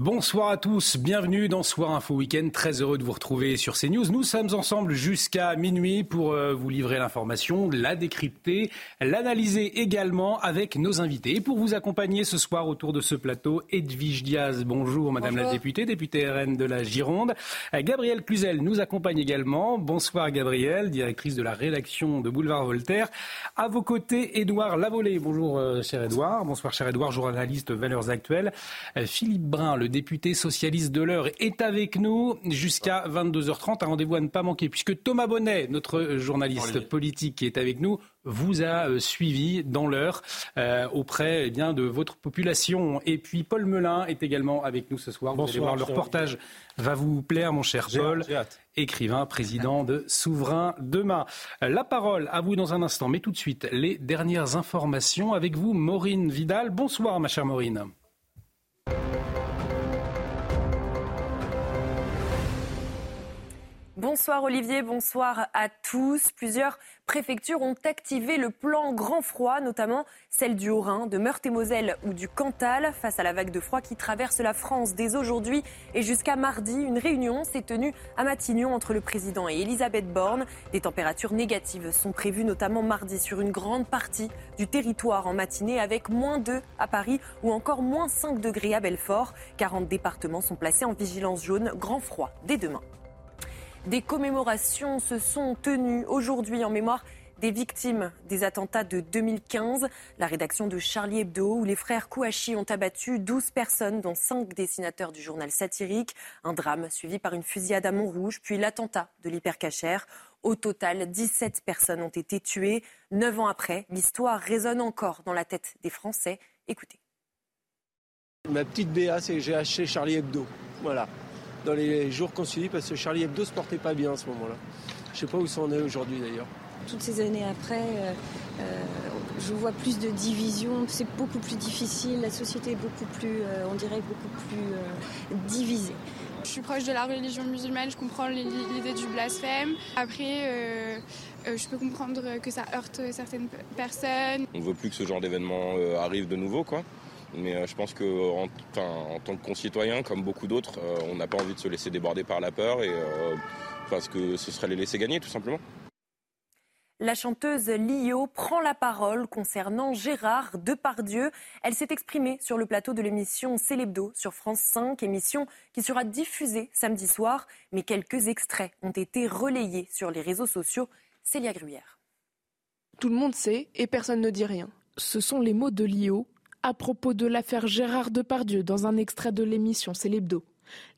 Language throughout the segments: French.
Bonsoir à tous, bienvenue dans Soir Info Week-end. Très heureux de vous retrouver sur CNews. Nous sommes ensemble jusqu'à minuit pour euh, vous livrer l'information, la décrypter, l'analyser également avec nos invités. Et pour vous accompagner ce soir autour de ce plateau, Edwige Diaz, bonjour Madame la députée, députée RN de la Gironde. Euh, Gabrielle Cluzel nous accompagne également. Bonsoir Gabrielle, directrice de la rédaction de Boulevard Voltaire. À vos côtés, Édouard Lavolée. Bonjour euh, cher Édouard. Bonsoir cher Édouard, journaliste Valeurs Actuelles. Philippe Brun, le député socialiste de l'heure, est avec nous jusqu'à 22h30. Un rendez-vous à ne pas manquer, puisque Thomas Bonnet, notre journaliste politique qui est avec nous, vous a euh, suivi dans l'heure euh, auprès eh bien, de votre population. Et puis Paul Melun est également avec nous ce soir. Vous allez voir, le reportage va vous plaire, mon cher Paul, écrivain, président de Souverain Demain. La parole à vous dans un instant, mais tout de suite, les dernières informations avec vous, Maureen Vidal. Bonsoir, ma chère Maureen. Bonsoir Olivier, bonsoir à tous. Plusieurs préfectures ont activé le plan grand froid, notamment celle du Haut-Rhin, de Meurthe-et-Moselle ou du Cantal. Face à la vague de froid qui traverse la France dès aujourd'hui et jusqu'à mardi, une réunion s'est tenue à Matignon entre le président et Elisabeth Borne. Des températures négatives sont prévues notamment mardi sur une grande partie du territoire en matinée avec moins 2 à Paris ou encore moins 5 degrés à Belfort. 40 départements sont placés en vigilance jaune grand froid dès demain. Des commémorations se sont tenues aujourd'hui en mémoire des victimes des attentats de 2015. La rédaction de Charlie Hebdo, où les frères Kouachi ont abattu 12 personnes, dont 5 dessinateurs du journal satirique. Un drame suivi par une fusillade à Montrouge, puis l'attentat de l'hypercachère. Au total, 17 personnes ont été tuées. Neuf ans après, l'histoire résonne encore dans la tête des Français. Écoutez. Ma petite BA, c'est j'ai acheté Charlie Hebdo. Voilà dans les jours qu'on suivi parce que Charlie Hebdo se portait pas bien à ce moment-là. Je sais pas où ça en est aujourd'hui d'ailleurs. Toutes ces années après, euh, euh, je vois plus de division. C'est beaucoup plus difficile. La société est beaucoup plus, euh, on dirait, beaucoup plus divisée. Je suis proche de la religion musulmane, je comprends l'idée du blasphème. Après, je peux comprendre que ça heurte certaines personnes. On ne veut plus que ce genre d'événement arrive de nouveau, quoi. Mais euh, je pense qu'en en, tant que concitoyen, comme beaucoup d'autres, euh, on n'a pas envie de se laisser déborder par la peur et euh, parce que ce serait les laisser gagner tout simplement. La chanteuse Lio prend la parole concernant Gérard Depardieu. Elle s'est exprimée sur le plateau de l'émission Célébdo sur France 5, émission qui sera diffusée samedi soir. Mais quelques extraits ont été relayés sur les réseaux sociaux. Célia Gruyère. Tout le monde sait et personne ne dit rien. Ce sont les mots de Lio à propos de l'affaire Gérard Depardieu dans un extrait de l'émission C'est l'hebdo.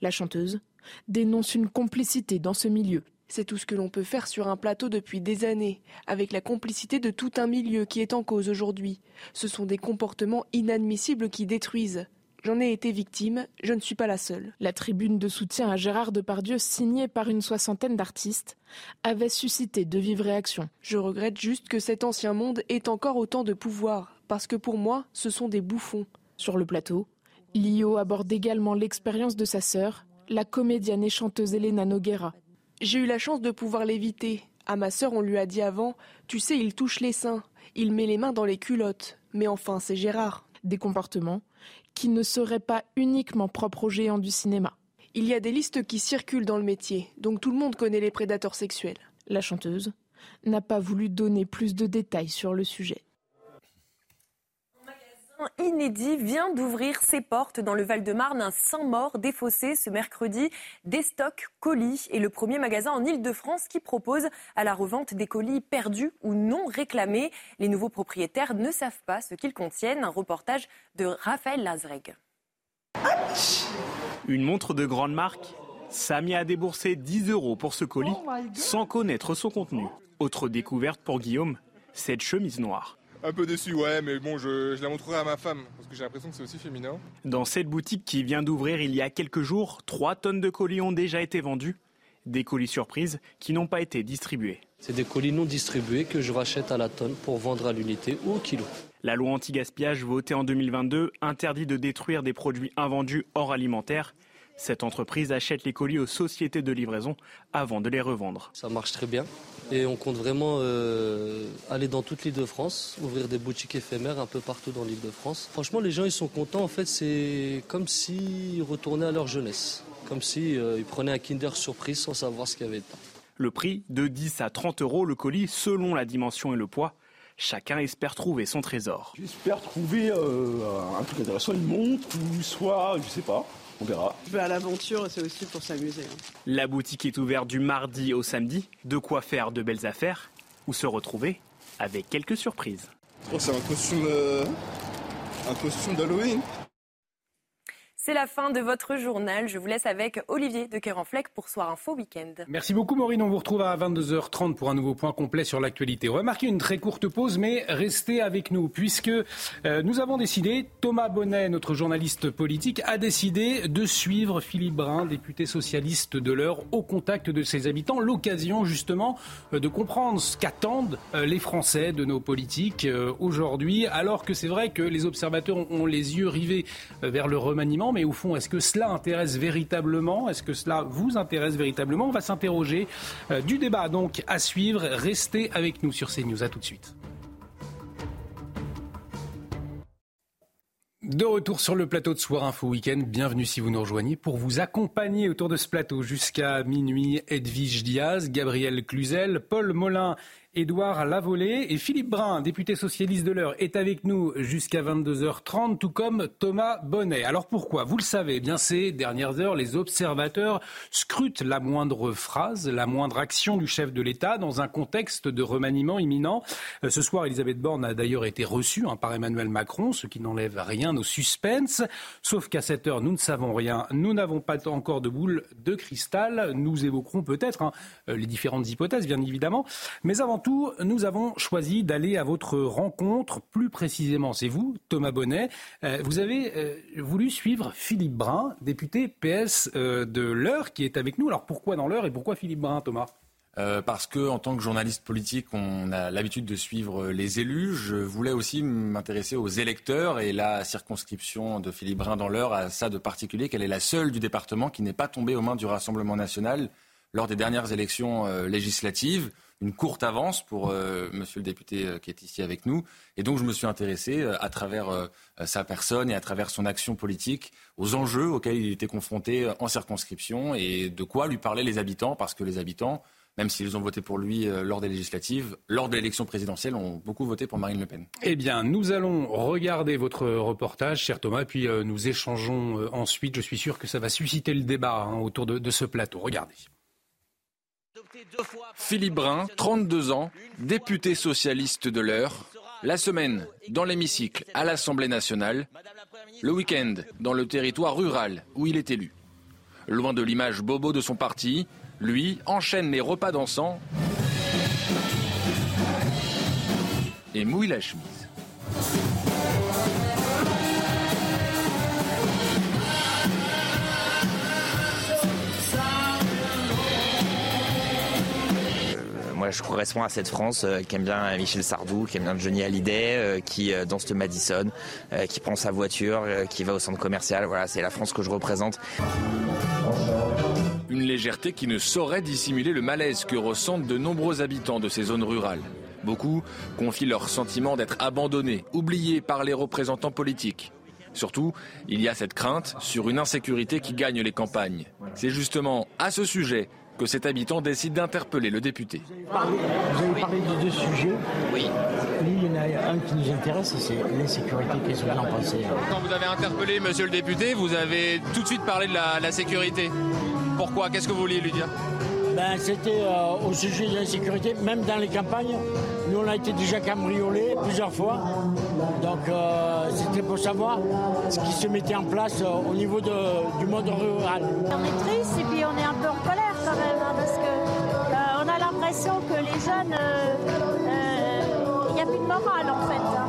La chanteuse dénonce une complicité dans ce milieu. C'est tout ce que l'on peut faire sur un plateau depuis des années, avec la complicité de tout un milieu qui est en cause aujourd'hui. Ce sont des comportements inadmissibles qui détruisent. J'en ai été victime, je ne suis pas la seule. La tribune de soutien à Gérard Depardieu, signée par une soixantaine d'artistes, avait suscité de vives réactions. Je regrette juste que cet ancien monde ait encore autant de pouvoir, parce que pour moi, ce sont des bouffons. Sur le plateau, Lio aborde également l'expérience de sa sœur, la comédienne et chanteuse Elena Noguera. J'ai eu la chance de pouvoir l'éviter. À ma sœur, on lui a dit avant Tu sais, il touche les seins, il met les mains dans les culottes. Mais enfin, c'est Gérard. Des comportements qui ne seraient pas uniquement propres aux géants du cinéma. Il y a des listes qui circulent dans le métier, donc tout le monde connaît les prédateurs sexuels. La chanteuse n'a pas voulu donner plus de détails sur le sujet inédit vient d'ouvrir ses portes dans le Val-de-Marne, un Saint-Maur défaussé ce mercredi. Des stocks colis et le premier magasin en Ile-de-France qui propose à la revente des colis perdus ou non réclamés. Les nouveaux propriétaires ne savent pas ce qu'ils contiennent. Un reportage de Raphaël Lazreg. Une montre de grande marque Samy a déboursé 10 euros pour ce colis sans connaître son contenu. Autre découverte pour Guillaume, cette chemise noire. Un peu déçu, ouais, mais bon, je, la montrerai à ma femme, parce que j'ai l'impression que c'est aussi féminin. Dans cette boutique qui vient d'ouvrir il y a quelques jours, 3 tonnes de colis ont déjà été vendus. Des colis surprises qui n'ont pas été distribués. C'est des colis non distribués que je rachète à la tonne pour vendre à l'unité ou au kilo. La loi anti-gaspillage votée en 2022 interdit de détruire des produits invendus hors alimentaire. Cette entreprise achète les colis aux sociétés de livraison avant de les revendre. Ça marche très bien et on compte vraiment euh, aller dans toute l'île de France, ouvrir des boutiques éphémères un peu partout dans l'île de France. Franchement, les gens ils sont contents. En fait, c'est comme s'ils retournaient à leur jeunesse, comme s'ils euh, prenaient un Kinder surprise sans savoir ce qu'il y avait dedans. Le prix de 10 à 30 euros le colis selon la dimension et le poids. Chacun espère trouver son trésor. J'espère trouver euh, un truc intéressant, une montre ou soit, je sais pas, on verra. Je vais à l'aventure, c'est aussi pour s'amuser. Hein. La boutique est ouverte du mardi au samedi. De quoi faire de belles affaires ou se retrouver avec quelques surprises. Oh, c'est un costume, euh, un costume d'Halloween. C'est la fin de votre journal. Je vous laisse avec Olivier de Kerenfleck pour Soir Info Week-end. Merci beaucoup Maureen. On vous retrouve à 22h30 pour un nouveau point complet sur l'actualité. On va marquer une très courte pause, mais restez avec nous puisque euh, nous avons décidé, Thomas Bonnet, notre journaliste politique, a décidé de suivre Philippe Brun, député socialiste de l'heure, au contact de ses habitants. L'occasion justement euh, de comprendre ce qu'attendent euh, les Français de nos politiques aujourd'hui, alors que c'est vrai que les observateurs ont les yeux rivés vers le remaniement mais au fond, est-ce que cela intéresse véritablement? Est-ce que cela vous intéresse véritablement? On va s'interroger. Euh, du débat donc à suivre. Restez avec nous sur CNews. À tout de suite. De retour sur le plateau de Soir Info Week-end, bienvenue si vous nous rejoignez pour vous accompagner autour de ce plateau jusqu'à minuit. Edwige Diaz, Gabriel Cluzel, Paul Molin Édouard Lavolée et Philippe Brun, député socialiste de l'heure, est avec nous jusqu'à 22h30, tout comme Thomas Bonnet. Alors pourquoi? Vous le savez, eh bien ces dernières heures, les observateurs scrutent la moindre phrase, la moindre action du chef de l'État dans un contexte de remaniement imminent. Euh, ce soir, Elisabeth Borne a d'ailleurs été reçue hein, par Emmanuel Macron, ce qui n'enlève rien au suspense. Sauf qu'à cette heure, nous ne savons rien. Nous n'avons pas encore de boule de cristal. Nous évoquerons peut-être hein, euh, les différentes hypothèses, bien évidemment. Mais avant tout, nous avons choisi d'aller à votre rencontre. Plus précisément, c'est vous, Thomas Bonnet. Euh, vous avez euh, voulu suivre Philippe Brun, député PS euh, de l'Eure, qui est avec nous. Alors pourquoi dans l'Eure et pourquoi Philippe Brun, Thomas? Parce que, en tant que journaliste politique, on a l'habitude de suivre les élus. Je voulais aussi m'intéresser aux électeurs et la circonscription de Philippe Brun dans l'Eure a ça de particulier qu'elle est la seule du département qui n'est pas tombée aux mains du Rassemblement national lors des dernières élections législatives une courte avance pour euh, monsieur le député euh, qui est ici avec nous. Et donc, je me suis intéressé euh, à travers sa personne et à travers son action politique aux enjeux auxquels il était confronté en circonscription et de quoi lui parlaient les habitants, parce que les habitants, même s'ils ont voté pour lui lors des législatives, lors de l'élection présidentielle, ont beaucoup voté pour Marine Le Pen. Eh bien, nous allons regarder votre reportage, cher Thomas, puis nous échangeons ensuite. Je suis sûr que ça va susciter le débat hein, autour de, de ce plateau. Regardez. Philippe Brun, 32 ans, député socialiste de l'heure. La semaine, dans l'hémicycle à l'Assemblée nationale. Le week-end, dans le territoire rural où il est élu. Loin de l'image bobo de son parti, lui enchaîne les repas dansants et mouille la chemise. Moi, je corresponds à cette France euh, qui aime bien Michel Sardou, qui aime bien Johnny Hallyday, euh, qui euh, danse le Madison, qui prend sa voiture, qui va au centre commercial. Voilà, c'est la France que je représente. Une légèreté qui ne saurait dissimuler le malaise que ressentent de nombreux habitants de ces zones rurales. Beaucoup confient leur sentiment d'être abandonnés, oubliés par les représentants politiques. Surtout, il y a cette crainte sur une insécurité qui gagne les campagnes. C'est justement à ce sujet que cet habitant décide d'interpeller le député. Vous avez parlé de deux sujets. Oui. il y en a un qui nous intéresse, c'est l'insécurité. Qu'est-ce que vous en pensez Quand vous avez interpellé monsieur le député, vous avez tout de suite parlé de la, sécurité. Pourquoi? Qu'est-ce que vous vouliez lui dire? Ben, C'était euh, au sujet de l'insécurité, même dans les campagnes. Nous, on a été déjà cambriolés plusieurs fois. Donc, euh, c'était pour savoir ce qui se mettait en place euh, au niveau du monde rural. On est triste et puis on est un peu en colère quand même, hein, parce qu'on a l'impression que les jeunes, il n'y a plus de moral en fait. hein.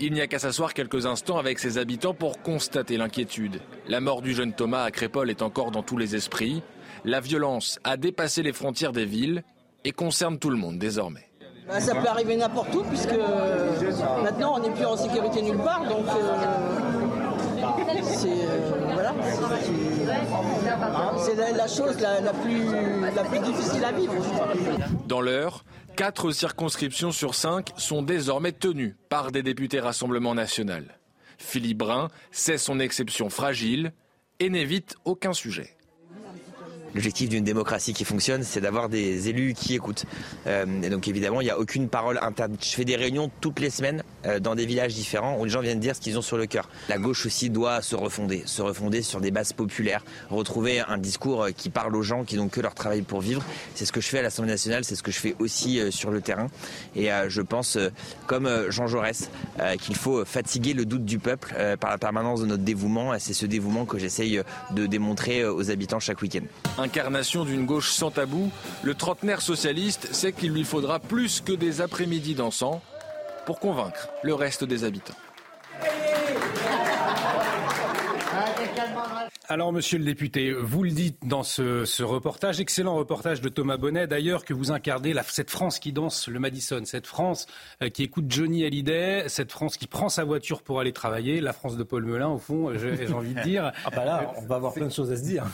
Il n'y a qu'à s'asseoir quelques instants avec ses habitants pour constater l'inquiétude. La mort du jeune Thomas à Crépol est encore dans tous les esprits. La violence a dépassé les frontières des villes et concerne tout le monde désormais. Bah, ça peut arriver n'importe où puisque euh, maintenant on n'est plus en sécurité nulle part donc euh, c'est euh, voilà c'est- la, la chose la, la plus la plus difficile à vivre. Dans l'heure, quatre circonscriptions sur cinq sont désormais tenues par des députés Rassemblement national. Philippe Brun sait son exception fragile et n'évite aucun sujet. L'objectif d'une démocratie qui fonctionne, c'est d'avoir des élus qui écoutent. Euh, et donc évidemment, il n'y a aucune parole interne. Je fais des réunions toutes les semaines euh, dans des villages différents où les gens viennent dire ce qu'ils ont sur le cœur. La gauche aussi doit se refonder, se refonder sur des bases populaires, retrouver un discours euh, qui parle aux gens qui n'ont que leur travail pour vivre. C'est ce que je fais à l'Assemblée nationale, c'est ce que je fais aussi euh, sur le terrain. Et euh, je pense, euh, comme Jean Jaurès, qu'il faut fatiguer le doute du peuple par la permanence de notre dévouement. Et c'est ce dévouement que j'essaye de démontrer aux habitants chaque week-end. Incarnation d'une gauche sans tabou, le trentenaire socialiste sait qu'il lui faudra plus que des après-midi dansants pour convaincre le reste des habitants. Alors, monsieur le député, vous le dites dans ce, ce reportage, excellent reportage de Thomas Bonnet, d'ailleurs, que vous incarnez la- cette France qui danse le Madison, cette France euh, qui écoute Johnny Hallyday, cette France qui prend sa voiture pour aller travailler, la France de Paul Melun, au fond, j'ai j'ai envie de dire. Ah bah là, on va avoir plein de choses à se dire.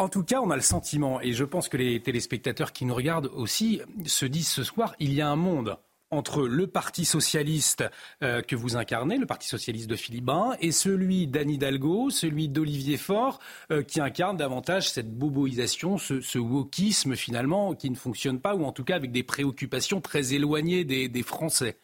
En tout cas, on a le sentiment, et je pense que les téléspectateurs qui nous regardent aussi se disent ce soir, il y a un monde entre le Parti socialiste euh, que vous incarnez, le Parti socialiste de Philippin, et celui d'Anne Hidalgo, celui d'Olivier Faure, euh, qui incarne davantage cette boboisation, ce, wokisme finalement, qui ne fonctionne pas, ou en tout cas avec des préoccupations très éloignées des Français.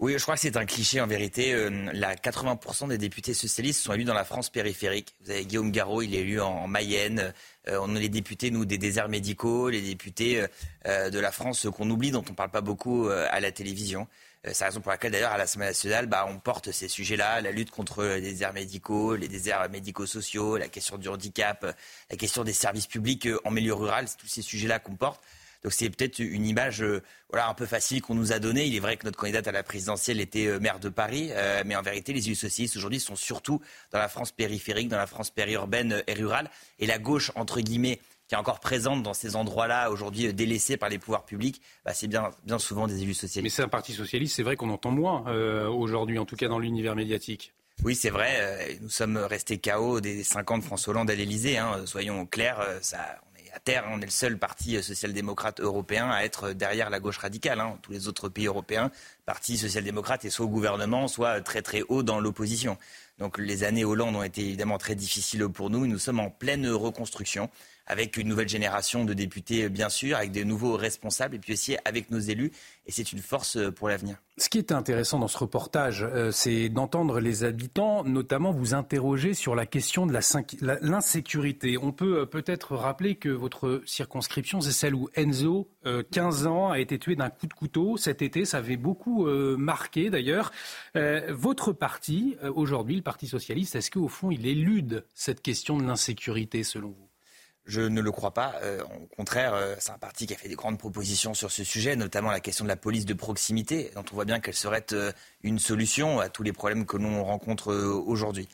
Oui, je crois que c'est un cliché en vérité. Euh, la 80% des députés socialistes sont élus dans la France périphérique. Vous avez Guillaume Garot, il est élu en, en Mayenne. Euh, on a les députés, nous, des déserts médicaux, les députés euh, de la France qu'on oublie, dont on ne parle pas beaucoup à la télévision. C'est la raison pour laquelle, d'ailleurs, à l'Assemblée nationale, bah, on porte ces sujets-là, la lutte contre les déserts médicaux, les déserts médico-sociaux, la question du handicap, la question des services publics en milieu rural. C'est tous ces sujets-là qu'on porte. Donc c'est peut-être une image euh, voilà, un peu facile qu'on nous a donnée. Il est vrai que notre candidate à la présidentielle était euh, maire de Paris, euh, mais en vérité, les élus socialistes aujourd'hui sont surtout dans la France périphérique, dans la France périurbaine et rurale. Et la gauche, entre guillemets, qui est encore présente dans ces endroits-là, aujourd'hui délaissés par les pouvoirs publics, bah, c'est bien, bien souvent des élus socialistes. Mais c'est un Parti socialiste, c'est vrai qu'on entend moins euh, aujourd'hui, en tout cas dans l'univers médiatique. Oui, c'est vrai. euh, Nous sommes restés KO des 50 François Hollande à l'Élysée. Hein, soyons clairs, ça, à terre. On est le seul parti social-démocrate européen à être derrière la gauche radicale. Hein. Tous les autres pays européens, parti social-démocrate est soit au gouvernement, soit très très haut dans l'opposition. Donc les années Hollande ont été évidemment très difficiles pour nous. Nous sommes en pleine reconstruction avec une nouvelle génération de députés, bien sûr, avec des nouveaux responsables et puis aussi avec nos élus. Et c'est une force euh, pour l'avenir. Ce qui est intéressant dans ce reportage, euh, c'est d'entendre les habitants, notamment vous interroger sur la question de l'insécurité. On peut euh, peut-être rappeler que votre circonscription, c'est celle où Enzo, euh, 15 ans, a été tué d'un coup de couteau cet été. Ça avait beaucoup euh, marqué d'ailleurs. Euh, votre parti, euh, aujourd'hui, le Parti socialiste, est-ce qu'au fond, il élude cette question de l'insécurité selon vous? Je ne le crois pas. Euh, au contraire, euh, c'est un parti qui a fait des grandes propositions sur ce sujet, notamment la question de la police de proximité, dont on voit bien qu'elle serait euh, une solution à tous les problèmes que l'on rencontre aujourd'hui.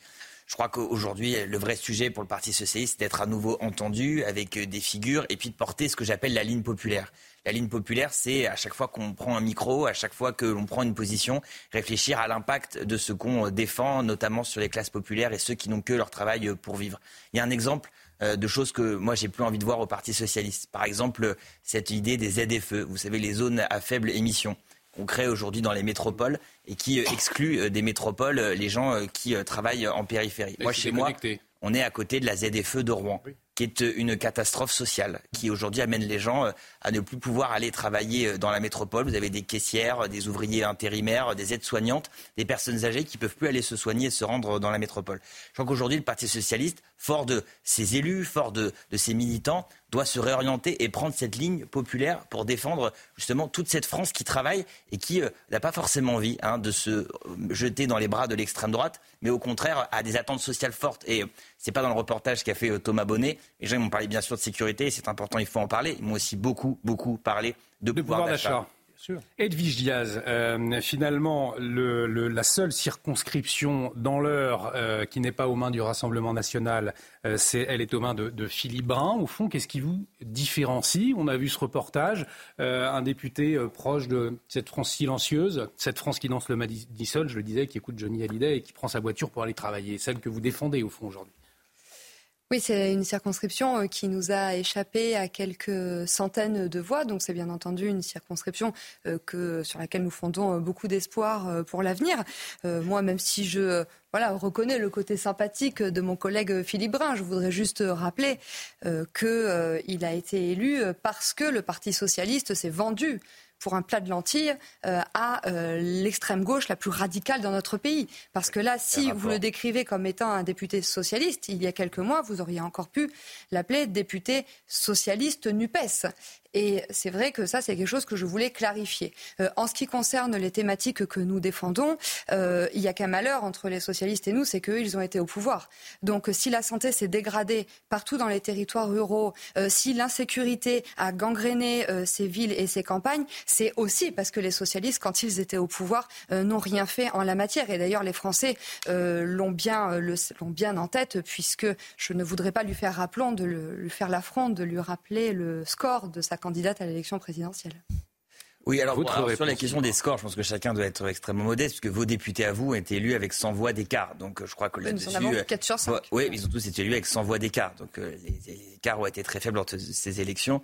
Je crois qu'aujourd'hui, le vrai sujet pour le Parti socialiste, c'est d'être à nouveau entendu avec des figures et puis de porter ce que j'appelle la ligne populaire. La ligne populaire, c'est à chaque fois qu'on prend un micro, à chaque fois que l'on prend une position, réfléchir à l'impact de ce qu'on défend, notamment sur les classes populaires et ceux qui n'ont que leur travail pour vivre. Il y a un exemple de choses que moi j'ai plus envie de voir au Parti socialiste. Par exemple, cette idée des ZFE, vous savez, les zones à faible émission qu'on crée aujourd'hui dans les métropoles et qui euh, exclut euh, des métropoles euh, les gens euh, qui euh, travaillent en périphérie. Moi, chez moi, on est à côté de la ZFE de Rouen, qui est euh, une catastrophe sociale, qui aujourd'hui amène les gens euh, à ne plus pouvoir aller travailler euh, dans la métropole. Vous avez des caissières, euh, des ouvriers intérimaires, des aides-soignantes, des personnes âgées qui peuvent plus aller se soigner et se rendre dans la métropole. Je crois qu'aujourd'hui, le Parti socialiste, fort de ses élus, fort de, de ses militants, doit se réorienter et prendre cette ligne populaire pour défendre justement toute cette France qui travaille et qui euh, n'a pas forcément envie hein, de se jeter dans les bras de l'extrême droite, mais au contraire a des attentes sociales fortes. Et euh, c'est pas dans le reportage qu'a fait euh, Thomas Bonnet. Les gens ils m'ont parlé bien sûr de sécurité, c'est important, il faut en parler. Ils m'ont aussi beaucoup, beaucoup parlé de, pouvoir, pouvoir d'achat. Edwige Diaz, euh, finalement, le, la seule circonscription dans l'heure euh, qui n'est pas aux mains du Rassemblement national, euh, c'est, elle est aux mains de, de Philippe Brun. Au fond, qu'est-ce qui vous différencie? On a vu ce reportage, un député proche de cette France silencieuse, cette France qui danse le Madison, je le disais, qui écoute Johnny Hallyday et qui prend sa voiture pour aller travailler, celle que vous défendez au fond aujourd'hui. Oui, c'est une circonscription euh, qui nous a échappé à quelques centaines de voix. Donc c'est bien entendu une circonscription euh, que, sur laquelle nous fondons euh, beaucoup d'espoir pour l'avenir. Moi, même si je voilà, reconnais le côté sympathique de mon collègue Philippe Brun, je voudrais juste rappeler qu'il a été élu parce que le Parti socialiste s'est vendu pour un plat de lentilles euh, à euh, l'extrême gauche la plus radicale dans notre pays. Parce que là, si vous le décrivez comme étant un député socialiste, il y a quelques mois, vous auriez encore pu l'appeler député socialiste NUPES. Et c'est vrai que ça, c'est quelque chose que je voulais clarifier. Euh, en ce qui concerne les thématiques que nous défendons, euh, il n'y a qu'un malheur entre les socialistes et nous, c'est qu'eux, ils ont été au pouvoir. Donc si la santé s'est dégradée partout dans les territoires ruraux, euh, si l'insécurité a gangréné ces villes et ces campagnes, c'est aussi parce que les socialistes, quand ils étaient au pouvoir, n'ont rien fait en la matière. Et d'ailleurs, les Français l'ont bien, l'ont bien en tête, puisque je ne voudrais pas lui faire rappelons lui faire l'affront de lui rappeler le score de sa candidate à l'élection présidentielle. Oui, alors, sur la question des scores, je pense que chacun doit être extrêmement modeste, puisque vos députés à vous ont été élus avec 100 voix d'écart. Donc je crois que là-dessus. Nous en avons 4 sur 5. oui, ils ont tous été élus avec 100 voix d'écart. Donc euh, les, écarts ont été très faibles lors de ces élections.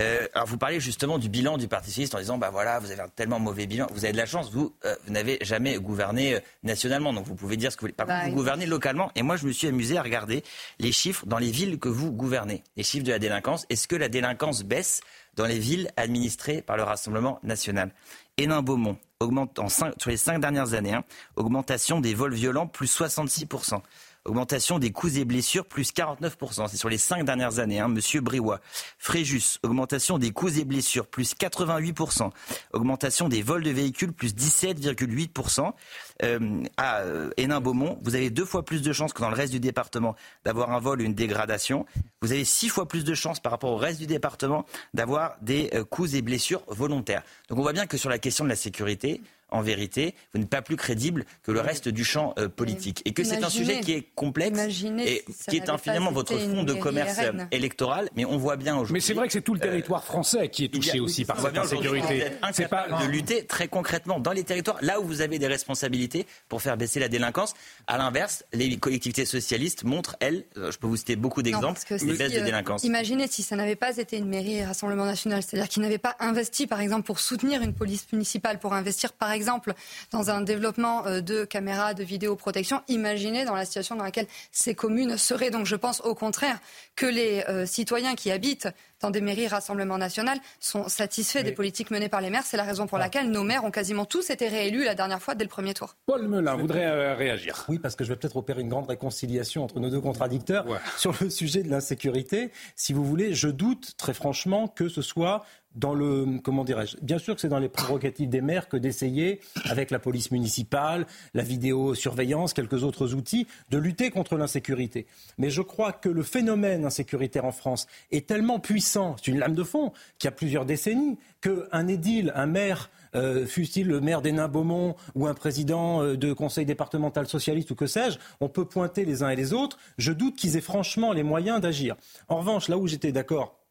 Euh, alors vous parlez justement du bilan du Parti Socialiste en disant bah voilà, vous avez un tellement mauvais bilan. Vous avez de la chance, vous, euh, vous n'avez jamais gouverné nationalement. Donc vous pouvez dire ce que vous voulez. Par bah contre, vous gouvernez localement. Et moi, je me suis amusé à regarder les chiffres dans les villes que vous gouvernez. Les chiffres de la délinquance. Est-ce que la délinquance baisse dans les villes administrées par le Rassemblement national. Hénin-Beaumont en sur les cinq dernières années, hein, augmentation des vols violents plus 66%. Augmentation des coups et blessures, plus 49%. C'est sur les cinq dernières années, hein, Monsieur Briouat. Fréjus, augmentation des coups et blessures, plus 88%. Augmentation des vols de véhicules, plus 17,8%. Euh, à euh, Hénin-Beaumont, vous avez deux fois plus de chances que dans le reste du département d'avoir un vol ou une dégradation. Vous avez six fois plus de chances par rapport au reste du département d'avoir des euh, coups et blessures volontaires. Donc on voit bien que sur la question de la sécurité, en vérité, vous n'êtes pas plus crédible que le reste du champ euh, politique. Et que c'est un sujet qui est complexe et qui est finalement votre fonds de commerce électoral. Mais on voit bien aujourd'hui. Mais c'est vrai que c'est tout le territoire français qui est touché aussi par cette insécurité. C'est pas de lutter très concrètement dans les territoires, là où vous avez des responsabilités pour faire baisser la délinquance. À l'inverse, les collectivités socialistes montrent, elles, euh, je peux vous citer beaucoup d'exemples, des baisses de euh, délinquance. Imaginez si ça n'avait pas été une mairie Rassemblement National, c'est-à-dire qu'ils n'avaient pas investi, par exemple, pour soutenir une police municipale, pour investir, par exemple, exemple, dans un développement euh, de caméras de vidéoprotection, imaginez dans la situation dans laquelle ces communes seraient. Donc je pense au contraire que les euh, citoyens qui habitent dans des mairies Rassemblement national sont satisfaits des politiques menées par les maires. C'est la raison pour ah. laquelle nos maires ont quasiment tous été réélus la dernière fois dès le premier tour. Paul Melun voudrait euh, réagir. Oui, parce que je vais peut-être opérer une grande réconciliation entre nos deux contradicteurs sur le sujet de l'insécurité. Si vous voulez, je doute très franchement que ce soit dans le comment dirais-je Bien sûr que c'est dans les prérogatives des maires que d'essayer, avec la police municipale, la vidéosurveillance, quelques autres outils, de lutter contre l'insécurité. Mais je crois que le phénomène insécuritaire en France est tellement puissant, c'est une lame de fond, qui a plusieurs décennies, qu'un édile, un maire euh, fût-il le maire d'Hénin-Beaumont ou un président euh, de conseil départemental socialiste ou que sais-je, on peut pointer les uns et les autres. Je doute qu'ils aient franchement les moyens d'agir. En revanche, là où j'étais d'accord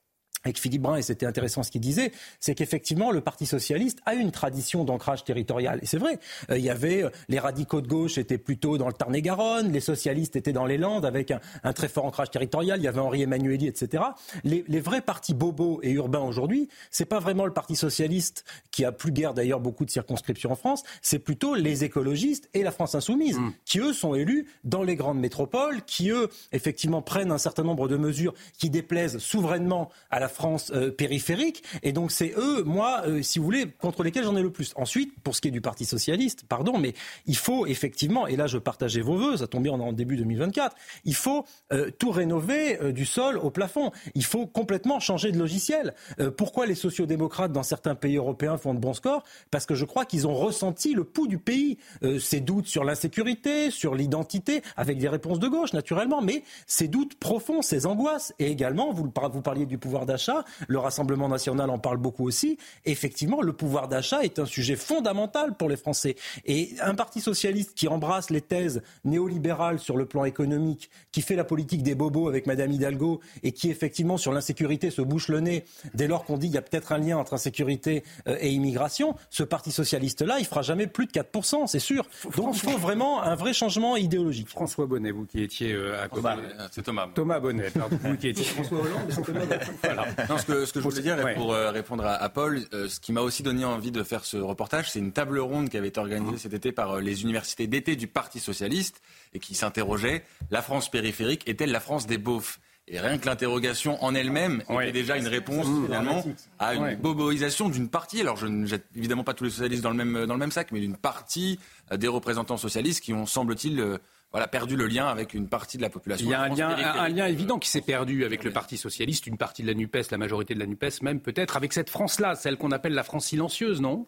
avec Philippe Brun, et c'était intéressant ce qu'il disait, c'est qu'effectivement, le Parti socialiste a une tradition d'ancrage territorial. Et c'est vrai, euh, il y avait, euh, les radicaux de gauche étaient plutôt dans le Tarn-et-Garonne, les socialistes étaient dans les Landes avec un, très fort ancrage territorial, il y avait Henri Emmanueli, etc. Les, les vrais partis bobos et urbains aujourd'hui, c'est pas vraiment le Parti socialiste, qui a plus guère d'ailleurs beaucoup de circonscriptions en France, c'est plutôt les écologistes et la France insoumise, mm. qui eux sont élus dans les grandes métropoles, qui eux, effectivement, prennent un certain nombre de mesures qui déplaisent souverainement à la France euh, périphérique. Et donc c'est eux, moi, euh, si vous voulez, contre lesquels j'en ai le plus. Ensuite, pour ce qui est du Parti socialiste, pardon, mais il faut effectivement, et là je partageais vos voeux, ça tombe bien, en début 2024, il faut euh, tout rénover du sol au plafond. Il faut complètement changer de logiciel. pourquoi les sociodémocrates dans certains pays européens font de bons scores? Parce que je crois qu'ils ont ressenti le pouls du pays, ces doutes sur l'insécurité, sur l'identité, avec des réponses de gauche naturellement, mais ces doutes profonds, ces angoisses, et également, vous, vous parliez du pouvoir d'achat d'achat. Le Rassemblement national en parle beaucoup aussi. Effectivement, le pouvoir d'achat est un sujet fondamental pour les Français. Et un parti socialiste qui embrasse les thèses néolibérales sur le plan économique, qui fait la politique des bobos avec Madame Hidalgo et qui effectivement sur l'insécurité se bouche le nez dès lors qu'on dit qu'il y a peut-être un lien entre insécurité euh, et immigration, ce parti socialiste-là, il fera jamais plus de 4%, c'est sûr. Donc il faut vraiment un vrai changement idéologique. François Bonnet, vous qui étiez euh, à côté. C'est Thomas. Thomas Bonnet, pardon, vous qui étiez. François Hollande, c'est Thomas Bonnet. Voilà. Non, ce que, ce que je voulais dire, Ouais. pour euh, répondre à, à Paul, euh, ce qui m'a aussi donné envie de faire ce reportage, c'est une table ronde qui avait été organisée cet été par euh, les universités d'été du Parti socialiste et qui s'interrogeait la France périphérique est-elle la France des beaufs? Et rien que l'interrogation en elle-même était déjà une réponse finalement à une Ouais. boboisation d'une partie. Alors je ne jette évidemment pas tous les socialistes dans le même, dans le même sac, mais d'une partie des représentants socialistes qui ont, semble-t-il, voilà, perdu le lien avec une partie de la population. Il y a un lien, un, lien évident qui s'est perdu avec le Parti socialiste, une partie de la NUPES, la majorité de la NUPES, même peut-être avec cette France-là, celle qu'on appelle la France silencieuse, non?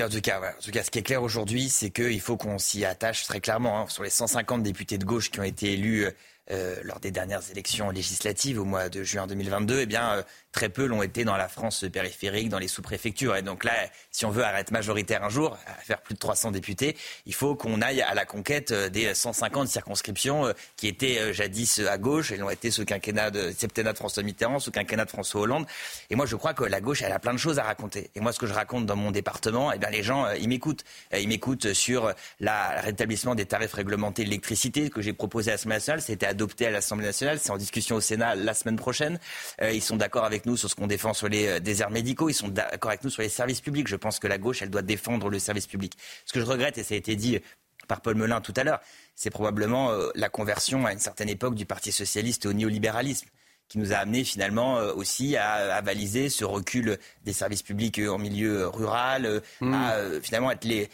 En tout cas, ouais, en tout cas, ce qui est clair aujourd'hui, c'est qu'il faut qu'on s'y attache très clairement. hein. Sur les 150 députés de gauche qui ont été élus euh, lors des dernières élections législatives au mois de juin 2022, eh bien, euh, très peu l'ont été dans la France périphérique, dans les sous-préfectures. Et donc là, si on veut arrêter majoritaire un jour, faire plus de 300 députés, il faut qu'on aille à la conquête euh, des 150 circonscriptions qui étaient jadis à gauche. Elles ont été sous quinquennat de, septennat de François Mitterrand, sous quinquennat de François Hollande. Et moi, je crois que la gauche, elle a plein de choses à raconter. Et moi, ce que je raconte dans mon département, eh bien, les gens, ils m'écoutent. Ils m'écoutent sur le rétablissement des tarifs réglementés de l'électricité que j'ai proposé à l'Assemblée nationale. C'était adopté à l'Assemblée nationale. C'est en discussion au Sénat la semaine prochaine. Euh, ils sont d'accord avec nous sur ce qu'on défend sur les euh, déserts médicaux. Ils sont d'accord avec nous sur les services publics. Je pense que la gauche, doit défendre le service public. Ce que je regrette, et ça a été dit par Paul Melun tout à l'heure, c'est probablement euh, la conversion à une certaine époque du Parti socialiste au néolibéralisme qui nous a amené finalement euh, aussi à, à valiser ce recul des services publics euh, en milieu rural, euh, à euh, finalement être les,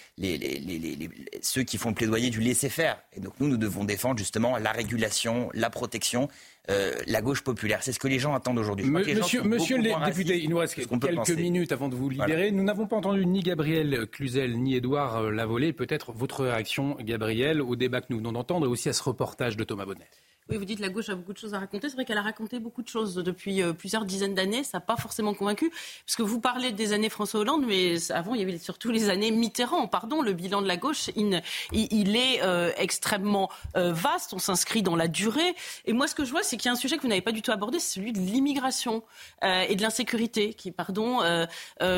ceux qui font le plaidoyer du laisser-faire. Et donc nous, nous devons défendre justement la régulation, la protection, euh, la gauche populaire. C'est ce que les gens attendent aujourd'hui. Monsieur, le député, il nous reste que quelques penser. minutes avant de vous libérer. Nous n'avons pas entendu ni Gabriel Cluzel ni Édouard Lavolée. Peut-être votre réaction, Gabriel, au débat que nous venons d'entendre et aussi à ce reportage de Thomas Bonnet. Oui, vous dites la gauche a beaucoup de choses à raconter. C'est vrai qu'elle a raconté beaucoup de choses depuis euh, plusieurs dizaines d'années. Ça n'a pas forcément convaincu. Parce que vous parlez des années François Hollande, mais avant, il y avait surtout les années Mitterrand. Pardon, le bilan de la gauche, il, est euh, extrêmement euh, vaste. On s'inscrit dans la durée. Et moi, ce que je vois, c'est qu'il y a un sujet que vous n'avez pas du tout abordé, c'est celui de l'immigration et de l'insécurité, qui, pardon,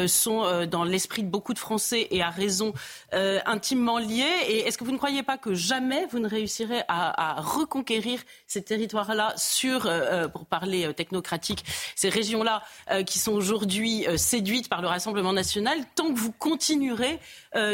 sont dans l'esprit de beaucoup de Français et à raison intimement liés. Et est-ce que vous ne croyez pas que jamais vous ne réussirez à reconquérir ces territoires-là sur, euh, euh, pour parler euh, technocratique, ces régions-là qui sont aujourd'hui séduites par le Rassemblement national, tant que vous continuerez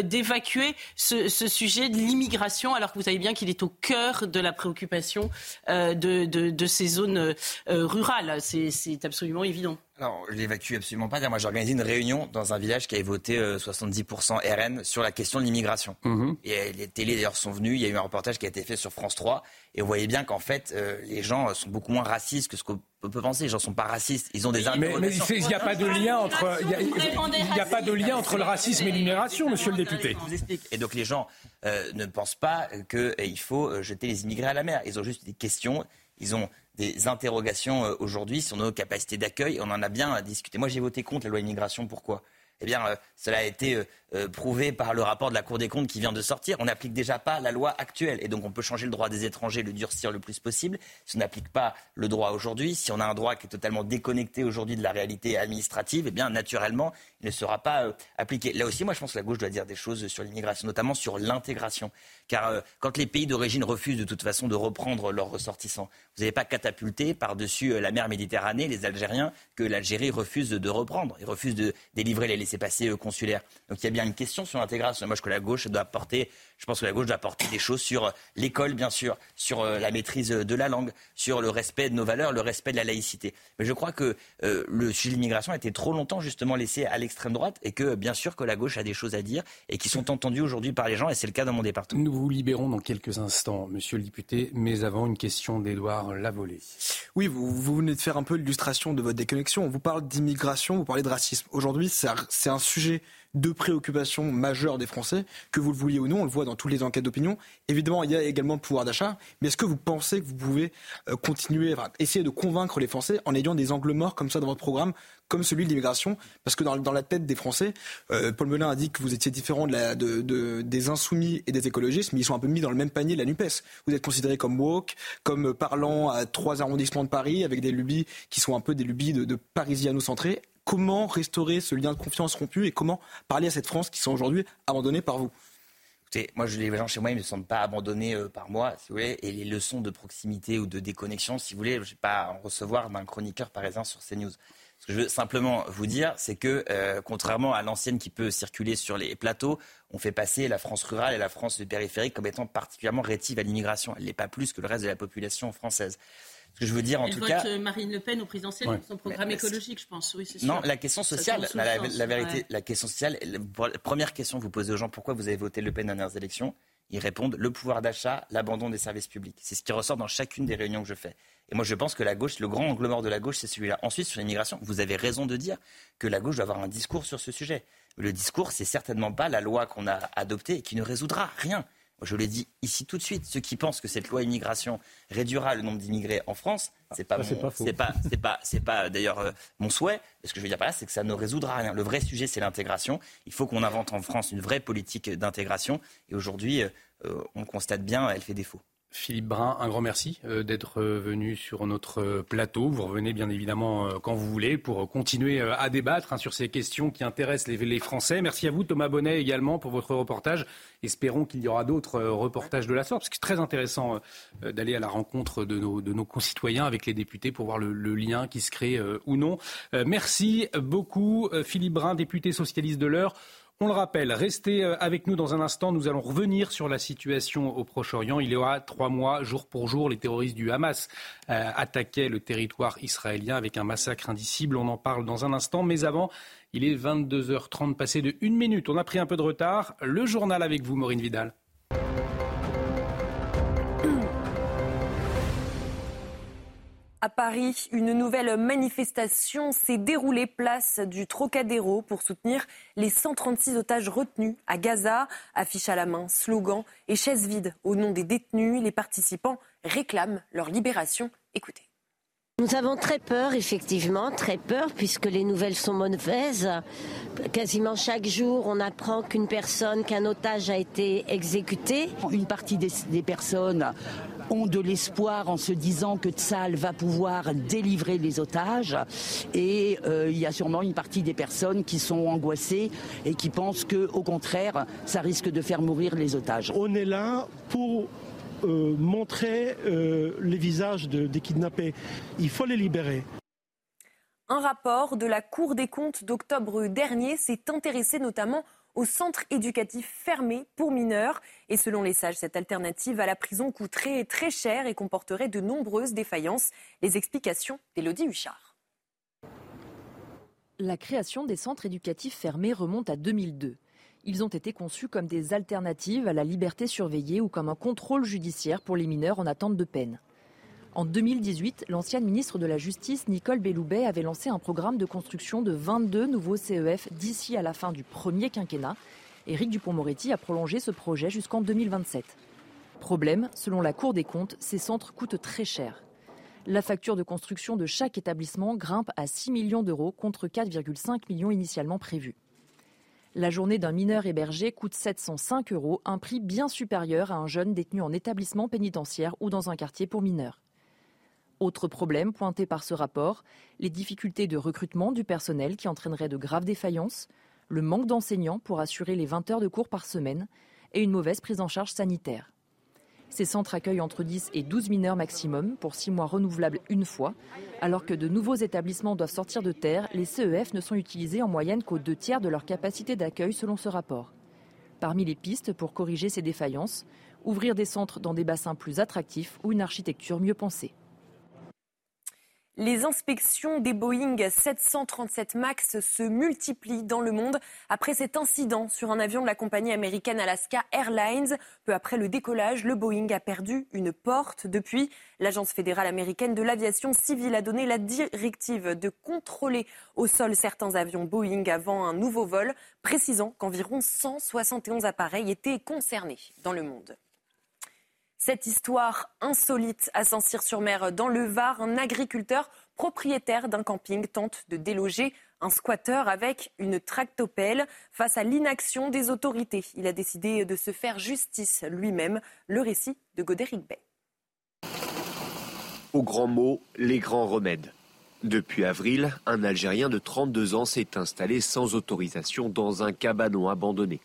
d'évacuer ce, sujet de l'immigration, alors que vous savez bien qu'il est au cœur de la préoccupation de, de- ces zones rurales. C'est absolument évident. Alors, je l'évacue absolument pas. Moi, j'ai organisé une réunion dans un village qui avait voté euh, 70% RN sur la question de l'immigration. Et euh, les télés, d'ailleurs, sont venus. Il y a eu un reportage qui a été fait sur France 3. Et on voyait bien qu'en fait, euh, les gens euh, sont beaucoup moins racistes que ce qu'on peut penser. Les gens sont pas racistes. Ils ont des Mais mais il n'y a pas de lien entre il y a- il n'y a pas de lien entre le racisme et l'immigration, Monsieur le député. Je vous explique. Et donc les gens euh, ne pensent pas qu'il faut euh, jeter les immigrés à la mer. Ils ont juste des questions, ils ont des interrogations euh, aujourd'hui sur nos capacités d'accueil. On en a bien discuté. Moi, j'ai voté contre la loi immigration. Pourquoi? Eh bien, euh, cela a été euh, euh, prouvé par le rapport de la Cour des comptes qui vient de sortir. On n'applique déjà pas la loi actuelle. Et donc, on peut changer le droit des étrangers, le durcir le plus possible. Si on n'applique pas le droit aujourd'hui, si on a un droit qui est totalement déconnecté aujourd'hui de la réalité administrative, eh bien, naturellement, il ne sera pas appliqué. Là aussi, moi, je pense que la gauche doit dire des choses sur l'immigration, notamment sur l'intégration. Car quand les pays d'origine refusent de toute façon de reprendre leurs ressortissants, vous n'avez pas catapulté par-dessus la mer Méditerranée les Algériens que l'Algérie refuse de reprendre. Ils refusent de délivrer les laissés-passer euh, consulaires. Donc il y a bien une question sur l'intégration. Moi, je que la gauche doit apporter, je pense que la gauche doit apporter des choses sur l'école, bien sûr, sur euh, la maîtrise de la langue, sur le respect de nos valeurs, le respect de la laïcité. Mais je crois que euh, le sujet de l'immigration a été trop longtemps justement laissé à l'extrême droite et que bien sûr que la gauche a des choses à dire et qui sont entendues aujourd'hui par les gens et c'est le cas dans mon département. Nous vous libérons dans quelques instants, Monsieur le député, mais avant une question d'Édouard Lavolée. Oui, vous, vous venez de faire un peu l'illustration de votre déconnexion. On vous parle d'immigration, vous parlez de racisme. Aujourd'hui, c'est un sujet deux préoccupations majeures des Français, que vous le vouliez ou non, on le voit dans toutes les enquêtes d'opinion. Évidemment, il y a également le pouvoir d'achat, mais est-ce que vous pensez que vous pouvez euh, continuer, essayer de convaincre les Français en ayant des angles morts comme ça dans votre programme, comme celui de l'immigration? Parce que dans, la tête des Français, euh, Paul Melun a dit que vous étiez différent de des insoumis et des écologistes, mais ils sont un peu mis dans le même panier de la NUPES. Vous êtes considéré comme woke, comme parlant à trois arrondissements de Paris, avec des lubies qui sont un peu des lubies de, de parisiano-centrés comment restaurer ce lien de confiance rompu et comment parler à cette France qui sont aujourd'hui abandonnée par vous? Écoutez, moi, je, les gens chez moi, ils ne me sentent pas abandonnés euh, par moi, si vous voulez. Et les leçons de proximité ou de déconnexion, si vous voulez, je ne vais pas en recevoir d'un chroniqueur parisien sur CNews. Ce que je veux simplement vous dire, c'est que, euh, contrairement à l'ancienne qui peut circuler sur les plateaux, on fait passer la France rurale et la France périphérique comme étant particulièrement rétive à l'immigration. Elle n'est pas plus que le reste de la population française. Ce que je veux dire, en tout vote cas. Euh, Marine Le Pen au présidentiel pour son programme écologique, je pense. Oui, non, la question sociale, la, vérité, la question sociale, la première question que vous posez aux gens, pourquoi vous avez voté Le Pen dans les dernières élections? Ils répondent le pouvoir d'achat, l'abandon des services publics. C'est ce qui ressort dans chacune des réunions que je fais. Et moi, je pense que la gauche, le grand angle mort de la gauche, c'est celui-là. Ensuite, sur l'immigration, vous avez raison de dire que la gauche doit avoir un discours sur ce sujet. Le discours, c'est certainement pas la loi qu'on a adoptée et qui ne résoudra rien. Je l'ai dit ici tout de suite, ceux qui pensent que cette loi immigration réduira le nombre d'immigrés en France, c'est pas, c'est pas, c'est pas, c'est pas, c'est pas d'ailleurs euh, mon souhait. Ce que je veux dire par là, c'est que ça ne résoudra rien. Le vrai sujet, c'est l'intégration. Il faut qu'on invente en France une vraie politique d'intégration. Et aujourd'hui, euh, on constate bien, elle fait défaut. Philippe Brun, un grand merci euh, d'être euh, venu sur notre euh, plateau. Vous revenez bien évidemment quand vous voulez pour continuer à débattre hein, sur ces questions qui intéressent les, Français. Merci à vous, Thomas Bonnet, également pour votre reportage. Espérons qu'il y aura d'autres reportages de la sorte, parce que c'est très intéressant d'aller à la rencontre de nos, concitoyens avec les députés pour voir le, le lien qui se crée ou non. Merci beaucoup, Philippe Brun, député socialiste de l'heure. On le rappelle, restez euh, avec nous dans un instant. Nous allons revenir sur la situation au Proche-Orient. Il y aura trois mois, jour pour jour, les terroristes du Hamas euh, attaquaient le territoire israélien avec un massacre indicible. On en parle dans un instant. Mais avant, il est 22h30, passé de une minute. On a pris un peu de retard. Le journal avec vous, Maureen Vidal. À Paris, une nouvelle manifestation s'est déroulée place du Trocadéro pour soutenir les 136 otages retenus à Gaza. Affiche à la main, slogans et chaises vides au nom des détenus. Les participants réclament leur libération. Écoutez. Nous avons très peur, effectivement, très peur, puisque les nouvelles sont mauvaises. Quasiment chaque jour, on apprend qu'une personne, qu'un otage a été exécuté. Une partie des, des personnes ont de l'espoir en se disant que Tsal va pouvoir délivrer les otages. Et euh, il y a sûrement une partie des personnes qui sont angoissées et qui pensent que, au contraire, ça risque de faire mourir les otages. On est là pour euh, montrer euh, les visages des kidnappés. Il faut les libérer. Un rapport de la Cour des comptes d'octobre dernier s'est intéressé notamment au centre éducatif fermé pour mineurs. Et selon les sages, cette alternative à la prison coûterait très cher et comporterait de nombreuses défaillances. Les explications d'Élodie Huchard. La création des centres éducatifs fermés remonte à 2002. Ils ont été conçus comme des alternatives à la liberté surveillée ou comme un contrôle judiciaire pour les mineurs en attente de peine. En 2018, l'ancienne ministre de la Justice, Nicole Belloubet, avait lancé un programme de construction de 22 nouveaux CEF d'ici à la fin du premier quinquennat. Éric Dupont-Moretti a prolongé ce projet jusqu'en 2027. Problème, selon la Cour des comptes, ces centres coûtent très cher. La facture de construction de chaque établissement grimpe à 6 millions d'euros contre 4,5 millions initialement prévus. La journée d'un mineur hébergé coûte 705 euros, un prix bien supérieur à un jeune détenu en établissement pénitentiaire ou dans un quartier pour mineurs. Autre problème pointé par ce rapport, les difficultés de recrutement du personnel qui entraîneraient de graves défaillances, le manque d'enseignants pour assurer les 20 heures de cours par semaine et une mauvaise prise en charge sanitaire. Ces centres accueillent entre 10 et 12 mineurs maximum pour 6 mois renouvelables une fois, alors que de nouveaux établissements doivent sortir de terre, les CEF ne sont utilisés en moyenne qu'aux deux tiers de leur capacité d'accueil selon ce rapport. Parmi les pistes pour corriger ces défaillances, ouvrir des centres dans des bassins plus attractifs ou une architecture mieux pensée. Les inspections des Boeing 737 MAX se multiplient dans le monde après cet incident sur un avion de la compagnie américaine Alaska Airlines. Peu après le décollage, le Boeing a perdu une porte. Depuis, l'Agence fédérale américaine de l'aviation civile a donné la directive de contrôler au sol certains avions Boeing avant un nouveau vol, précisant qu'environ 171 appareils étaient concernés dans le monde. Cette histoire insolite à Saint-Cyr-sur-Mer dans le Var, un agriculteur propriétaire d'un camping tente de déloger un squatteur avec une tractopelle face à l'inaction des autorités. Il a décidé de se faire justice lui-même. Le récit de Godéric Bay. Au grand mot, les grands remèdes. Depuis avril, un Algérien de 32 ans s'est installé sans autorisation dans un cabanon abandonné.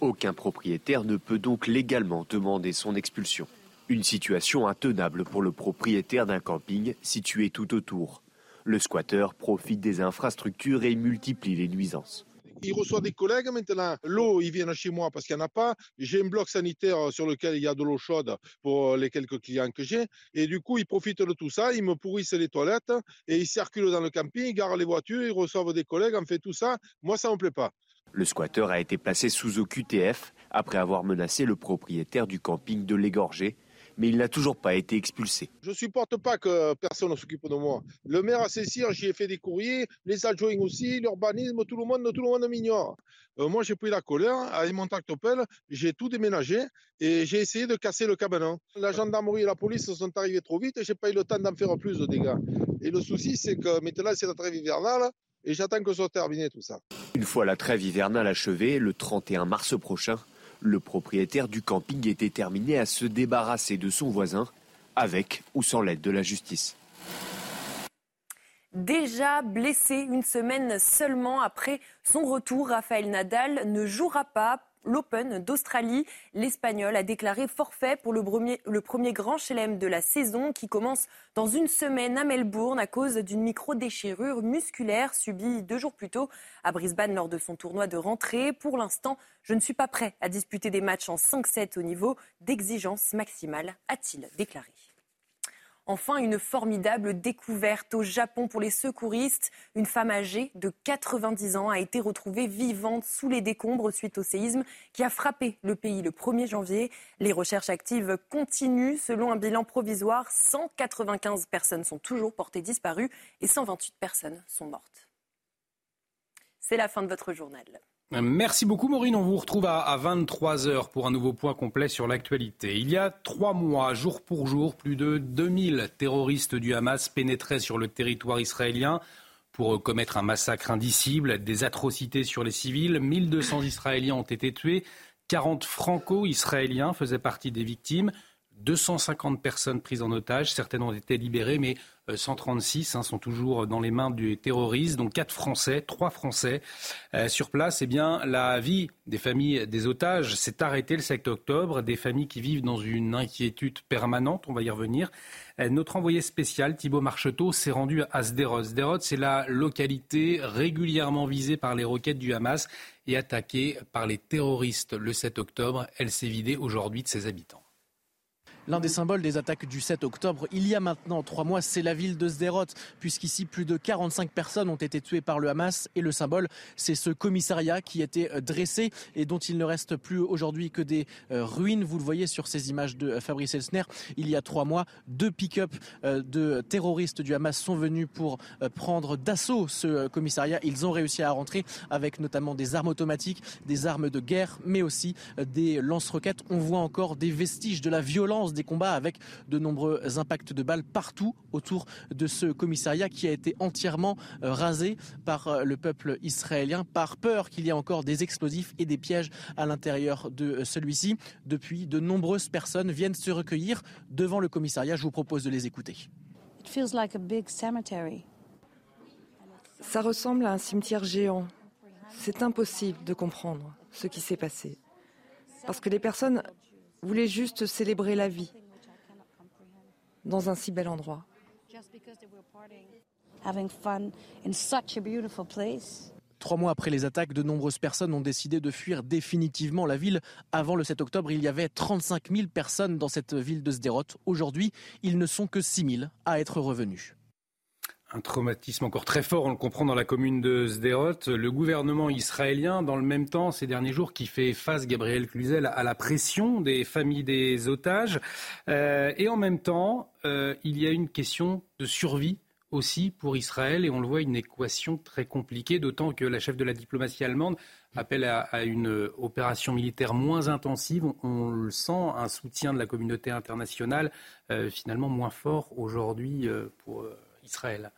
Aucun propriétaire ne peut donc légalement demander son expulsion. Une situation intenable pour le propriétaire d'un camping situé tout autour. Le squatteur profite des infrastructures et multiplie les nuisances. Il reçoit des collègues maintenant. L'eau, ils viennent chez moi parce qu'il n'y en a pas. J'ai un bloc sanitaire sur lequel il y a de l'eau chaude pour les quelques clients que j'ai. Et du coup, ils profitent de tout ça. Ils me pourrissent les toilettes et ils circulent dans le camping, ils garent les voitures, ils reçoivent des collègues. En fait, tout ça, moi, ça ne me plaît pas. Le squatteur a été placé sous OQTF après avoir menacé le propriétaire du camping de l'égorger, mais il n'a toujours pas été expulsé. Je ne supporte pas que personne ne s'occupe de moi. Le maire à Cessire, j'y ai fait des courriers, les adjoints aussi, l'urbanisme, tout le monde, tout le monde m'ignore. Euh, moi, j'ai pris la colère, avec mon tractopelle, j'ai tout déménagé et j'ai essayé de casser le cabanon. La gendarmerie et la police sont arrivés trop vite et j'ai pas eu le temps d'en faire plus de dégâts. Et le souci, c'est que maintenant, c'est la trêve hivernale et j'attends que ce soit terminé tout ça. Une fois la trêve hivernale achevée, le 31 mars prochain, le propriétaire du camping est déterminé à se débarrasser de son voisin, avec ou sans l'aide de la justice. Déjà blessé une semaine seulement après son retour, Rafael Nadal ne jouera pas l'Open d'Australie. L'Espagnol a déclaré forfait pour le premier, grand chelem de la saison qui commence dans une semaine à Melbourne à cause d'une micro-déchirure musculaire subie deux jours plus tôt à Brisbane lors de son tournoi de rentrée. Pour l'instant, je ne suis pas prêt à disputer des matchs en 5-7 au niveau d'exigence maximale, a-t-il déclaré. Enfin, une formidable découverte au Japon pour les secouristes. Une femme âgée de 90 ans a été retrouvée vivante sous les décombres suite au séisme qui a frappé le pays le 1er janvier. Les recherches actives continuent. Selon un bilan provisoire, 195 personnes sont toujours portées disparues et 128 personnes sont mortes. C'est la fin de votre journal. Merci beaucoup Maureen. On vous retrouve à 23h pour un nouveau point complet sur l'actualité. Il y a trois mois, jour pour jour, plus de 2000 terroristes du Hamas pénétraient sur le territoire israélien pour commettre un massacre indicible, des atrocités sur les civils. 1200 Israéliens ont été tués. 40 franco-israéliens faisaient partie des victimes. 250 personnes prises en otage. Certaines ont été libérées, mais 136 hein, sont toujours dans les mains du terroriste. Donc quatre Français, trois Français euh, sur place. Eh bien, la vie des familles des otages s'est arrêtée le 7 octobre. Des familles qui vivent dans une inquiétude permanente. On va y revenir. Euh, notre envoyé spécial, Thibault Marcheteau, s'est rendu à Sderot. Sderot, c'est la localité régulièrement visée par les roquettes du Hamas et attaquée par les terroristes le 7 octobre. Elle s'est vidée aujourd'hui de ses habitants. L'un des symboles des attaques du 7 octobre, il y a maintenant trois mois, c'est la ville de Sderot, puisqu'ici plus de 45 personnes ont été tuées par le Hamas. Et le symbole, c'est ce commissariat qui était euh, dressé et dont il ne reste plus aujourd'hui que des euh, ruines. Vous le voyez sur ces images de euh, Fabrice Elsner. Il y a trois mois, deux pick-up de terroristes du Hamas sont venus pour prendre d'assaut ce commissariat. Ils ont réussi à rentrer avec notamment des armes automatiques, des armes de guerre, mais aussi des lance-roquettes. On voit encore des vestiges de la violence des combats avec de nombreux impacts de balles partout autour de ce commissariat qui a été entièrement euh, rasé par euh, le peuple israélien par peur qu'il y ait encore des explosifs et des pièges à l'intérieur de euh, celui-ci. Depuis, de nombreuses personnes viennent se recueillir devant le commissariat. Je vous propose de les écouter. Ça ressemble à un cimetière géant. C'est impossible de comprendre ce qui s'est passé. Parce que les personnes voulaient juste célébrer la vie dans un si bel endroit. Trois mois après les attaques, de nombreuses personnes ont décidé de fuir définitivement la ville. Avant le 7 octobre, il y avait 35 000 personnes dans cette ville de Sderot. Aujourd'hui, ils ne sont que 6 000 à être revenus. Un traumatisme encore très fort, on le comprend dans la commune de Sderot. Le gouvernement israélien, dans le même temps, ces derniers jours, qui fait face, Gabriel Cluzel, à la pression des familles des otages. Euh, et en même temps, euh, il y a une question de survie aussi pour Israël, et on le voit, une équation très compliquée, d'autant que la chef de la diplomatie allemande appelle à, une opération militaire moins intensive. On, le sent, un soutien de la communauté internationale euh, finalement moins fort aujourd'hui pour Israël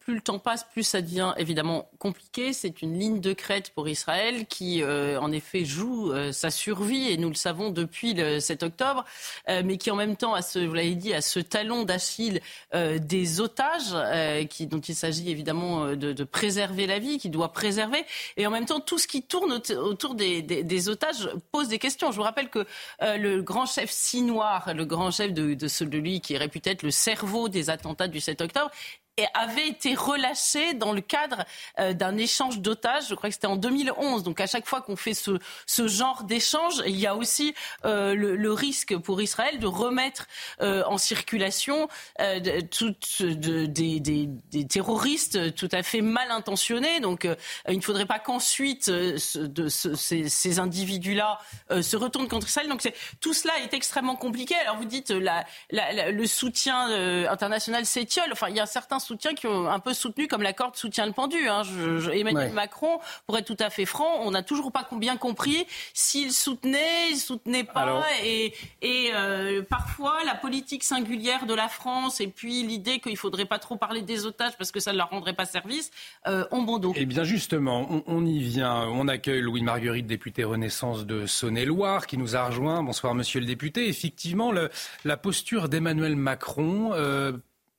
plus le temps passe, plus ça devient évidemment compliqué. C'est une ligne de crête pour Israël qui, euh, en effet, joue euh, sa survie, et nous le savons depuis le 7 octobre, euh, mais qui en même temps, a ce, vous l'avez dit, a ce talon d'Achille des otages, qui, dont il s'agit évidemment de, de, préserver la vie, qui doit préserver, et en même temps, tout ce qui tourne autour des, des, otages pose des questions. Je vous rappelle que le grand chef Sinoir, le grand chef de, de celui qui est réputé être le cerveau des attentats du 7 octobre, avait été relâché dans le cadre euh, d'un échange d'otages. Je crois que c'était en 2011. Donc à chaque fois qu'on fait ce, genre d'échange, il y a aussi euh, le, risque pour Israël de remettre euh, en circulation des, terroristes tout à fait mal intentionnés. Donc il ne faudrait pas qu'ensuite ces, individus-là se retournent contre Israël. Donc tout cela est extrêmement compliqué. Alors vous dites la, le soutien international s'étiole. Enfin il y a certains soutien qui ont un peu soutenu comme la corde soutient le pendu. Hein. Emmanuel Macron, pour être tout à fait franc, on n'a toujours pas bien compris s'il soutenait, il soutenait pas. Et, et euh, parfois, la politique singulière de la France et puis l'idée qu'il faudrait pas trop parler des otages parce que ça ne leur rendrait pas service euh, ont bon dos. Eh bien justement, on, on, y vient. On accueille Louis Marguerite, député Renaissance de Saône-et-Loire, qui nous a rejoint. Bonsoir, monsieur le député. Effectivement, le, la posture d'Emmanuel Macron... Euh,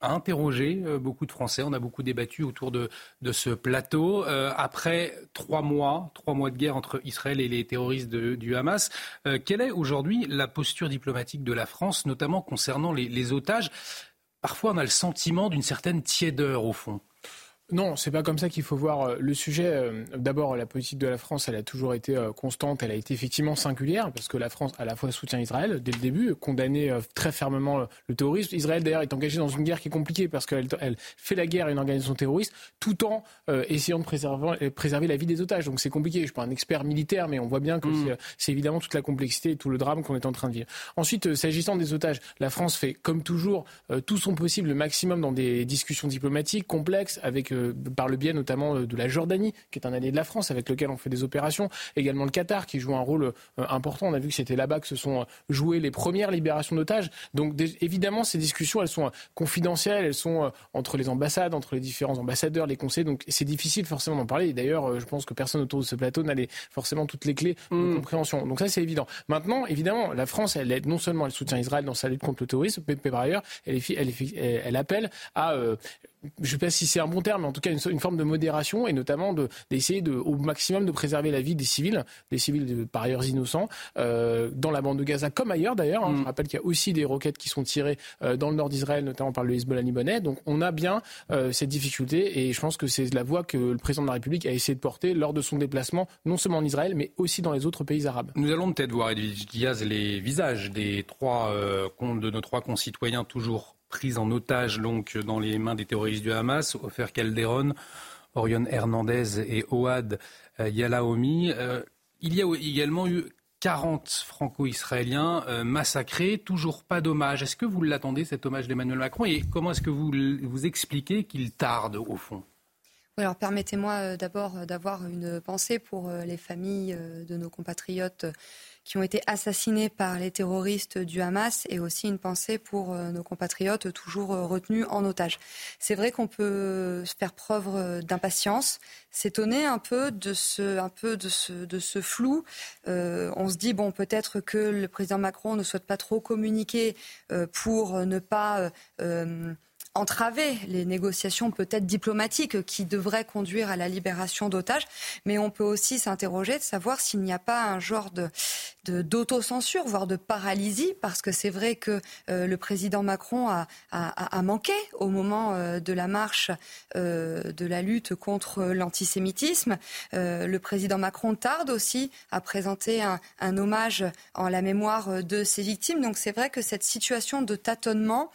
a interrogé euh, beaucoup de Français. On a beaucoup débattu autour de, ce plateau. Euh, après trois mois, trois mois de guerre entre Israël et les terroristes du Hamas, euh, quelle est aujourd'hui la posture diplomatique de la France, notamment concernant les otages? Parfois, on a le sentiment d'une certaine tiédeur, au fond. Non, c'est pas comme ça qu'il faut voir euh, le sujet. Euh, d'abord, la politique de la France, elle a toujours été euh, constante, elle a été effectivement singulière, parce que la France, à la fois, soutient Israël dès le début, condamné très fermement le terrorisme. Israël, d'ailleurs, est engagé dans une guerre qui est compliquée, parce qu'elle elle fait la guerre à une organisation terroriste, tout en essayant de préserver, préserver, la vie des otages. Donc c'est compliqué. Je suis pas un expert militaire, mais on voit bien que mm. c'est évidemment toute la complexité et tout le drame qu'on est en train de vivre. Ensuite, s'agissant des otages, la France fait, comme toujours, tout son possible, le maximum dans des discussions diplomatiques complexes, avec par le biais notamment euh, de la Jordanie, qui est un allié de la France, avec lequel on fait des opérations. Également le Qatar, qui joue un rôle euh, important. On a vu que c'était là-bas que se sont euh, jouées les premières libérations d'otages. Donc évidemment, ces discussions, elles sont confidentielles, elles sont entre les ambassades, entre les différents ambassadeurs, les conseils. Donc c'est difficile forcément d'en parler. Et d'ailleurs, je pense que personne autour de ce plateau n'a forcément toutes les clés de mm. compréhension. Donc ça, c'est évident. Maintenant, évidemment, la France, elle aide non seulement elle soutient Israël dans sa lutte contre le terrorisme, mais par ailleurs, elle, elle, elle appelle à je ne sais pas si c'est un bon terme, mais en tout cas une, une forme de modération et notamment d'essayer de, au maximum de préserver la vie des civils, des civils de, par ailleurs innocents, euh, dans la bande de Gaza comme ailleurs d'ailleurs. Hein. Mm. Je rappelle qu'il y a aussi des roquettes qui sont tirées euh, dans le nord d'Israël, notamment par le Hezbollah libanais. Donc on a bien euh, cette difficulté et je pense que c'est la voie que le président de la République a essayé de porter lors de son déplacement, non seulement en Israël, mais aussi dans les autres pays arabes. Nous allons peut-être voir, Edwige Diaz, les visages des trois, de nos trois concitoyens toujours prise en otage donc, dans les mains des terroristes du Hamas, Ofer Calderon, Orion Hernandez et Ouad euh, Yalaomi. Euh, il y a également eu 40 franco-israéliens euh, massacrés, toujours pas d'hommage. Est-ce que vous l'attendez, cet hommage d'Emmanuel Macron? Et comment est-ce que vous vous expliquez qu'il tarde, au fond? Alors permettez-moi d'abord d'avoir une pensée pour les familles de nos compatriotes qui ont été assassinés par les terroristes du Hamas et aussi une pensée pour euh, nos compatriotes toujours euh, retenus en otage. C'est vrai qu'on peut faire preuve euh, d'impatience, s'étonner un peu de ce, un peu de ce, de ce flou. Euh, on se dit bon peut-être que le président Macron ne souhaite pas trop communiquer euh, pour ne pas euh, entraver les négociations peut-être diplomatiques qui devraient conduire à la libération d'otages, mais on peut aussi s'interroger de savoir s'il n'y a pas un genre de d'autocensure, voire de paralysie, parce que c'est vrai que euh, le président Macron a, a, a manqué au moment euh, de la marche euh, de la lutte contre l'antisémitisme. Euh, le président Macron tarde aussi à présenter un, un hommage en la mémoire de ses victimes. Donc c'est vrai que cette situation de tâtonnement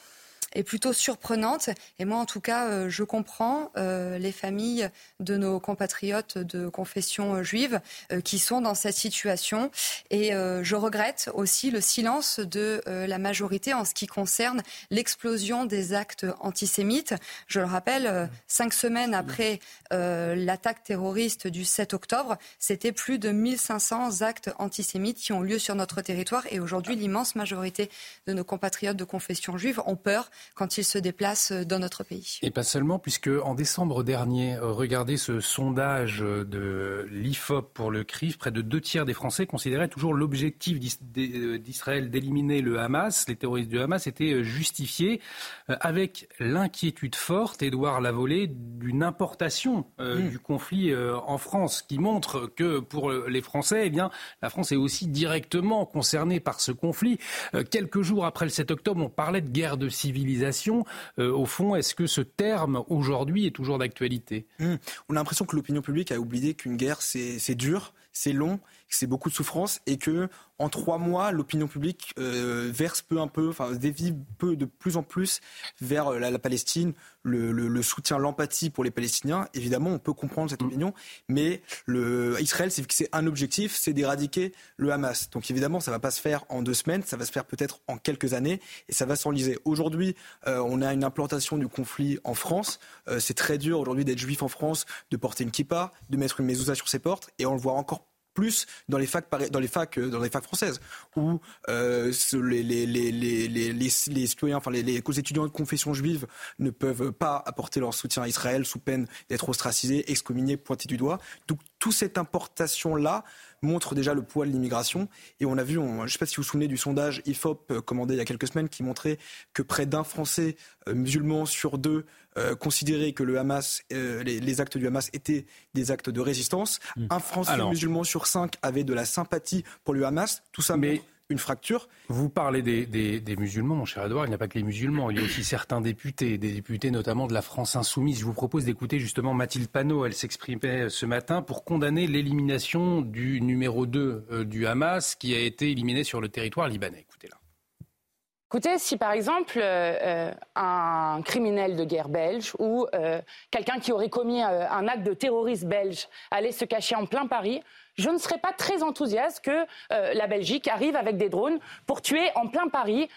est plutôt surprenante. Et moi, en tout cas, euh, je comprends euh, les familles de nos compatriotes de confession euh, juive qui sont dans cette situation. Et je regrette aussi le silence de la majorité en ce qui concerne l'explosion des actes antisémites. Je le rappelle, cinq semaines après l'attaque terroriste du 7 octobre, c'était plus de 1500 actes antisémites qui ont lieu sur notre territoire. Et aujourd'hui, l'immense majorité de nos compatriotes de confession juive ont peur quand ils se déplacent dans notre pays. Et pas seulement, puisque en décembre dernier, euh, regardez ce sondage de l'IFOP pour le CRIF, près de deux tiers des Français considéraient toujours l'objectif euh, d'Israël d'éliminer le Hamas, les terroristes du Hamas, était euh, justifié, avec l'inquiétude forte, Édouard Lavolée, d'une importation mmh. du conflit en France, qui montre que pour les Français, eh bien, la France est aussi directement concernée par ce conflit. Quelques jours après le 7 octobre, on parlait de guerre de civilisation euh, au fond, est-ce que ce terme aujourd'hui est toujours d'actualité? Mmh. On a l'impression que l'opinion publique a oublié qu'une guerre, c'est dur, c'est long, c'est beaucoup de souffrance et que en trois mois, l'opinion publique euh, verse peu un peu, enfin dévie peu de plus en plus vers euh, la, Palestine, le, soutien, l'empathie pour les Palestiniens. Évidemment, on peut comprendre cette mm. opinion, mais le, Israël, c'est c'est un objectif, c'est d'éradiquer le Hamas. Donc évidemment, ça va pas se faire en deux semaines, ça va se faire peut-être en quelques années, et ça va s'enliser. Aujourd'hui, euh, on a une implantation du conflit en France. c'est très dur aujourd'hui d'être juif en France, de porter une kippa, de mettre une mezouza sur ses portes, et on le voit encore plus dans les facs, dans les facs, euh, dans les facs françaises, où euh, les, citoyens, enfin les étudiants de confession juive ne peuvent pas apporter leur soutien à Israël sous peine d'être ostracisés, excommuniés, pointés du doigt. Donc toute cette importation-là montre déjà le poids de l'immigration. Et on a vu, je ne sais pas si vous vous souvenez du sondage IFOP euh, commandé il y a quelques semaines qui montrait que près d'un Français musulman sur deux euh, considérer que le Hamas, euh, les, actes du Hamas étaient des actes de résistance. Hmm. Un Français musulman sur cinq avait de la sympathie pour le Hamas. Tout ça mais une fracture. Vous parlez des, musulmans, mon cher Edouard, il n'y a pas que les musulmans, il y a aussi certains députés, des députés notamment de la France insoumise. Je vous propose d'écouter justement Mathilde Panot, elle s'exprimait ce matin pour condamner l'élimination du numéro 2 euh, du Hamas qui a été éliminé sur le territoire libanais. Écoutez-la. Écoutez, si par exemple euh, euh, un criminel de guerre belge ou euh, quelqu'un qui aurait commis un acte de terrorisme belge allait se cacher en plein Paris, je ne serais pas très enthousiaste que la Belgique arrive avec des drones pour tuer en plein Paris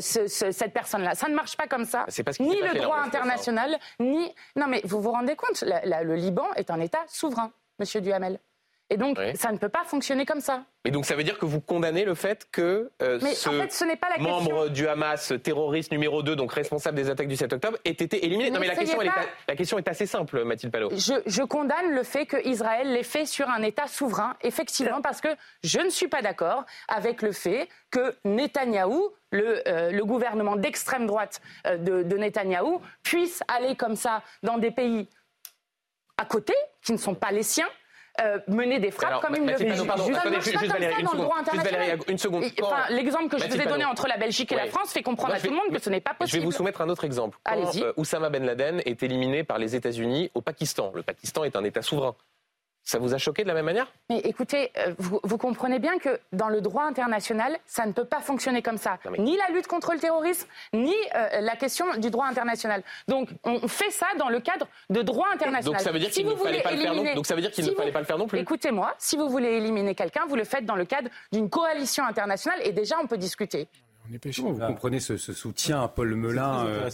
cette personne-là. Ça ne marche pas comme ça. ni le droit international, ni... Non mais vous vous rendez compte, le Liban est un État souverain, Monsieur Duhamel. Et donc, ça ne peut pas fonctionner comme ça. Mais donc, ça veut dire que vous condamnez le fait que euh, ce, n'est pas la membre du Hamas, terroriste numéro 2, donc responsable des attaques du 7 octobre, ait été éliminé Non, mais la question, est, la question est assez simple, Mathilde Palot. Je, condamne le fait qu'Israël l'ait fait sur un État souverain, effectivement, parce que je ne suis pas d'accord avec le fait que Netanyahou, le, euh, gouvernement d'extrême droite euh, de, de Netanyahou, puisse aller comme ça dans des pays à côté, qui ne sont pas les siens, euh, mener des frappes comme il le fait. Juste, Valérie, une seconde. L'exemple que je vous ai donné entre la Belgique et la France fait comprendre à tout le monde que ce n'est pas possible. Je vais vous soumettre un autre exemple. Quand euh, Oussama Ben Laden est éliminé par les États-Unis au Pakistan. Le Pakistan est un État souverain. Ça vous a choqué de la même manière? Mais écoutez, euh, vous, comprenez bien que dans le droit international, ça ne peut pas fonctionner comme ça. Ni la lutte contre le terrorisme, ni euh, la question du droit international. Donc on fait ça dans le cadre de droit international. Donc ça veut dire qu'il ne fallait pas le faire non Donc ça veut dire qu'il ne fallait pas le faire non plus? Écoutez-moi, si vous voulez éliminer quelqu'un, vous le faites dans le cadre d'une coalition internationale et déjà on peut discuter. vous comprenez ce, soutien à Paul Melun euh,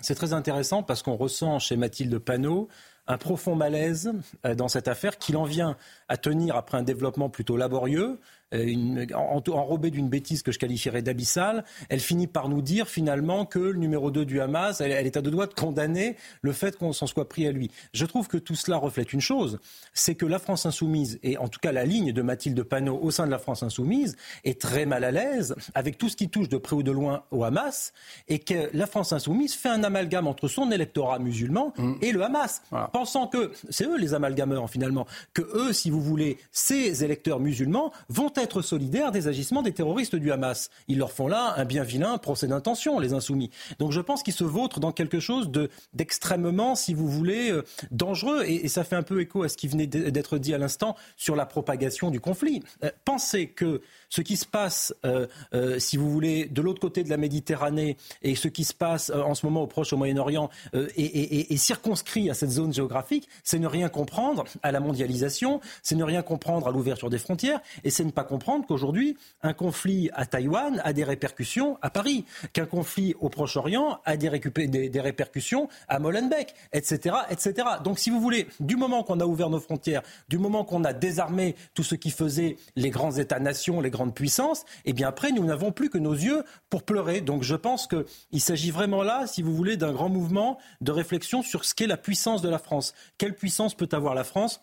C'est très intéressant parce qu'on ressent chez Mathilde Panot un profond malaise euh, dans cette affaire qu'il en vient à tenir après un développement plutôt laborieux, euh, enrobée d'une bêtise que je qualifierais d'abyssale, elle finit par nous dire finalement que le numéro 2 du Hamas, elle, est à deux doigts de condamner le fait qu'on s'en soit pris à lui. Je trouve que tout cela reflète une chose, c'est que la France insoumise, et en tout cas la ligne de Mathilde Panot au sein de la France insoumise, est très mal à l'aise avec tout ce qui touche de près ou de loin au Hamas, et que la France insoumise fait un amalgame entre son électorat musulman mmh. et le Hamas, pensant que c'est eux les amalgameurs finalement, que eux, si vous voulez, ces électeurs musulmans vont être solidaires des agissements des terroristes du Hamas. Ils leur font là un bien vilain procès d'intention, les insoumis. Donc je pense qu'ils se vautrent dans quelque chose d'extrêmement, si vous voulez, euh, dangereux. Et, ça fait un peu écho à ce qui venait d'être dit à l'instant sur la propagation du conflit. Euh, pensez que ce qui se passe, euh, euh, si vous voulez, de l'autre côté de la Méditerranée et ce qui se passe euh, en ce moment au Proche, au Moyen-Orient, est, circonscrit à cette zone géographique, c'est ne rien comprendre à la mondialisation, c'est ne rien comprendre à l'ouverture des frontières, et c'est ne pas comprendre qu'aujourd'hui, un conflit à Taïwan a des répercussions à Paris, qu'un conflit au Proche-Orient a des, des, répercussions à Molenbeek, etc., etc. Donc, si vous voulez, du moment qu'on a ouvert nos frontières, du moment qu'on a désarmé tout ce qui faisait les grands États-nations, les grandes puissances, et eh bien après, nous n'avons plus que nos yeux pour pleurer. Donc je pense qu'il s'agit vraiment là, si vous voulez, d'un grand mouvement de réflexion sur ce qu'est la puissance de la France. Quelle puissance peut avoir la France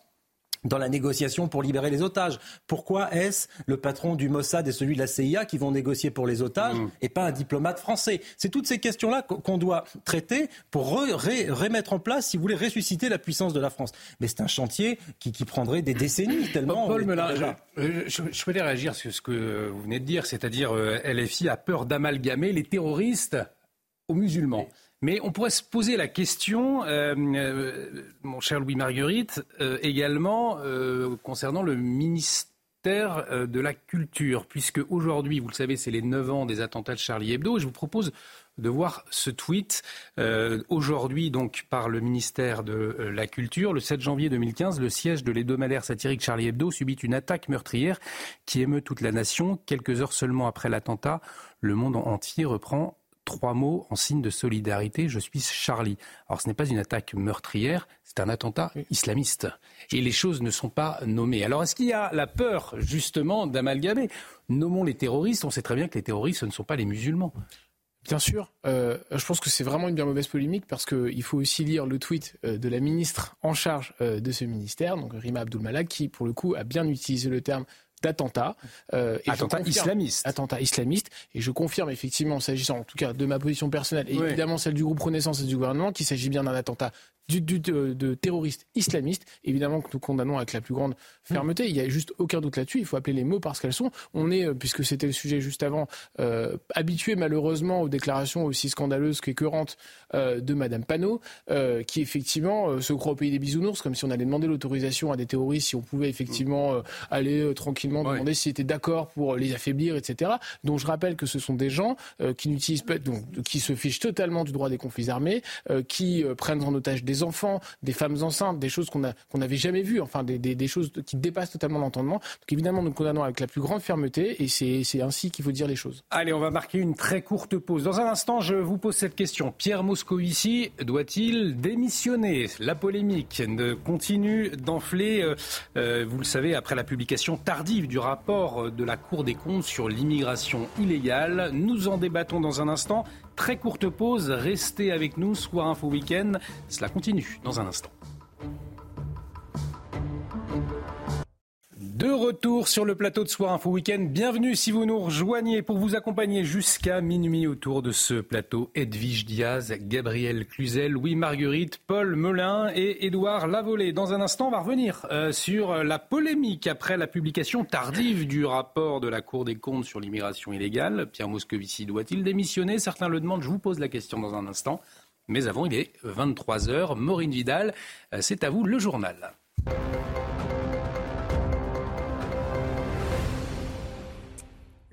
dans la négociation pour libérer les otages. Pourquoi est-ce le patron du Mossad et celui de la CIA qui vont négocier pour les otages mm. et pas un diplomate français? C'est toutes ces questions-là qu'on doit traiter pour remettre en place, si vous voulez, ressusciter la puissance de la France. Mais c'est un chantier qui, prendrait des décennies tellement. Paul Melun, je, je, je, réagir sur ce que vous venez de dire, c'est-à-dire euh, LFI a peur d'amalgamer les terroristes aux musulmans. Mais on pourrait se poser la question, euh, euh, mon cher Louis Marguerite, euh, également concernant le ministère de la Culture, puisque aujourd'hui, vous le savez, c'est les 9 ans des attentats de Charlie Hebdo. Je vous propose de voir ce tweet aujourd'hui donc par le ministère de la Culture. Le 7 janvier 2015, le siège de l'hebdomadaire satirique Charlie Hebdo subit une attaque meurtrière qui émeut toute la nation. Quelques heures seulement après l'attentat, le monde entier reprend trois mots en signe de solidarité, je suis Charlie. Alors ce n'est pas une attaque meurtrière, c'est un attentat islamiste. Et les choses ne sont pas nommées. Alors est-ce qu'il y a la peur justement d'amalgamer? Nommons les terroristes, on sait très bien que les terroristes, ce ne sont pas les musulmans. Bien sûr, euh, je pense que c'est vraiment une bien mauvaise polémique parce qu'il faut aussi lire le tweet euh, de la ministre en charge euh, de ce ministère, donc Rima Abdul qui pour le coup a bien utilisé le terme d'attentats. Euh, attentats islamistes. Attentats islamistes. Et je confirme effectivement, s'agissant en tout cas de ma position personnelle et évidemment celle du groupe Renaissance et du gouvernement, qu'il s'agit bien d'un attentat du, de, terroristes islamistes, évidemment que nous condamnons avec la plus grande fermeté. Il n'y a juste aucun doute là-dessus. Il faut appeler les mots parce qu'elles sont. On est, euh, puisque c'était le sujet juste avant, euh, habitué malheureusement aux déclarations aussi scandaleuses qu'écœurantes euh, de Madame Panot, euh, qui effectivement se croit au pays des bisounours, comme si on allait demander l'autorisation à des terroristes, si on pouvait effectivement aller tranquillement demander s'ils étaient d'accord pour les affaiblir, etc. Donc je rappelle que ce sont des gens qui n'utilisent pas, donc qui se fichent totalement du droit des conflits armés, qui prennent en otage des enfants, des femmes enceintes, des choses qu'on qu'on n'avait jamais vues, enfin des, des, choses qui dépassent totalement l'entendement. Donc évidemment, nous condamnons avec la plus grande fermeté et c'est ainsi qu'il faut dire les choses. Allez, on va marquer une très courte pause. Dans un instant, je vous pose cette question. Pierre Moscovici doit-il démissionner? La polémique continue d'enfler, euh, euh, vous le savez, après la publication tardive du rapport de la Cour des comptes sur l'immigration illégale. Nous en débattons dans un instant. Très courte pause, restez avec nous, Soir Info Week-end. Cela continue dans un instant. De retour sur le plateau de Soir Info Week-end. Bienvenue si vous nous rejoignez pour vous accompagner jusqu'à minuit autour de ce plateau. Edwige Diaz, Gabriel Cluzel, Louis Marguerite, Paul Melun et Édouard Lavolée. Dans un instant, on va revenir euh, sur la polémique après la publication tardive du rapport de la Cour des comptes sur l'immigration illégale. Pierre Moscovici doit-il démissionner? Certains le demandent. Je vous pose la question dans un instant. Mais avant, il est 23h. Maureen Vidal, euh, c'est à vous le journal.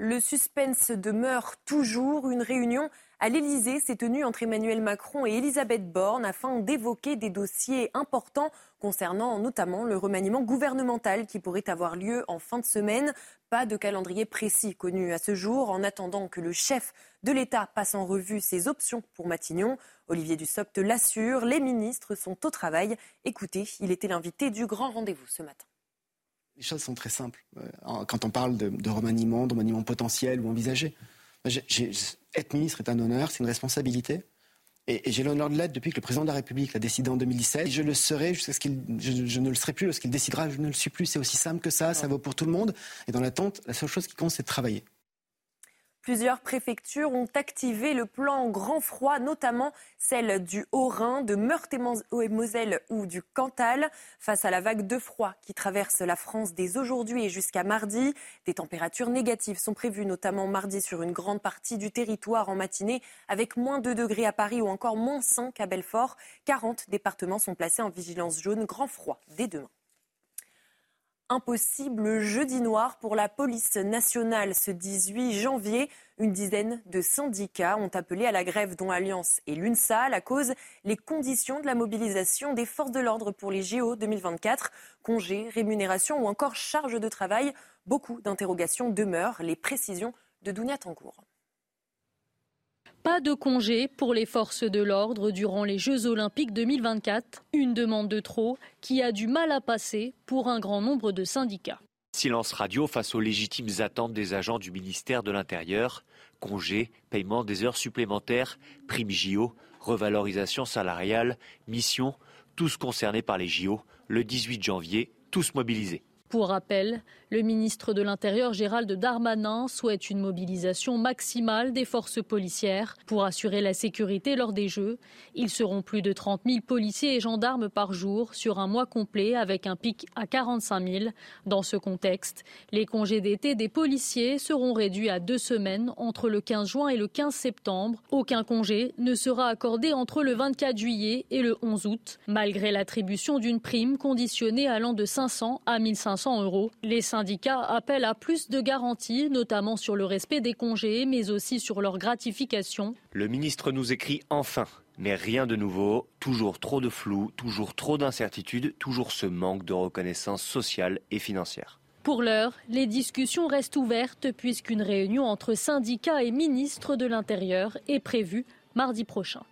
Le suspense demeure toujours. Une réunion à l'Elysée s'est tenue entre Emmanuel Macron et Elisabeth Borne afin d'évoquer des dossiers importants concernant notamment le remaniement gouvernemental qui pourrait avoir lieu en fin de semaine. Pas de calendrier précis connu à ce jour. En attendant que le chef de l'État passe en revue ses options pour Matignon, Olivier Dussopt l'assure, les ministres sont au travail. Écoutez, il était l'invité du grand rendez-vous ce matin. Les choses sont très simples. Euh, quand on parle de, remaniement, de remaniement potentiel ou envisagé, être ministre est un honneur, c'est une responsabilité. Et, j'ai l'honneur de l'être depuis que le président de la République l'a décidé en 2017. Et je le serai jusqu'à ce qu'il. Je, ne le serai plus lorsqu'il décidera, je ne le suis plus. C'est aussi simple que ça, ça vaut pour tout le monde. Et dans l'attente, la seule chose qui compte, c'est de travailler. Plusieurs préfectures ont activé le plan grand froid, notamment celle du Haut-Rhin, de Meurthe-et-Moselle ou du Cantal. Face à la vague de froid qui traverse la France dès aujourd'hui et jusqu'à mardi, des températures négatives sont prévues, notamment mardi sur une grande partie du territoire en matinée, avec moins 2 degrés à Paris ou encore moins 5 à Belfort. 40 départements sont placés en vigilance jaune grand froid dès demain. Impossible jeudi noir pour la police nationale ce 18 janvier. Une dizaine de syndicats ont appelé à la grève dont Alliance et l'UNSA. La cause, les conditions de la mobilisation des forces de l'ordre pour les JO 2024. Congés, rémunération ou encore charge de travail. Beaucoup d'interrogations demeurent. Les précisions de Dounia Tangour. Pas de congé pour les forces de l'ordre durant les Jeux olympiques 2024, une demande de trop qui a du mal à passer pour un grand nombre de syndicats. Silence radio face aux légitimes attentes des agents du ministère de l'Intérieur. Congés, paiement des heures supplémentaires, primes JO, revalorisation salariale, mission, tous concernés par les JO. Le 18 janvier, tous mobilisés. Pour rappel, le ministre de l'Intérieur Gérald Darmanin souhaite une mobilisation maximale des forces policières pour assurer la sécurité lors des Jeux. Ils seront plus de 30 000 policiers et gendarmes par jour sur un mois complet avec un pic à 45 000. Dans ce contexte, les congés d'été des policiers seront réduits à deux semaines entre le 15 juin et le 15 septembre. Aucun congé ne sera accordé entre le 24 juillet et le 11 août, malgré l'attribution d'une prime conditionnée allant de 500 à 1500 euros. Les syndicats appellent à plus de garanties, notamment sur le respect des congés, mais aussi sur leur gratification. Le ministre nous écrit enfin. Mais rien de nouveau, toujours trop de flou, toujours trop d'incertitudes, toujours ce manque de reconnaissance sociale et financière. Pour l'heure, les discussions restent ouvertes puisqu'une réunion entre syndicats et ministres de l'Intérieur est prévue mardi prochain.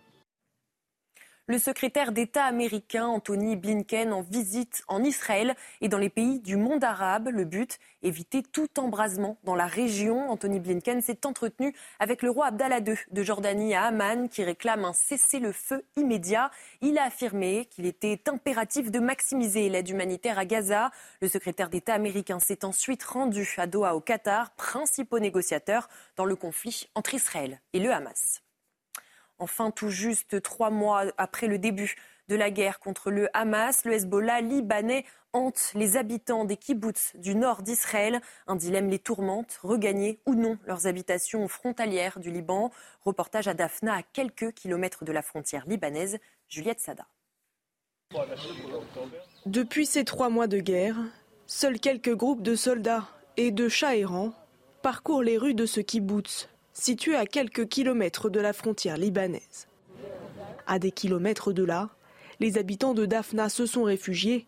Le secrétaire d'État américain Anthony Blinken en visite en Israël et dans les pays du monde arabe. Le but, éviter tout embrasement dans la région. Anthony Blinken s'est entretenu avec le roi Abdallah II de Jordanie à Amman qui réclame un cessez-le-feu immédiat. Il a affirmé qu'il était impératif de maximiser l'aide humanitaire à Gaza. Le secrétaire d'État américain s'est ensuite rendu à Doha au Qatar, principaux négociateurs dans le conflit entre Israël et le Hamas. Enfin, tout juste trois mois après le début de la guerre contre le Hamas, le Hezbollah libanais hante les habitants des kibbutz du nord d'Israël. Un dilemme les tourmente, regagner ou non leurs habitations frontalières du Liban. Reportage à Daphna, à quelques kilomètres de la frontière libanaise. Juliette Sada. Depuis ces trois mois de guerre, seuls quelques groupes de soldats et de chats errants parcourent les rues de ce kibbutz situé à quelques kilomètres de la frontière libanaise. À des kilomètres de là, les habitants de Daphna se sont réfugiés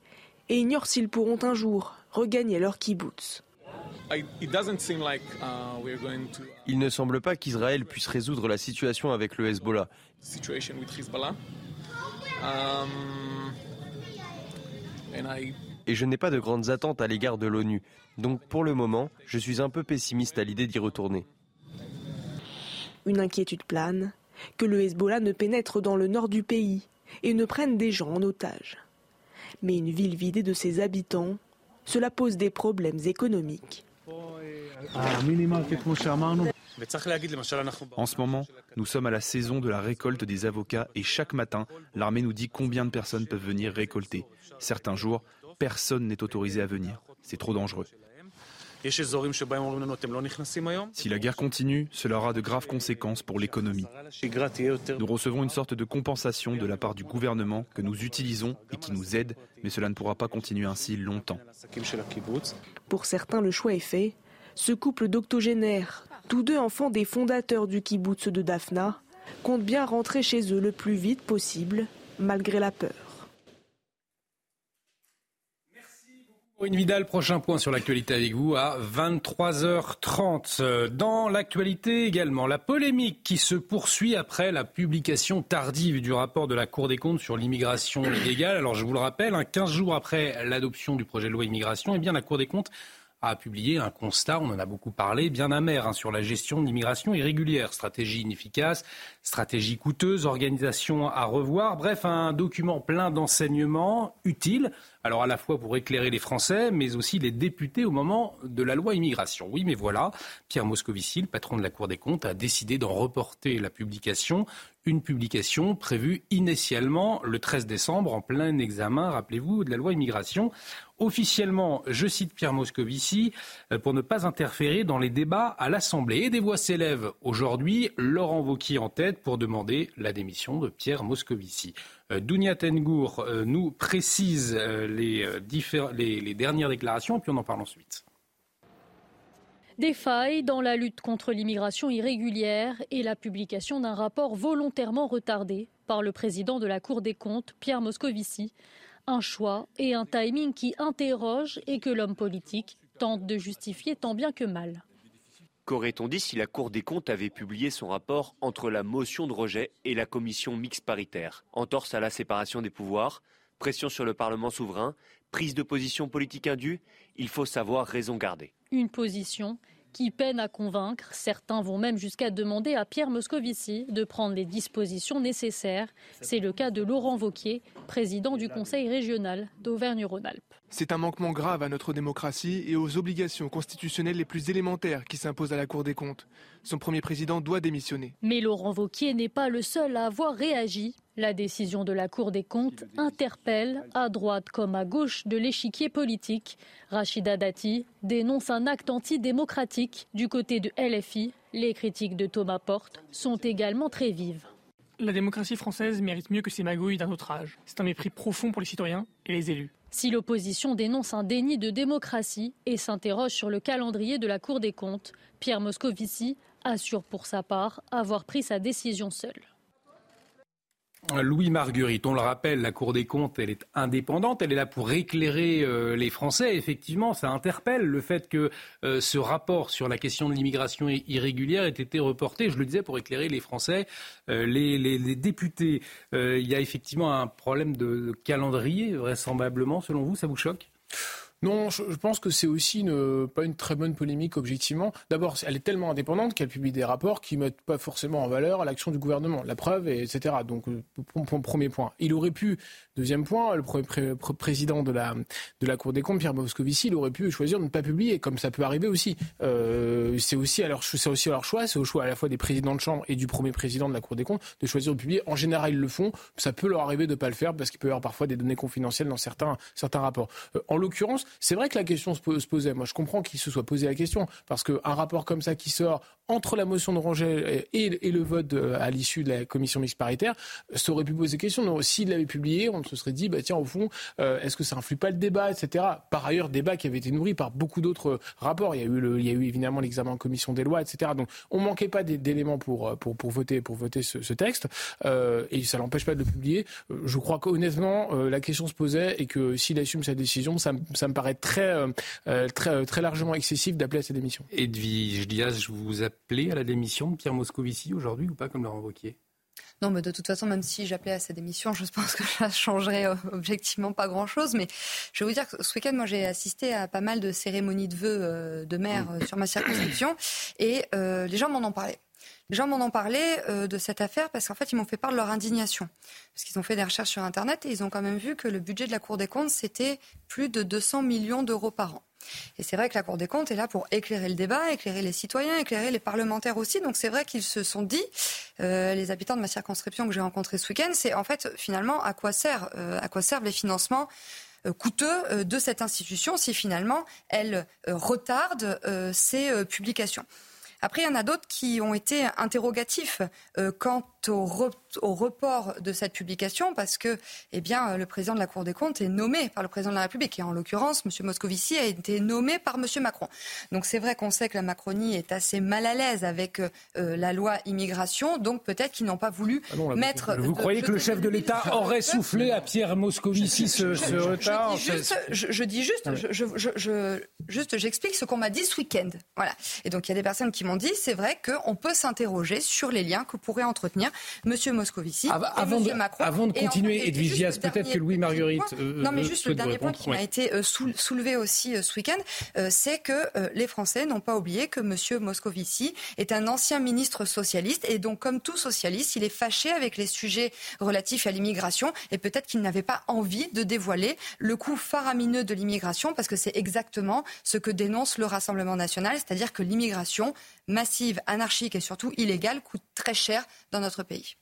et ignorent s'ils pourront un jour regagner leur kibbutz. Il ne semble pas qu'Israël puisse résoudre la situation avec le Hezbollah. Et je n'ai pas de grandes attentes à l'égard de l'ONU. Donc pour le moment, je suis un peu pessimiste à l'idée d'y retourner. Une inquiétude plane, que le Hezbollah ne pénètre dans le nord du pays et ne prenne des gens en otage. Mais une ville vidée de ses habitants, cela pose des problèmes économiques. En ce moment, nous sommes à la saison de la récolte des avocats et chaque matin, l'armée nous dit combien de personnes peuvent venir récolter. Certains jours, personne n'est autorisé à venir. C'est trop dangereux. Si la guerre continue, cela aura de graves conséquences pour l'économie. Nous recevons une sorte de compensation de la part du gouvernement que nous utilisons et qui nous aide, mais cela ne pourra pas continuer ainsi longtemps. Pour certains, le choix est fait. Ce couple d'octogénaires, tous deux enfants des fondateurs du kibbutz de Daphna, comptent bien rentrer chez eux le plus vite possible, malgré la peur. Une Vidal, prochain point sur l'actualité avec vous à 23h30. Dans l'actualité également, la polémique qui se poursuit après la publication tardive du rapport de la Cour des comptes sur l'immigration illégale. Alors je vous le rappelle, 15 jours après l'adoption du projet de loi immigration, eh bien la Cour des comptes a publié un constat, on en a beaucoup parlé, bien amer hein, sur la gestion de l'immigration irrégulière. Stratégie inefficace, stratégie coûteuse, organisation à revoir. Bref, un document plein d'enseignements utiles, alors à la fois pour éclairer les Français, mais aussi les députés au moment de la loi immigration. Oui, mais voilà, Pierre Moscovici, le patron de la Cour des comptes, a décidé d'en reporter la publication. Une publication prévue initialement le 13 décembre en plein examen, rappelez-vous, de la loi immigration. Officiellement, je cite Pierre Moscovici, euh, pour ne pas interférer dans les débats à l'Assemblée. Et des voix s'élèvent aujourd'hui, Laurent Wauquiez en tête pour demander la démission de Pierre Moscovici. Euh, Dounia Tengour euh, nous précise les, les dernières déclarations, puis on en parle ensuite. Des failles dans la lutte contre l'immigration irrégulière et la publication d'un rapport volontairement retardé par le président de la Cour des comptes, Pierre Moscovici. Un choix et un timing qui interrogent et que l'homme politique tente de justifier tant bien que mal. Qu'aurait-on dit si la Cour des comptes avait publié son rapport entre la motion de rejet et la commission mixte paritaire? Entorse à la séparation des pouvoirs, pression sur le Parlement souverain, prise de position politique indue, il faut savoir raison garder. Une position qui peine à convaincre. Certains vont même jusqu'à demander à Pierre Moscovici de prendre les dispositions nécessaires. C'est le cas de Laurent Vauquier, président du Conseil régional d'Auvergne-Rhône-Alpes. C'est un manquement grave à notre démocratie et aux obligations constitutionnelles les plus élémentaires qui s'imposent à la Cour des comptes. Son premier président doit démissionner. Mais Laurent Vauquier n'est pas le seul à avoir réagi. La décision de la Cour des comptes interpelle, à droite comme à gauche de l'échiquier politique. Rachida Dati dénonce un acte antidémocratique du côté de LFI. Les critiques de Thomas Porte sont également très vives. La démocratie française mérite mieux que ces magouilles d'un autre âge. C'est un mépris profond pour les citoyens et les élus. Si l'opposition dénonce un déni de démocratie et s'interroge sur le calendrier de la Cour des comptes, Pierre Moscovici assure pour sa part avoir pris sa décision seul. Louis Marguerite, on le rappelle, la Cour des comptes, elle est indépendante, elle est là pour éclairer euh, les Français. Effectivement, ça interpelle le fait que euh, ce rapport sur la question de l'immigration irrégulière ait été reporté, je le disais, pour éclairer les Français, euh, les, députés. il y a effectivement un problème de calendrier, vraisemblablement, selon vous, ça vous choque? Non, je, pense que c'est aussi une, pas une très bonne polémique objectivement. D'abord, elle est tellement indépendante qu'elle publie des rapports qui mettent pas forcément en valeur l'action du gouvernement, la preuve, etc. Donc, euh, premier point. Il aurait pu, deuxième point, le président de la, de la Cour des comptes, Pierre Moscovici, il aurait pu choisir de ne pas publier, comme ça peut arriver aussi. Euh, c'est aussi, à leur, aussi leur choix, c'est au choix à la fois des présidents de chambre et du premier président de la Cour des comptes de choisir de publier. En général, ils le font. Ça peut leur arriver de ne pas le faire parce qu'il peut y avoir parfois des données confidentielles dans certains, certains rapports. Euh, en l'occurrence, c'est vrai que la question se, posait. Moi, je comprends qu'il se soit posé la question parce qu'un rapport comme ça qui sort entre la motion de Rangel et, le vote à l'issue de la commission mixte paritaire, ça aurait pu poser question. S'il l'avait publié, on se serait dit, bah tiens, au fond, euh, est-ce que ça influe pas le débat, etc. Par ailleurs, débat qui avait été nourri par beaucoup d'autres rapports. Il y a eu, évidemment l'examen en commission des lois, etc. Donc, on manquait pas d'éléments pour, pour, voter, pour voter ce, texte, euh, et ça l'empêche pas de le publier. Je crois qu'honnêtement, euh, la question se posait et que s'il assume sa décision, ça, me paraît très, euh, euh, très, euh, très largement excessif d'appeler à cette démission. Edwige Diaz, je vous appelez à la démission Pierre Moscovici aujourd'hui ou pas, comme Laurent Wauquiez? Non, mais de toute façon, même si j'appelais à sa démission, je pense que ça changerait objectivement pas grand-chose. Mais je vais vous dire que ce week-end, moi, j'ai assisté à pas mal de cérémonies de vœux de maire mmh. sur ma circonscription, et les gens m'en ont parlé. Les gens m'en ont parlé euh, de cette affaire parce qu'en fait, ils m'ont fait part de leur indignation. Parce qu'ils ont fait des recherches sur Internet et ils ont quand même vu que le budget de la Cour des comptes, c'était plus de 200 millions d'euros par an. Et c'est vrai que la Cour des comptes est là pour éclairer le débat, éclairer les citoyens, éclairer les parlementaires aussi. Donc c'est vrai qu'ils se sont dit, euh, les habitants de ma circonscription que j'ai rencontrés ce week-end, c'est en fait finalement à quoi, euh, à quoi servent les financements coûteux de cette institution si finalement elle retarde ses publications. Après, il y en a d'autres qui ont été interrogatifs euh, au, report de cette publication parce que eh bien, le président de la Cour des comptes est nommé par le président de la République et en l'occurrence, M. Moscovici a été nommé par M. Macron. Donc c'est vrai qu'on sait que la Macronie est assez mal à l'aise avec euh, la loi immigration, donc peut-être qu'ils n'ont pas voulu ah mettre... Vous, croyez que le chef de l'État aurait soufflé à Pierre Moscovici ce, retard je dis juste, juste, j'explique ce qu'on m'a dit ce week-end. Voilà. Et donc il y a des personnes qui m'ont dit, c'est vrai qu'on peut s'interroger sur les liens que pourraient entretenir M. Moscovici avant et M. Macron. Avant de continuer, Edwige peut-être que Louis Marguerite. Euh, non, mais juste le dernier point qui m'a été euh, soulevé aussi euh, ce week-end, c'est que les Français n'ont pas oublié que M. Moscovici est un ancien ministre socialiste et donc, comme tout socialiste, il est fâché avec les sujets relatifs à l'immigration et peut-être qu'il n'avait pas envie de dévoiler le coût faramineux de l'immigration parce que c'est exactement ce que dénonce le Rassemblement national, c'est-à-dire que l'immigration massive, anarchique et surtout illégale coûte très cher dans notre pays.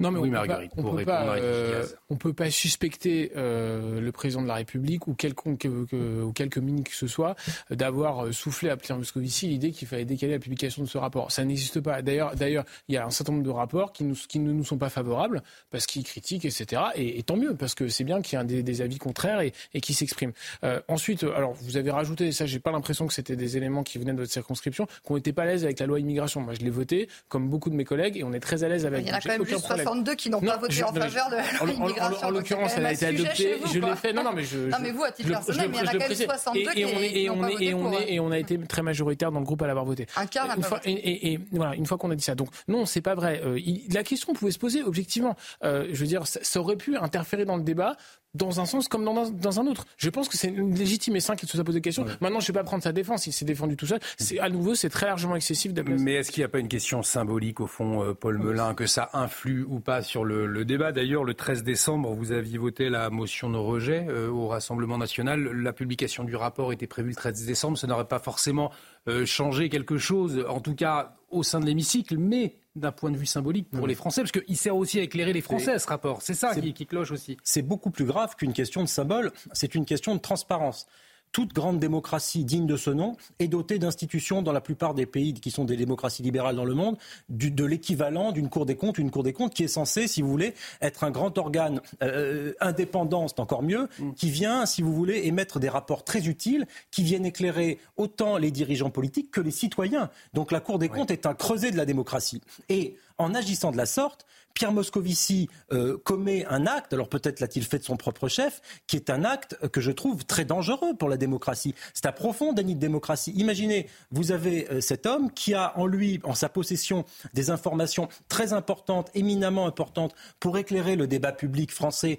Non, mais oui, on Marguerite, peut pas, on peut pas, euh, on peut pas suspecter euh, le président de la République ou quelconque ou quelque ministre que ce soit d'avoir soufflé à Pierre Moscovici l'idée qu'il fallait décaler la publication de ce rapport. Ça n'existe pas. D'ailleurs, d'ailleurs, il y a un certain nombre de rapports qui, nous, qui ne nous sont pas favorables parce qu'ils critiquent, etc. Et, tant mieux parce que c'est bien qu'il y ait des, des, avis contraires et, et qui s'expriment. Euh, ensuite, alors vous avez rajouté, ça, j'ai pas l'impression que c'était des éléments qui venaient de votre circonscription, qu'on n'était pas à l'aise avec la loi immigration. Moi, je l'ai voté, comme beaucoup de mes collègues, et on est très à l'aise avec. Il y en a quand même juste 62 qui n'ont pas voté en faveur de la loi immigration. En, l'occurrence, elle a été adoptée. je l'ai fait. Non, non, mais je. Non, mais vous, à titre personnel, il y en a quand même 62 qui n'ont pas voté pour. Et on a été très majoritaire dans le groupe à l'avoir voté. Un quart n'a pas voté. Et voilà, une fois qu'on a dit ça. Donc non, c'est pas vrai. Euh, la question pouvait se poser objectivement. Euh, je veux dire, ça aurait pu interférer dans le débat dans un sens comme dans, dans un autre. Je pense que c'est légitime et sain qu'il se soit posé des questions. Maintenant, je ne vais pas prendre sa défense. Il s'est défendu tout seul. C'est à nouveau, c'est très largement excessif. Mais est-ce qu'il n'y a pas une question symbolique au fond, euh, Paul Melun, que ça influe ou pas sur le, débat? D'ailleurs, le 13 décembre, vous aviez voté la motion de rejet au Rassemblement national. La publication du rapport était prévue le 13 décembre. Ça n'aurait pas forcément euh, changer quelque chose, en tout cas au sein de l'hémicycle, mais d'un point de vue symbolique pour les Français, parce qu'il sert aussi à éclairer les Français, ce rapport. C'est ça qui, qui cloche aussi. C'est beaucoup plus grave qu'une question de symbole, c'est une question de transparence toute grande démocratie digne de ce nom est dotée d'institutions dans la plupart des pays qui sont des démocraties libérales dans le monde, de l'équivalent d'une Cour des comptes, une Cour des comptes qui est censée, si vous voulez, être un grand organe euh, indépendant, c'est encore mieux, mm. qui vient, si vous voulez, émettre des rapports très utiles, qui viennent éclairer autant les dirigeants politiques que les citoyens. Donc la Cour des comptes est un creuset de la démocratie. Et en agissant de la sorte, Pierre Moscovici euh, commet un acte, alors peut-être l'a-t-il fait de son propre chef, qui est un acte que je trouve très dangereux pour la démocratie. C'est un profond déni de démocratie. Imaginez, vous avez euh, cet homme qui a en lui, en sa possession, des informations très importantes, éminemment importantes, pour éclairer le débat public français.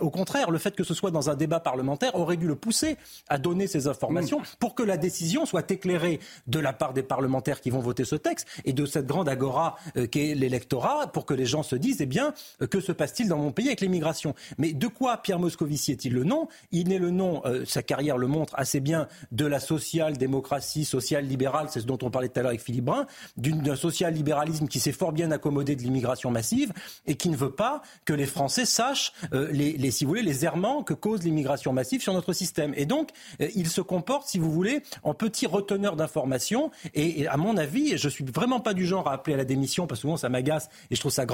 Au contraire, le fait que ce soit dans un débat parlementaire aurait dû le pousser à donner ces informations pour que la décision soit éclairée de la part des parlementaires qui vont voter ce texte et de cette grande agora euh, qu'est l'électorat, pour que les gens se disent, eh bien, que se passe-t-il dans mon pays avec l'immigration? Mais de quoi Pierre Moscovici est-il le nom? Il est le nom, euh, sa carrière le montre assez bien, de la social-démocratie, social-libérale, c'est ce dont on parlait tout à l'heure avec Philippe Brun, d'un social-libéralisme qui s'est fort bien accommodé de l'immigration massive et qui ne veut pas que les Français sachent, euh, les, si vous voulez, les errements que cause l'immigration massive sur notre système. Et donc, euh, il se comporte, si vous voulez, en petit reteneur d'informations. Et, à mon avis, je suis vraiment pas du genre à appeler à la démission parce que souvent ça m'agace et je trouve ça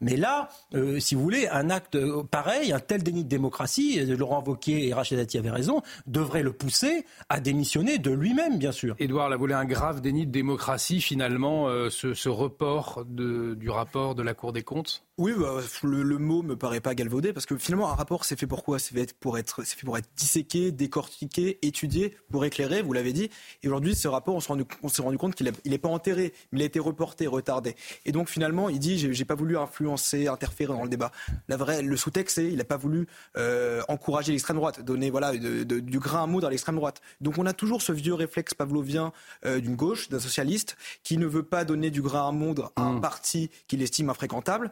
mais là, euh, si vous voulez, un acte euh, pareil, un tel déni de démocratie, Laurent Wauquiez et Rachid Dati avaient raison, devrait le pousser à démissionner de lui-même, bien sûr. Édouard voulu un grave déni de démocratie, finalement, euh, ce, report du rapport de la Cour des comptes? Oui, bah, le, le, mot me paraît pas galvaudé parce que finalement un rapport c'est fait pour quoi? C'est fait pour être, c'est fait pour être disséqué, décortiqué, étudié, pour éclairer. Vous l'avez dit. Et aujourd'hui, ce rapport, on s'est rendu, on s'est rendu compte qu'il n'est pas enterré, mais il a été reporté, retardé. Et donc finalement, il dit j'ai, pas voulu influencer, interférer dans le débat. La vraie, le sous-texte, c'est il n'a pas voulu euh, encourager l'extrême droite, donner voilà de, de, du grain à moudre à l'extrême droite. Donc on a toujours ce vieux réflexe pavlovien euh, d'une gauche, d'un socialiste, qui ne veut pas donner du grain à moudre à un mmh. parti qu'il estime infréquentable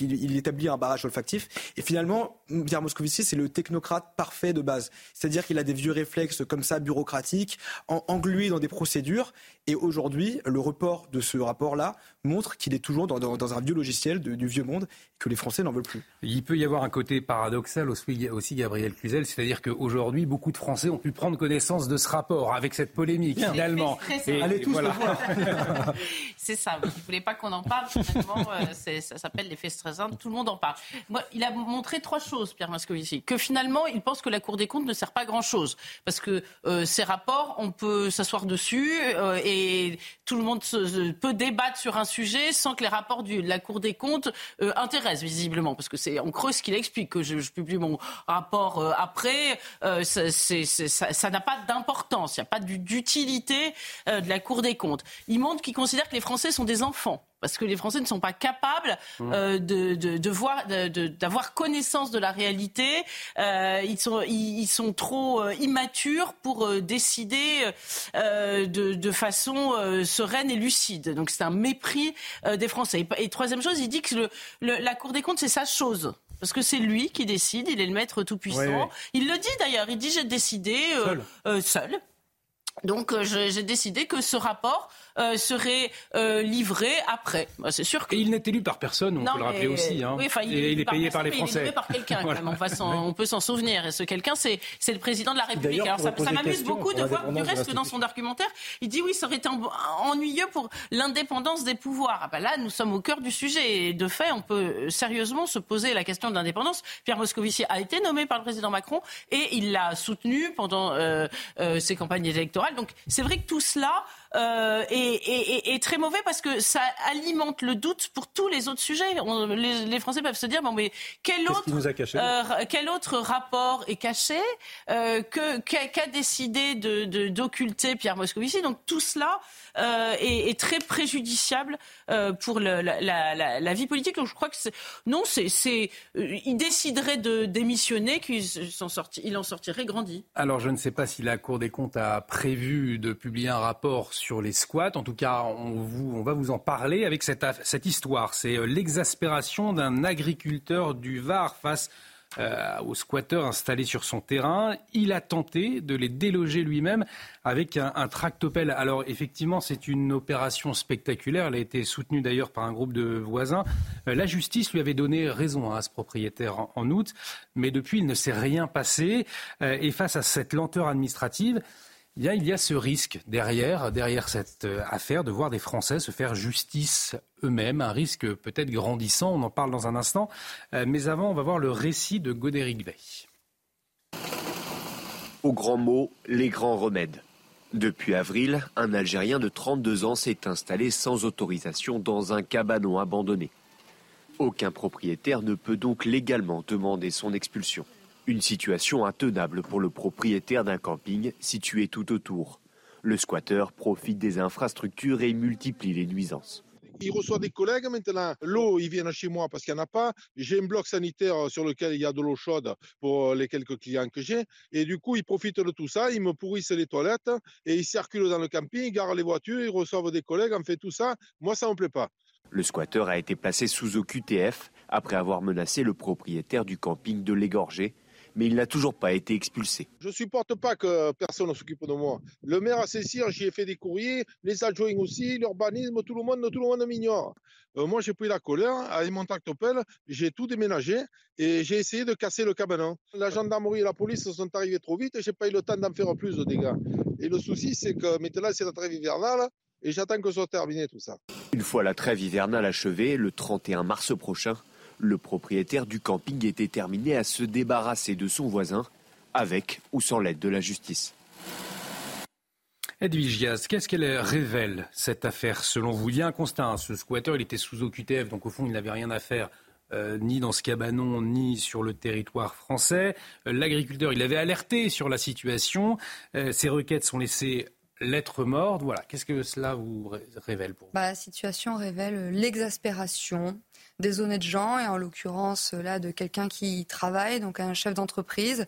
il établit un barrage olfactif. Et finalement, Pierre Moscovici, c'est le technocrate parfait de base. C'est-à-dire qu'il a des vieux réflexes comme ça, bureaucratiques, englués dans des procédures. Et aujourd'hui, le report de ce rapport-là montre qu'il est toujours dans, un vieux logiciel du vieux monde, que les Français n'en veulent plus. Il peut y avoir un côté paradoxal aussi, Gabriel Cluzel, c'est-à-dire qu'aujourd'hui, beaucoup de Français ont pu prendre connaissance de ce rapport avec cette polémique, finalement. Et, Allez tous voilà. le voir. c'est ça, vous ne voulez pas qu'on en parle, finalement, euh, ça s'appelle l'effet tout le monde en parle. Moi, il a montré trois choses, Pierre Moscovici, que finalement, il pense que la Cour des comptes ne sert pas à grand-chose, parce que euh, ces rapports, on peut s'asseoir dessus euh, et tout le monde peut débattre sur un sujet sans que les rapports de la Cour des comptes euh, intéressent visiblement, parce que c'est en creux ce qu'il explique que je, publie mon rapport euh, après. Euh, ça n'a pas d'importance, il n'y a pas d'utilité de la Cour des comptes. Il montre qu'il considère que les Français sont des enfants parce que les Français ne sont pas capables mmh. euh, de, de, voir, d'avoir connaissance de la réalité. Euh, ils sont, ils, sont trop euh, immatures pour décider de, de, façon sereine et lucide. Donc c'est un mépris des Français. Et, troisième chose, il dit que le, la Cour des comptes c'est sa chose. Parce que c'est lui qui décide, il est le maître tout-puissant. Il le dit d'ailleurs, il dit j'ai décidé seul. seul Donc euh, j'ai décidé que ce rapport euh, serait euh, livré après. Bah, c'est sûr que... Et il n'est élu par personne, on peut le rappeler aussi. Hein. il et il est payé par les Français. Il est par quelqu'un, on, peut s'en souvenir. Et ce quelqu'un, c'est le président de la République. Alors ça, ça m'amuse beaucoup de voir du reste que dans son argumentaire, il dit oui, ça aurait été ennuyeux pour l'indépendance des pouvoirs. Ah bah là, nous sommes au cœur du sujet. Et de fait, on peut sérieusement se poser la question de l'indépendance. Pierre Moscovici a été nommé par le président Macron et il l'a soutenu pendant ses campagnes électorales. Donc c'est vrai que tout cela euh, est, très mauvais parce que ça alimente le doute pour tous les autres sujets. les, Français peuvent se dire bon mais quel autre euh, quel autre rapport est caché euh, que qu'a décidé de d'occulter Pierre Moscovici? Donc tout cela euh, est, très préjudiciable euh, pour la, vie politique. Donc je crois que non, c'est, euh, il déciderait de démissionner, qu'il sorti, il en sortirait grandi. Alors je ne sais pas si la Cour des comptes a prévu de publier un rapport sur les squats. En tout cas, on, va vous en parler avec cette, cette histoire. C'est l'exaspération d'un agriculteur du Var face euh, aux squatteurs installés sur son terrain. Il a tenté de les déloger lui-même avec un, tractopelle. Alors effectivement, c'est une opération spectaculaire. Elle a été soutenue d'ailleurs par un groupe de voisins. Euh, la justice lui avait donné raison hein, à ce propriétaire en, août, mais depuis, il ne s'est rien passé. Euh, et face à cette lenteur administrative, il y a ce risque derrière, derrière cette euh, affaire de voir des Français se faire justice eux-mêmes, un risque peut-être grandissant, on en parle dans un instant. Euh, mais avant, on va voir le récit de Godéric Veil. Au grand mot, les grands remèdes. Depuis avril, un Algérien de 32 ans s'est installé sans autorisation dans un cabanon abandonné. Aucun propriétaire ne peut donc légalement demander son expulsion. Une situation intenable pour le propriétaire d'un camping situé tout autour. Le squatteur profite des infrastructures et multiplie les nuisances. Il reçoit des collègues maintenant. L'eau, ils viennent chez moi parce qu'il n'y en a pas. J'ai un bloc sanitaire sur lequel il y a de l'eau chaude pour les quelques clients que j'ai. Et du coup, ils profitent de tout ça. Ils me pourrissent les toilettes et ils circulent dans le camping, ils garent les voitures, ils reçoivent des collègues, en fait tout ça. Moi, ça ne me plaît pas. Le squatteur a été placé sous OQTF après avoir menacé le propriétaire du camping de l'égorger mais il n'a toujours pas été expulsé. Je ne supporte pas que personne ne s'occupe de moi. Le maire à Saint-Cyr, j'y ai fait des courriers, les adjoints aussi, l'urbanisme, tout le monde, tout le monde m'ignore. Euh, moi, j'ai pris la colère, avec mon tractopelle, j'ai tout déménagé et j'ai essayé de casser le cabanon. La gendarmerie et la police sont arrivés trop vite et j'ai pas eu le temps d'en faire plus de dégâts. Et le souci, c'est que maintenant, c'est la trêve hivernale et j'attends que soit terminé tout ça. Une fois la trêve hivernale achevée, le 31 mars prochain, le propriétaire du camping est déterminé à se débarrasser de son voisin, avec ou sans l'aide de la justice. Edwige Giaz, qu'est-ce qu'elle révèle, cette affaire, selon vous Il y a un constat, hein. ce squatter, il était sous OQTF, donc au fond, il n'avait rien à faire euh, ni dans ce cabanon, ni sur le territoire français. Euh, l'agriculteur, il avait alerté sur la situation. Euh, ses requêtes sont laissées lettres mortes. Voilà. Qu'est-ce que cela vous révèle pour vous? Bah, La situation révèle l'exaspération, des honnêtes gens, et en l'occurrence là de quelqu'un qui travaille, donc un chef d'entreprise,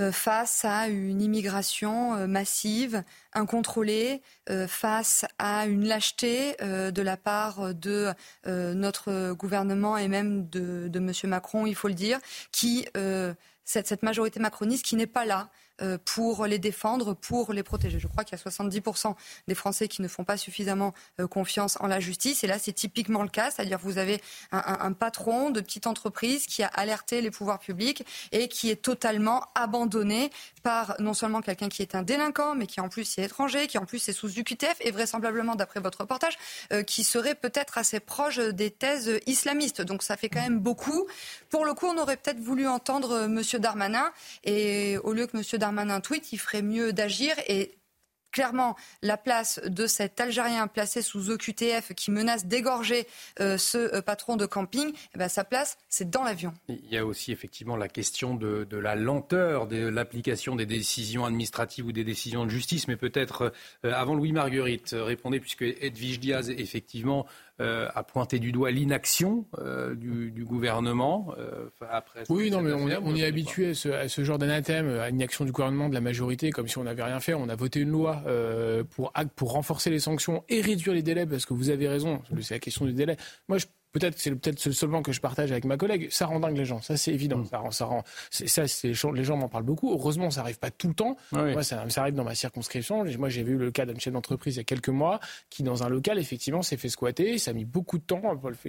euh, face à une immigration euh, massive, incontrôlée, euh, face à une lâcheté de la part de notre gouvernement et même de, M. Macron, il faut le dire, qui cette, majorité macroniste qui n'est pas là euh, pour les défendre, pour les protéger. Je crois qu'il y a 70% des Français qui ne font pas suffisamment euh, confiance en la justice. Et là, c'est typiquement le cas. C'est-à-dire vous avez un, patron de petite entreprise qui a alerté les pouvoirs publics et qui est totalement abandonné par non seulement quelqu'un qui est un délinquant, mais qui en plus est étranger, qui en plus est sous UQTF et vraisemblablement, d'après votre reportage, euh, qui serait peut-être assez proche des thèses islamistes. Donc ça fait quand même beaucoup. Pour le coup, on aurait peut-être voulu entendre M. Darmanin et au lieu que M. Darmanin un tweet, il ferait mieux d'agir et clairement la place de cet Algérien placé sous OQTF qui menace d'égorger euh, ce euh, patron de camping, eh ben, sa place, c'est dans l'avion. Il y a aussi effectivement la question de, la lenteur de l'application des décisions administratives ou des décisions de justice, mais peut-être euh, avant Louis Marguerite, répondez, puisque Edwige Diaz, effectivement, euh, a pointé du doigt l'inaction euh, du, gouvernement euh, après. Oui, non, mais on, est habitué à ce, genre d'anathème, à l'inaction du gouvernement, de la majorité, comme si on n'avait rien fait. On a voté une loi pour, pour renforcer les sanctions et réduire les délais, parce que vous avez raison, c'est la question du délai. Moi, je peut-être c'est peut-être le seul que je partage avec ma collègue, ça rend dingue les gens, ça c'est évident. Mm. Ça rend, ça rend, ça, les gens m'en parlent beaucoup. Heureusement, ça arrive pas tout le temps. Moi, ça, arrive dans ma circonscription. Moi, j'ai vu le cas d'un chef d'entreprise il y a quelques mois qui, dans un local, effectivement, s'est fait squatter. Ça a mis beaucoup de temps.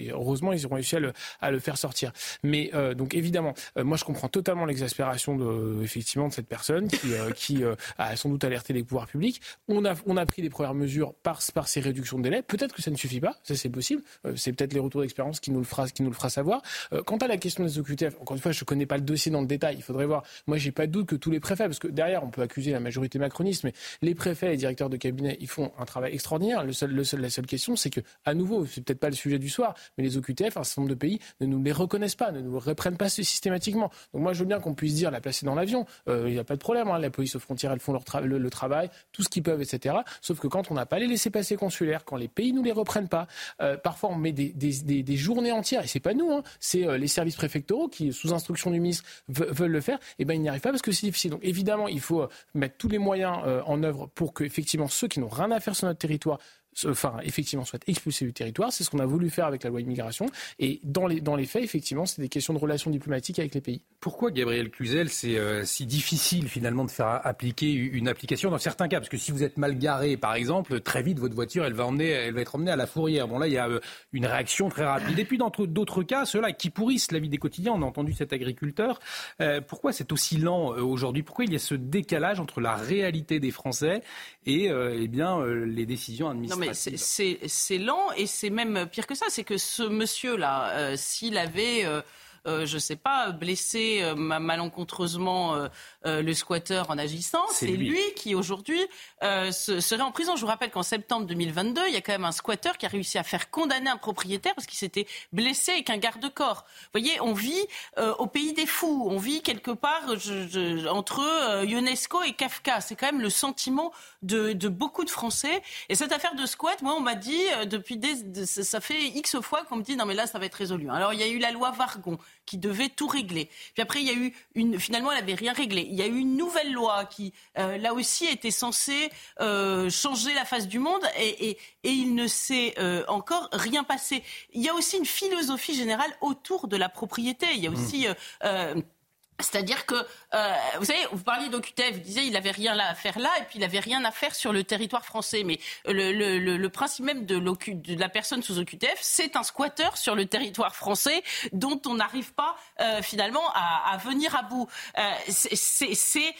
Heureusement, ils ont réussi à le, à le faire sortir. Mais euh, donc, évidemment, euh, moi, je comprends totalement l'exaspération de, effectivement, de cette personne qui, euh, qui a sans doute alerté les pouvoirs publics. On a, on a pris les premières mesures par, par ces réductions de délai. Peut-être que ça ne suffit pas. Ça, c'est possible. c'est peut-être les retours d'expérience qui nous le fera, savoir. quant à la question des OQTF, encore une fois, je connais pas le dossier dans le détail. Il faudrait voir. Moi, j'ai pas de doute que tous les préfets, parce que derrière, on peut accuser la majorité macroniste, mais les préfets et directeurs de cabinet, ils font un travail extraordinaire. Le seul, le seul, la seule question, c'est que, à nouveau, c'est peut-être pas le sujet du soir, mais les OQTF, un certain nombre de pays ne nous les reconnaissent pas, ne nous reprennent pas systématiquement. Donc moi, je veux bien qu'on puisse dire la placer dans l'avion. Euh, il n'y a pas de problème. Hein. La police aux frontières, elles font leur le, travail, tout ce qu'ils peuvent, etc. Sauf que quand on n'a pas les laissés passer consulaires, quand les pays nous les reprennent pas, euh, parfois on met des, journées entières, et c'est pas nous, hein, c'est euh, les services préfectoraux qui, sous instruction du ministre, veulent le faire. Et eh ben ils n'y arrivent pas parce que c'est difficile. Donc évidemment, il faut euh, mettre tous les moyens euh, en œuvre pour que effectivement ceux qui n'ont rien à faire sur notre territoire enfin, effectivement, soit expulsés du territoire. C'est ce qu'on a voulu faire avec la loi immigration. Et dans les, faits, effectivement, c'est des questions de relations diplomatiques avec les pays. Pourquoi, Gabriel Cluzel, c'est euh, si difficile finalement de faire appliquer une application dans certains cas? Parce que si vous êtes mal garé, par exemple, très vite, votre voiture, elle va, être emmenée à la fourrière. Bon, là, il y a euh, une réaction très rapide. Et puis, dans d'autres cas, ceux-là qui pourrissent la vie des quotidiens, on a entendu cet agriculteur. Euh, pourquoi c'est aussi lent aujourd'hui? Pourquoi il y a ce décalage entre la réalité des Français et eh les décisions administratives c'est lent et c'est même pire que ça. C'est que ce monsieur-là, euh, s'il avait euh, euh, je ne sais pas, blesser euh, malencontreusement euh, le squatteur en agissant. C'est lui. qui aujourd'hui serait en prison. Je vous rappelle qu'en septembre 2022, il y a quand même un squatteur qui a réussi à faire condamner un propriétaire parce qu'il s'était blessé avec un garde-corps. Vous voyez, on vit au pays des fous. On vit quelque part entre UNESCO et Kafka. C'est quand même le sentiment de, beaucoup de Français. Et cette affaire de squat, moi, on m'a dit depuis des, ça fait X fois qu'on me dit non mais là ça va être résolu. Alors il y a eu la loi Vargon qui devait tout régler. Puis après, il y a eu une. Finalement, elle n'avait rien réglé. Il y a eu une nouvelle loi qui, euh, là aussi, était censée euh, changer la face du monde et, il ne s'est euh, encore rien passé. Il y a aussi une philosophie générale autour de la propriété. Il y a mmh. C'est-à-dire que, euh, vous savez, vous parliez d'OQTF, vous disiez il n'avait rien à faire là et puis il n'avait rien à faire sur le territoire français. Mais le, principe même de, la personne sous OQTF, c'est un squatteur sur le territoire français dont on n'arrive pas euh, finalement à, venir à bout. Euh, c'est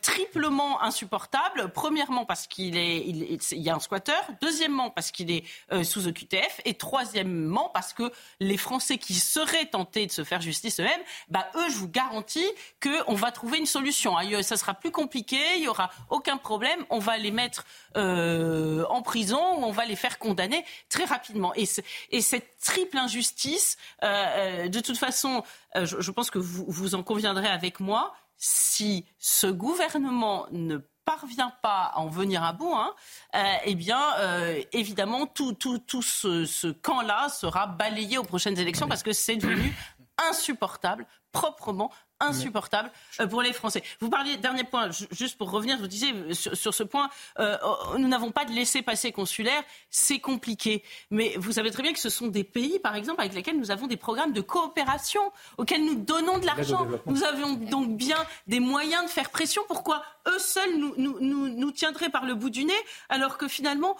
triplement insupportable. Premièrement parce qu'il est, y a un squatteur. Deuxièmement parce qu'il est sous OQTF. Et troisièmement parce que les Français qui seraient tentés de se faire justice eux-mêmes, bah, eux, je vous garantis qu'on va trouver une solution. Ça sera plus compliqué, il n'y aura aucun problème. On va les mettre euh, en prison ou on va les faire condamner très rapidement. Et, cette triple injustice, euh, euh, de toute façon, je, pense que vous, vous en conviendrez avec moi, si ce gouvernement ne parvient pas à en venir à bout, hein, eh bien, évidemment, tout, tout, tout ce, ce camp-là sera balayé aux prochaines élections parce que c'est devenu insupportable, proprement insupportable euh, pour les Français. Vous parliez, dernier point, juste pour revenir, vous disiez euh, sur, ce point, euh, oh, nous n'avons pas de laissez-passer consulaire, c'est compliqué. Mais vous savez très bien que ce sont des pays, par exemple, avec lesquels nous avons des programmes de coopération, auxquels nous donnons de l'argent. Nous avons donc bien des moyens de faire pression. Pourquoi eux seuls nous, nous, nous, nous tiendraient par le bout du nez, alors que finalement,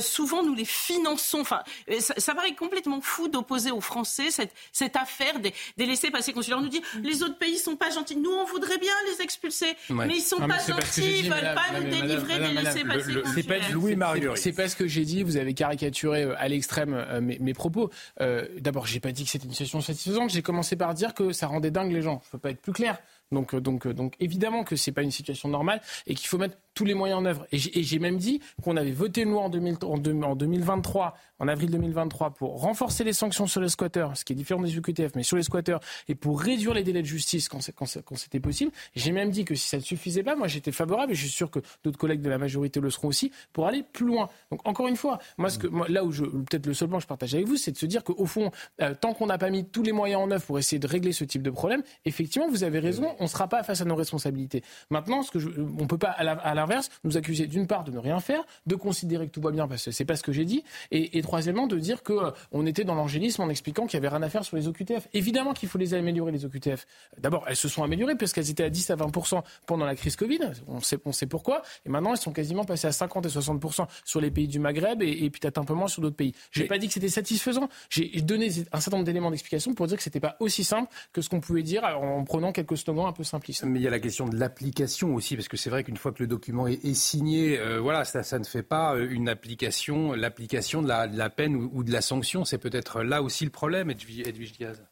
souvent, nous les finançons? Enfin, ça, paraît complètement fou d'opposer aux Français cette, cette affaire des, des laissez-passer consulaires. On nous dit, les autres pays sont pas gentils. Nous, on voudrait bien les expulser, mais ils sont pas gentils, ils veulent pas nous délivrer des laissés-passer. C'est pas Louis Marguerite. C'est pas ce que j'ai dit. Vous avez caricaturé euh, à l'extrême euh, mes, propos. Euh, D'abord, j'ai pas dit que c'était une situation satisfaisante. J'ai commencé par dire que ça rendait dingue les gens. Je peux pas être plus clair. Donc, euh, donc, donc évidemment que c'est pas une situation normale et qu'il faut mettre tous les moyens en œuvre. Et j'ai même dit qu'on avait voté une loi en, 2023, en avril 2023, pour renforcer les sanctions sur les squatteurs, ce qui est différent des UQTF, mais sur les squatteurs, et pour réduire les délais de justice quand, c'était possible. J'ai même dit que si ça ne suffisait pas, moi j'étais favorable, et je suis sûr que d'autres collègues de la majorité le seront aussi, pour aller plus loin. Donc encore une fois, moi, ce que, là où peut-être le seul point que je partage avec vous, c'est de se dire qu'au fond, euh, tant qu'on n'a pas mis tous les moyens en œuvre pour essayer de régler ce type de problème, effectivement, vous avez raison, on ne sera pas face à nos responsabilités. Maintenant, ce que je, on peut pas à l'inverse, nous accuser d'une part de ne rien faire, de considérer que tout va bien parce que c'est pas ce que j'ai dit, et, troisièmement de dire qu'on on était dans l'angélisme en expliquant qu'il y avait rien à faire sur les OQTF. Évidemment qu'il faut les améliorer les OQTF. D'abord, elles se sont améliorées parce qu'elles étaient à 10 à 20% pendant la crise Covid. On sait, on sait pourquoi. Et maintenant, elles sont quasiment passées à 50 et 60 sur les pays du Maghreb et, et peut-être un peu moins sur d'autres pays. J'ai pas dit que c'était satisfaisant. J'ai donné un certain nombre d'éléments d'explication pour dire que c'était pas aussi simple que ce qu'on pouvait dire en prenant quelques slogans un peu simplistes. Mais il y a la question de l'application aussi, parce que c'est vrai qu'une fois que le document est, signé, euh, voilà, ça, ça, ne fait pas euh, une application, l'application de la, de la, peine ou, de la sanction. C'est peut-être là aussi le problème, Edwige Diaz.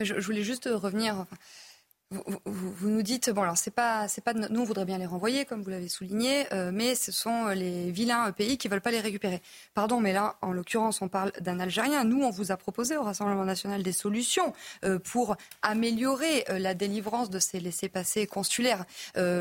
Je, je voulais juste revenir. Vous, nous dites bon alors c'est pas c'est pas nous on voudrait bien les renvoyer comme vous l'avez souligné euh, mais ce sont euh, les vilains pays qui veulent pas les récupérer. Pardon mais là en l'occurrence on parle d'un Algérien. Nous on vous a proposé au Rassemblement national des solutions euh, pour améliorer la délivrance de ces laissés-passer consulaires.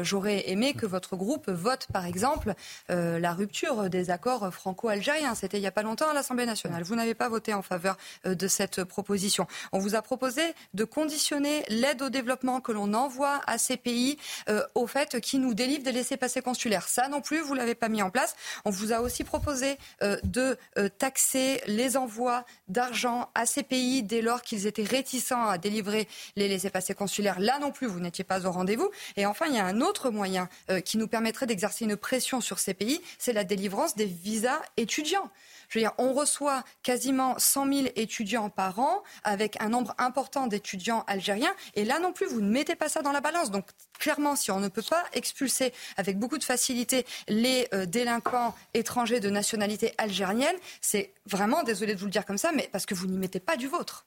J'aurais aimé que votre groupe vote par exemple la rupture des accords franco-algériens. C'était il y a pas longtemps à l'Assemblée nationale. Vous n'avez pas voté en faveur de cette proposition. On vous a proposé de conditionner l'aide au développement que l'on envoie à ces pays euh, au fait qu'ils nous délivrent des laissés-passer consulaires. Ça non plus, vous l'avez pas mis en place. On vous a aussi proposé euh, de euh, taxer les envois d'argent à ces pays dès lors qu'ils étaient réticents à délivrer les laissés-passer consulaires. Là non plus, vous n'étiez pas au rendez-vous. Et enfin, il y a un autre moyen qui nous permettrait d'exercer une pression sur ces pays, c'est la délivrance des visas étudiants. Je veux dire, on reçoit quasiment 100 000 étudiants par an avec un nombre important d'étudiants algériens. Et là non plus, vous ne mettez pas ça dans la balance. Donc clairement, si on ne peut pas expulser avec beaucoup de facilité les euh, délinquants étrangers de nationalité algérienne, c'est vraiment, désolé de vous le dire comme ça, mais parce que vous n'y mettez pas du vôtre.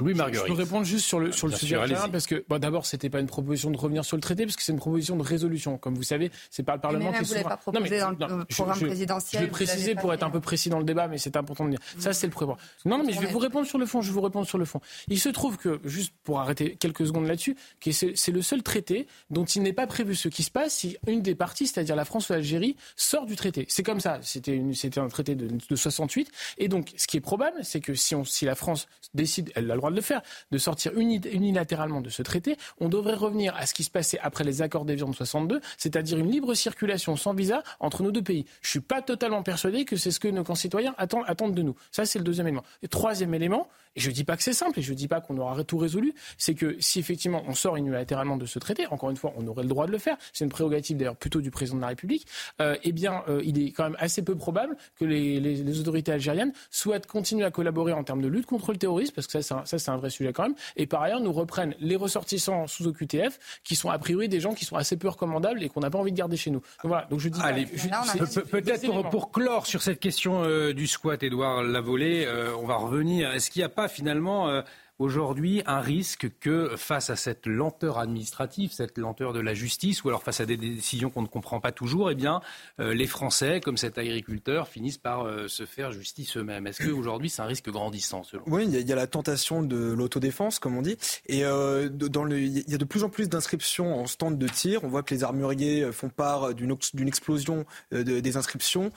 Oui, Marguerite. Je peux répondre juste sur le, sur le sujet parce que bon, d'abord, c'était pas une proposition de revenir sur le traité, parce que c'est une proposition de résolution. Comme vous savez, c'est pas le Parlement qui est pas proposé dans le programme présidentiel. Je vais préciser pour être un peu précis dans le débat, mais c'est important de dire. Ça, c'est le prévoir. Non, non, mais je vais vous répondre sur le fond. Je vais vous répondre sur le fond. Il se trouve que, juste pour arrêter quelques secondes là-dessus, que c'est le seul traité dont il n'est pas prévu ce qui se passe si une des parties, c'est-à-dire la France ou l'Algérie, sort du traité. C'est comme ça. C'était un traité de, de 68. Et donc, ce qui est probable, c'est que si, on, si la France décide, elle a le droit de le faire, de sortir unilatéralement de ce traité, on devrait revenir à ce qui se passait après les accords d'Évian de 62, c'est-à-dire une libre circulation sans visa entre nos deux pays. Je suis pas totalement persuadé que c'est ce que nos concitoyens attendent, de nous. Ça, c'est le deuxième élément. Troisième élément, et je ne dis pas que c'est simple, et je ne dis pas qu'on aura tout résolu, c'est que si effectivement on sort unilatéralement de ce traité, encore une fois, on aurait le droit de le faire, c'est une prérogative d'ailleurs plutôt du président de la République, euh, eh bien, euh, il est quand même assez peu probable que les, les, autorités algériennes souhaitent continuer à collaborer en termes de lutte contre le terrorisme, parce que ça, ça c'est un vrai sujet quand même, et par ailleurs nous reprennent les ressortissants sous OQTF, qui sont a priori des gens qui sont assez peu recommandables et qu'on n'a pas envie de garder chez nous. Donc, voilà, donc je dis... Allez, peut-être pour, pour, clore sur cette question euh, du squat, Édouard Lavolée, on va revenir. Est-ce qu'il n'y a pas finalement euh, aujourd'hui un risque que face à cette lenteur administrative, cette lenteur de la justice, ou alors face à des décisions qu'on ne comprend pas toujours, eh bien, euh, les Français, comme cet agriculteur, finissent par euh, se faire justice eux-mêmes. Est-ce qu'aujourd'hui, c'est un risque grandissant selon Oui, il y, a la tentation de l'autodéfense, comme on dit, et euh, dans il y a de plus en plus d'inscriptions en stand de tir. On voit que les armuriers font part d'une explosion des inscriptions.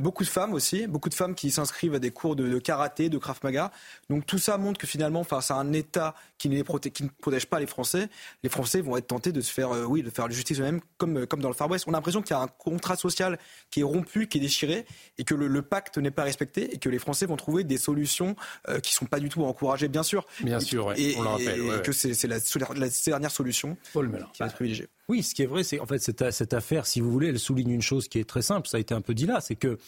beaucoup de femmes aussi, beaucoup de femmes qui s'inscrivent à des cours de, karaté, de krav maga. Donc tout ça montre que finalement, enfin à un État qui ne, qui ne protège pas les Français, les Français vont être tentés de se faire, euh, oui, de faire justice eux-mêmes, comme, euh, comme dans le Far West. On a l'impression qu'il y a un contrat social qui est rompu, qui est déchiré, et que le, pacte n'est pas respecté, et que les Français vont trouver des solutions euh, qui ne sont pas du tout encouragées, bien sûr. Bien sûr, et, on le rappelle. Et, que c'est la, la, dernière solution Paul qui va être privilégiée. Oui, ce qui est vrai, c'est en fait cette, cette, affaire, si vous voulez, elle souligne une chose qui est très simple. Ça a été un peu dit là, c'est que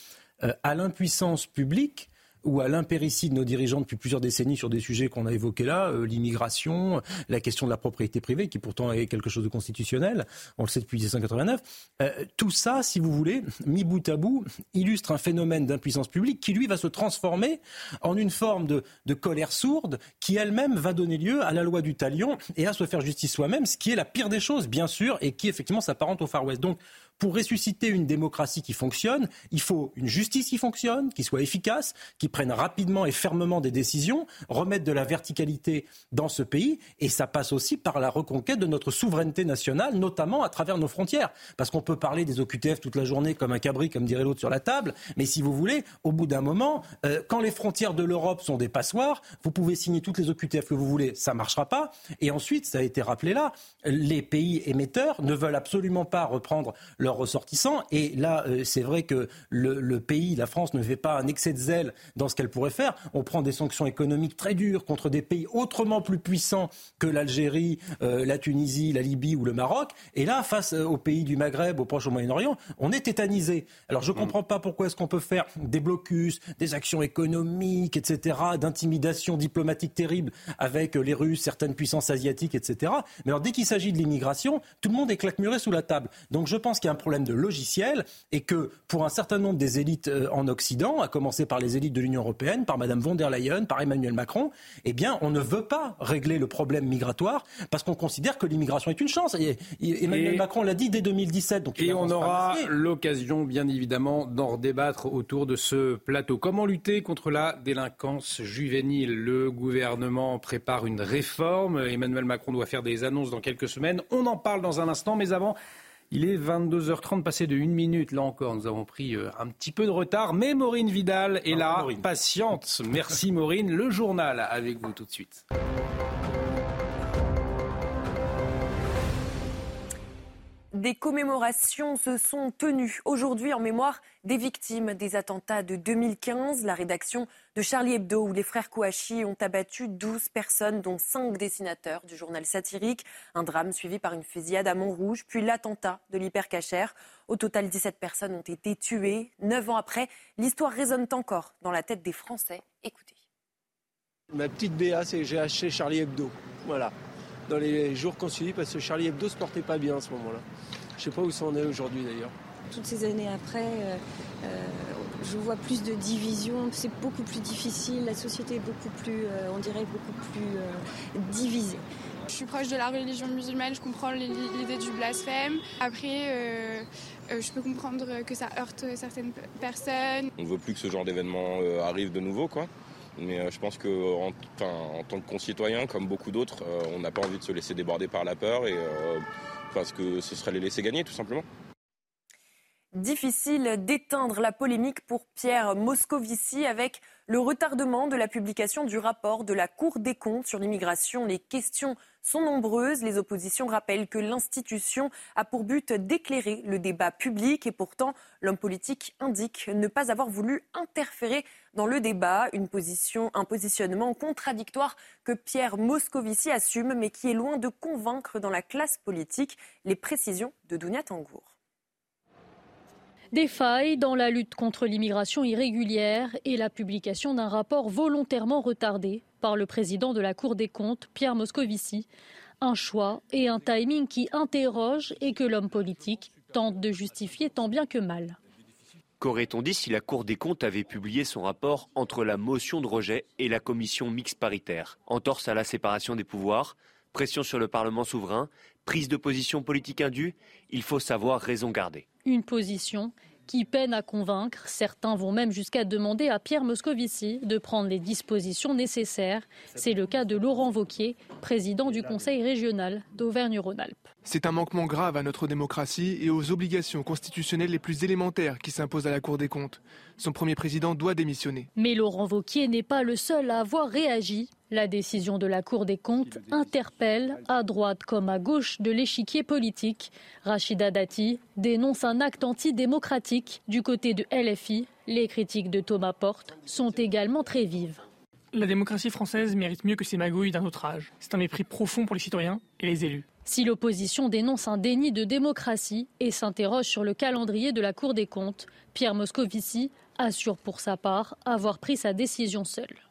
à l'impuissance publique, ou à l'impéritie de nos dirigeants depuis plusieurs décennies sur des sujets qu'on a évoqués là, euh, l'immigration, la question de la propriété privée, qui pourtant est quelque chose de constitutionnel, on le sait depuis 1989. Euh, tout ça, si vous voulez, mis bout à bout, illustre un phénomène d'impuissance publique qui, lui, va se transformer en une forme de, de colère sourde qui, elle-même, va donner lieu à la loi du talion et à se faire justice soi-même, ce qui est la pire des choses, bien sûr, et qui, effectivement, s'apparente au Far West. Donc, pour ressusciter une démocratie qui fonctionne, il faut une justice qui fonctionne, qui soit efficace, qui prenne rapidement et fermement des décisions, remettre de la verticalité dans ce pays, et ça passe aussi par la reconquête de notre souveraineté nationale, notamment à travers nos frontières. Parce qu'on peut parler des OQTF toute la journée comme un cabri, comme dirait l'autre sur la table, mais si vous voulez, au bout d'un moment, euh, quand les frontières de l'Europe sont des passoires, vous pouvez signer toutes les OQTF que vous voulez, ça ne marchera pas. Et ensuite, ça a été rappelé là, les pays émetteurs ne veulent absolument pas reprendre le leurs ressortissants. Et là, c'est vrai que le, pays, la France, ne fait pas un excès de zèle dans ce qu'elle pourrait faire. On prend des sanctions économiques très dures contre des pays autrement plus puissants que l'Algérie, la Tunisie, la Libye ou le Maroc. Et là, face aux pays du Maghreb, au Proche au Moyen-Orient, on est tétanisé. Alors je ne comprends pas pourquoi est-ce qu'on peut faire des blocus, des actions économiques, etc., d'intimidation diplomatique terrible avec les Russes, certaines puissances asiatiques, etc. Mais alors dès qu'il s'agit de l'immigration, tout le monde est claquemuré sous la table. Donc je pense qu'il y a un problème de logiciel et que pour un certain nombre des élites euh, en Occident, à commencer par les élites de l'Union européenne, par Mme von der Leyen, par Emmanuel Macron, eh bien on ne veut pas régler le problème migratoire parce qu'on considère que l'immigration est une chance. Et Emmanuel Macron l'a dit dès 2017. Donc et on aura l'occasion, bien évidemment, d'en redébattre autour de ce plateau. Comment lutter contre la délinquance juvénile? Le gouvernement prépare une réforme. Emmanuel Macron doit faire des annonces dans quelques semaines. On en parle dans un instant, mais avant. Il est 22h30, passé de une minute. Là encore, nous avons pris euh, un petit peu de retard, mais Maureen Vidal est là, patiente. Merci Maureen. Le journal avec vous tout de suite. Des commémorations se sont tenues aujourd'hui en mémoire des victimes des attentats de 2015. La rédaction de Charlie Hebdo, où les frères Kouachi ont abattu 12 personnes, dont 5 dessinateurs du journal satirique. Un drame suivi par une fusillade à Montrouge, puis l'attentat de l'hypercachère. Au total, 17 personnes ont été tuées. Neuf ans après, l'histoire résonne encore dans la tête des Français. Écoutez. Ma petite BA, c'est j'ai acheté Charlie Hebdo. Voilà dans les jours qu'on suit parce que Charlie Hebdo se portait pas bien à ce moment-là. Je sais pas où ça en est aujourd'hui d'ailleurs. Toutes ces années après, euh, euh, je vois plus de divisions, c'est beaucoup plus difficile, la société est beaucoup plus, euh, on dirait, beaucoup plus divisée. Je suis proche de la religion musulmane, je comprends l'idée du blasphème. Après, je peux comprendre que ça heurte certaines personnes. On ne veut plus que ce genre d'événement arrive de nouveau, quoi. Mais euh, je pense qu'en en, tant que concitoyen, comme beaucoup d'autres, euh, on n'a pas envie de se laisser déborder par la peur et euh, parce que ce serait les laisser gagner tout simplement. Difficile d'éteindre la polémique pour Pierre Moscovici avec le retardement de la publication du rapport de la Cour des comptes sur l'immigration. Les questions sont nombreuses. Les oppositions rappellent que l'institution a pour but d'éclairer le débat public et pourtant l'homme politique indique ne pas avoir voulu interférer dans le débat. Une position, un positionnement contradictoire que Pierre Moscovici assume mais qui est loin de convaincre dans la classe politique. Les précisions de Dounia Tangour. Des failles dans la lutte contre l'immigration irrégulière et la publication d'un rapport volontairement retardé par le président de la Cour des comptes, Pierre Moscovici. Un choix et un timing qui interrogent et que l'homme politique tente de justifier tant bien que mal. Qu'aurait-on dit si la Cour des comptes avait publié son rapport entre la motion de rejet et la commission mixte paritaire? Entorse à la séparation des pouvoirs, pression sur le Parlement souverain, prise de position politique indue, il faut savoir raison garder. Une position qui peine à convaincre. Certains vont même jusqu'à demander à Pierre Moscovici de prendre les dispositions nécessaires. C'est le cas de Laurent Vauquier, président du Conseil régional d'Auvergne-Rhône-Alpes. C'est un manquement grave à notre démocratie et aux obligations constitutionnelles les plus élémentaires qui s'imposent à la Cour des comptes. Son premier président doit démissionner. Mais Laurent Vauquier n'est pas le seul à avoir réagi. La décision de la Cour des comptes interpelle, à droite comme à gauche de l'échiquier politique. Rachida Dati dénonce un acte antidémocratique du côté de LFI. Les critiques de Thomas Porte sont également très vives. La démocratie française mérite mieux que ces magouilles d'un autre âge. C'est un mépris profond pour les citoyens et les élus. Si l'opposition dénonce un déni de démocratie et s'interroge sur le calendrier de la Cour des comptes, Pierre Moscovici assure pour sa part avoir pris sa décision seul.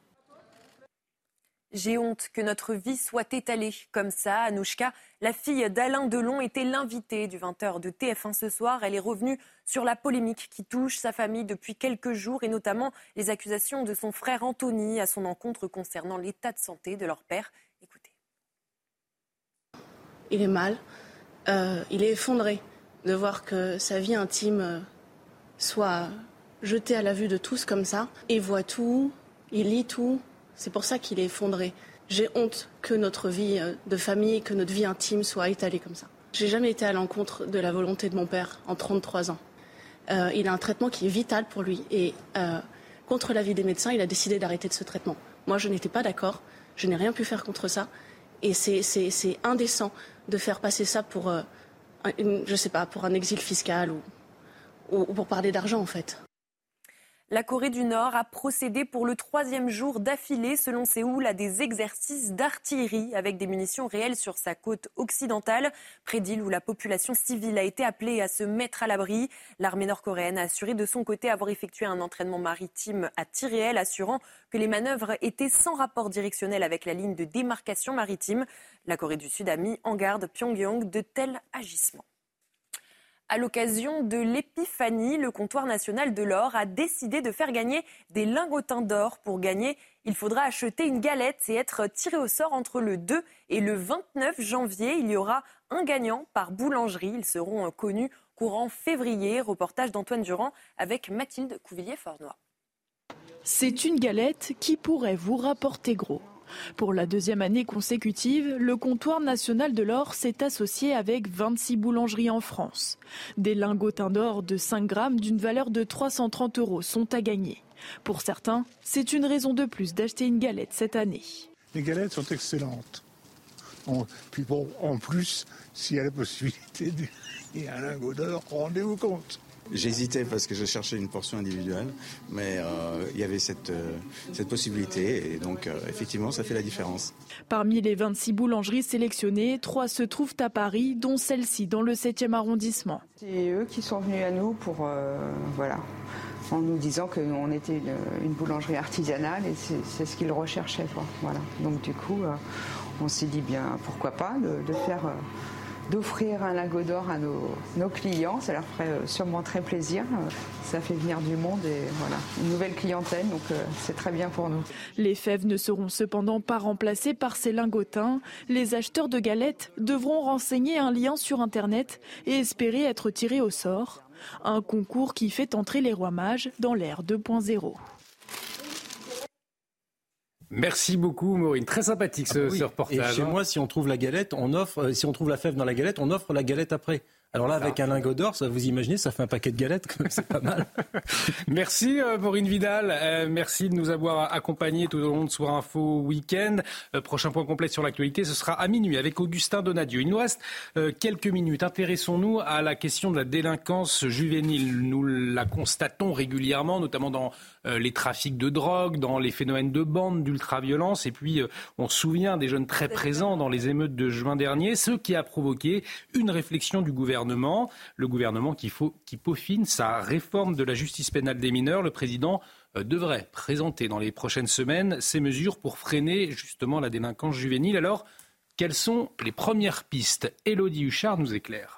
J'ai honte que notre vie soit étalée comme ça. Anouchka, la fille d'Alain Delon, était l'invitée du 20h de TF1 ce soir. Elle est revenue sur la polémique qui touche sa famille depuis quelques jours et notamment les accusations de son frère Anthony à son encontre concernant l'état de santé de leur père. Écoutez. Il est mal. Euh, il est effondré de voir que sa vie intime euh, soit jetée à la vue de tous comme ça. Il voit tout, il lit tout, c'est pour ça qu'il est effondré. J'ai honte que notre vie euh, de famille, que notre vie intime soit étalée comme ça. J'ai jamais été à l'encontre de la volonté de mon père en 33 ans. Euh, il a un traitement qui est vital pour lui et euh, contre l'avis des médecins, il a décidé d'arrêter de ce traitement. Moi, je n'étais pas d'accord. Je n'ai rien pu faire contre ça. Et c'est indécent de faire passer ça pour je sais pas, pour un exil fiscal ou pour parler d'argent en fait. La Corée du Nord a procédé pour le troisième jour d'affilée, selon Séoul, à des exercices d'artillerie avec des munitions réelles sur sa côte occidentale, près d'îles où la population civile a été appelée à se mettre à l'abri. L'armée nord-coréenne a assuré de son côté avoir effectué un entraînement maritime à tir réel, assurant que les manœuvres étaient sans rapport directionnel avec la ligne de démarcation maritime. La Corée du Sud a mis en garde Pyongyang de tels agissements. À l'occasion de l'épiphanie, le comptoir national de l'or a décidé de faire gagner des lingotins d'or. Pour gagner, il faudra acheter une galette et être tiré au sort entre le 2 et le 29 janvier. Il y aura un gagnant par boulangerie. Ils seront connus courant février. Reportage d'Antoine Durand avec Mathilde Couvillier-Fornoy. C'est une galette qui pourrait vous rapporter gros. Pour la deuxième année consécutive, le comptoir national de l'or s'est associé avec 26 boulangeries en France. Des lingotins d'or de 5 grammes d'une valeur de 330 euros sont à gagner. Pour certains, c'est une raison de plus d'acheter une galette cette année. Les galettes sont excellentes. puis en plus, s'il y a la possibilité de un lingot d'or, rendez-vous compte. J'hésitais parce que je cherchais une portion individuelle, mais euh, il y avait cette, euh, cette possibilité et donc euh, effectivement ça fait la différence. Parmi les 26 boulangeries sélectionnées, trois se trouvent à Paris, dont celle-ci dans le 7e arrondissement. C'est eux qui sont venus à nous pour voilà en nous disant qu'on était une, boulangerie artisanale et c'est ce qu'ils recherchaient. Voilà. Donc du coup, on s'est dit bien pourquoi pas de, faire d'offrir un lingot d'or à nos, clients. Ça leur ferait euh, sûrement très plaisir. Ça fait venir du monde et voilà, une nouvelle clientèle, donc euh, c'est très bien pour nous. Les fèves ne seront cependant pas remplacées par ces lingotins. Les acheteurs de galettes devront renseigner un lien sur Internet et espérer être tirés au sort. Un concours qui fait entrer les rois mages dans l'ère 2.0. Merci beaucoup, Maureen. Très sympathique ce, ah reportage. Et chez hein. moi, si on trouve la galette, on offre, euh, si on trouve la fève dans la galette, on offre la galette après. Alors là, avec un lingot d'or, ça vous imaginez, ça fait un paquet de galettes, c'est pas mal. merci euh, Maureen Vidal, euh, merci de nous avoir accompagnés tout au long de Soir Info Week-end. prochain point complet sur l'actualité, ce sera à minuit avec Augustin Donadieu. Il nous reste quelques minutes. Intéressons-nous à la question de la délinquance juvénile. Nous la constatons régulièrement, notamment dans euh, les trafics de drogue, dans les phénomènes de bande, d'ultraviolence. Et puis, euh, on se souvient des jeunes très présents dans les émeutes de juin dernier, ce qui a provoqué une réflexion du gouvernement. Le gouvernement qui, peaufine sa réforme de la justice pénale des mineurs. Le président euh, devrait présenter dans les prochaines semaines ces mesures pour freiner justement la délinquance juvénile. Alors, quelles sont les premières pistes? Élodie Huchard nous éclaire.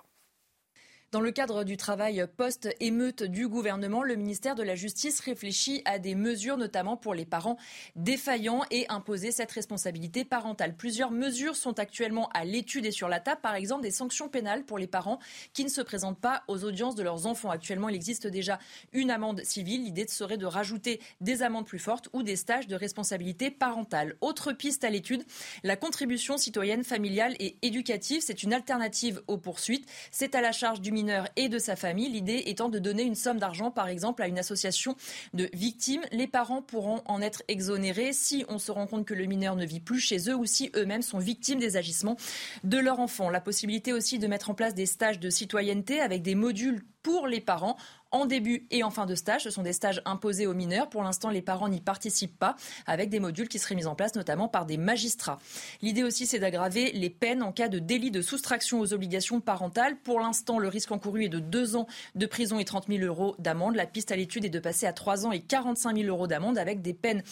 Dans le cadre du travail post-émeute du gouvernement, le ministère de la Justice réfléchit à des mesures, notamment pour les parents défaillants et imposer cette responsabilité parentale. Plusieurs mesures sont actuellement à l'étude et sur la table, par exemple des sanctions pénales pour les parents qui ne se présentent pas aux audiences de leurs enfants. Actuellement, il existe déjà une amende civile. L'idée serait de rajouter des amendes plus fortes ou des stages de responsabilité parentale. Autre piste à l'étude, la contribution citoyenne familiale et éducative. C'est une alternative aux poursuites. C'est à la charge du et de sa famille. L'idée étant de donner une somme d'argent, par exemple, à une association de victimes. Les parents pourront en être exonérés si on se rend compte que le mineur ne vit plus chez eux ou si eux-mêmes sont victimes des agissements de leur enfant. La possibilité aussi de mettre en place des stages de citoyenneté avec des modules pour les parents en début et en fin de stage. Ce sont des stages imposés aux mineurs. Pour l'instant, les parents n'y participent pas, avec des modules qui seraient mis en place notamment par des magistrats. L'idée aussi, c'est d'aggraver les peines en cas de délit de soustraction aux obligations parentales. Pour l'instant, le risque encouru est de deux ans de prison et 30 000 euros d'amende. La piste à l'étude est de passer à trois ans et 45 000 euros d'amende avec des peines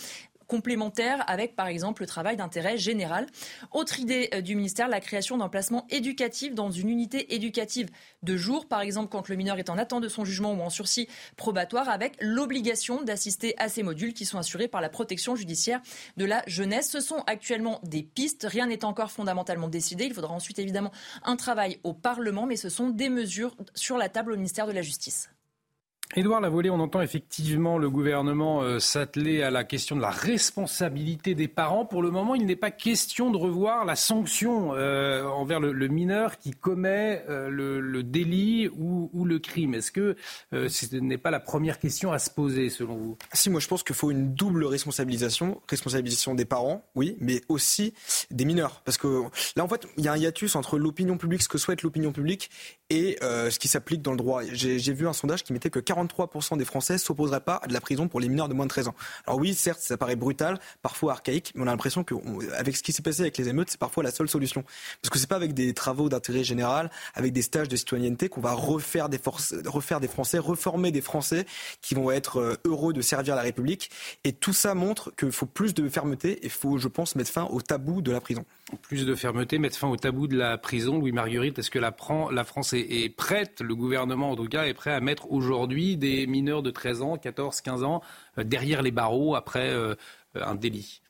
complémentaire avec, par exemple, le travail d'intérêt général. Autre idée euh, du ministère, la création d'un placement éducatif dans une unité éducative de jour, par exemple quand le mineur est en attente de son jugement ou en sursis probatoire, avec l'obligation d'assister à ces modules qui sont assurés par la protection judiciaire de la jeunesse. Ce sont actuellement des pistes, rien n'est encore fondamentalement décidé. Il faudra ensuite évidemment un travail au Parlement, mais ce sont des mesures sur la table au ministère de la Justice. Édouard Lavolée, on entend effectivement le gouvernement euh, s'atteler à la question de la responsabilité des parents. Pour le moment, il n'est pas question de revoir la sanction euh, envers le, mineur qui commet euh, le, délit ou, le crime. Est-ce que ce n'est pas la première question à se poser selon vous? Si, moi je pense qu'il faut une double responsabilisation. Responsabilisation des parents, oui, mais aussi des mineurs. Parce que là, en fait, il y a un hiatus entre l'opinion publique, ce que souhaite l'opinion publique, et ce qui s'applique dans le droit. J'ai vu un sondage qui mettait que 43% des Français s'opposeraient pas à de la prison pour les mineurs de moins de 13 ans. Alors oui, certes, ça paraît brutal, parfois archaïque, mais on a l'impression qu'avec ce qui s'est passé avec les émeutes, c'est parfois la seule solution. Parce que c'est pas avec des travaux d'intérêt général, avec des stages de citoyenneté qu'on va refaire des, forces, refaire des Français, reformer des Français qui vont être euh, heureux de servir la République. Et tout ça montre qu'il faut plus de fermeté et il faut, je pense, mettre fin au tabou de la prison. Plus de fermeté, mettre fin au tabou de la prison. Louis-Marguerite, est-ce que la, France est, est prête, le gouvernement en tout cas, est prêt à mettre aujourd'hui des mineurs de 13 ans, 14, 15 ans euh, derrière les barreaux après euh, un délit?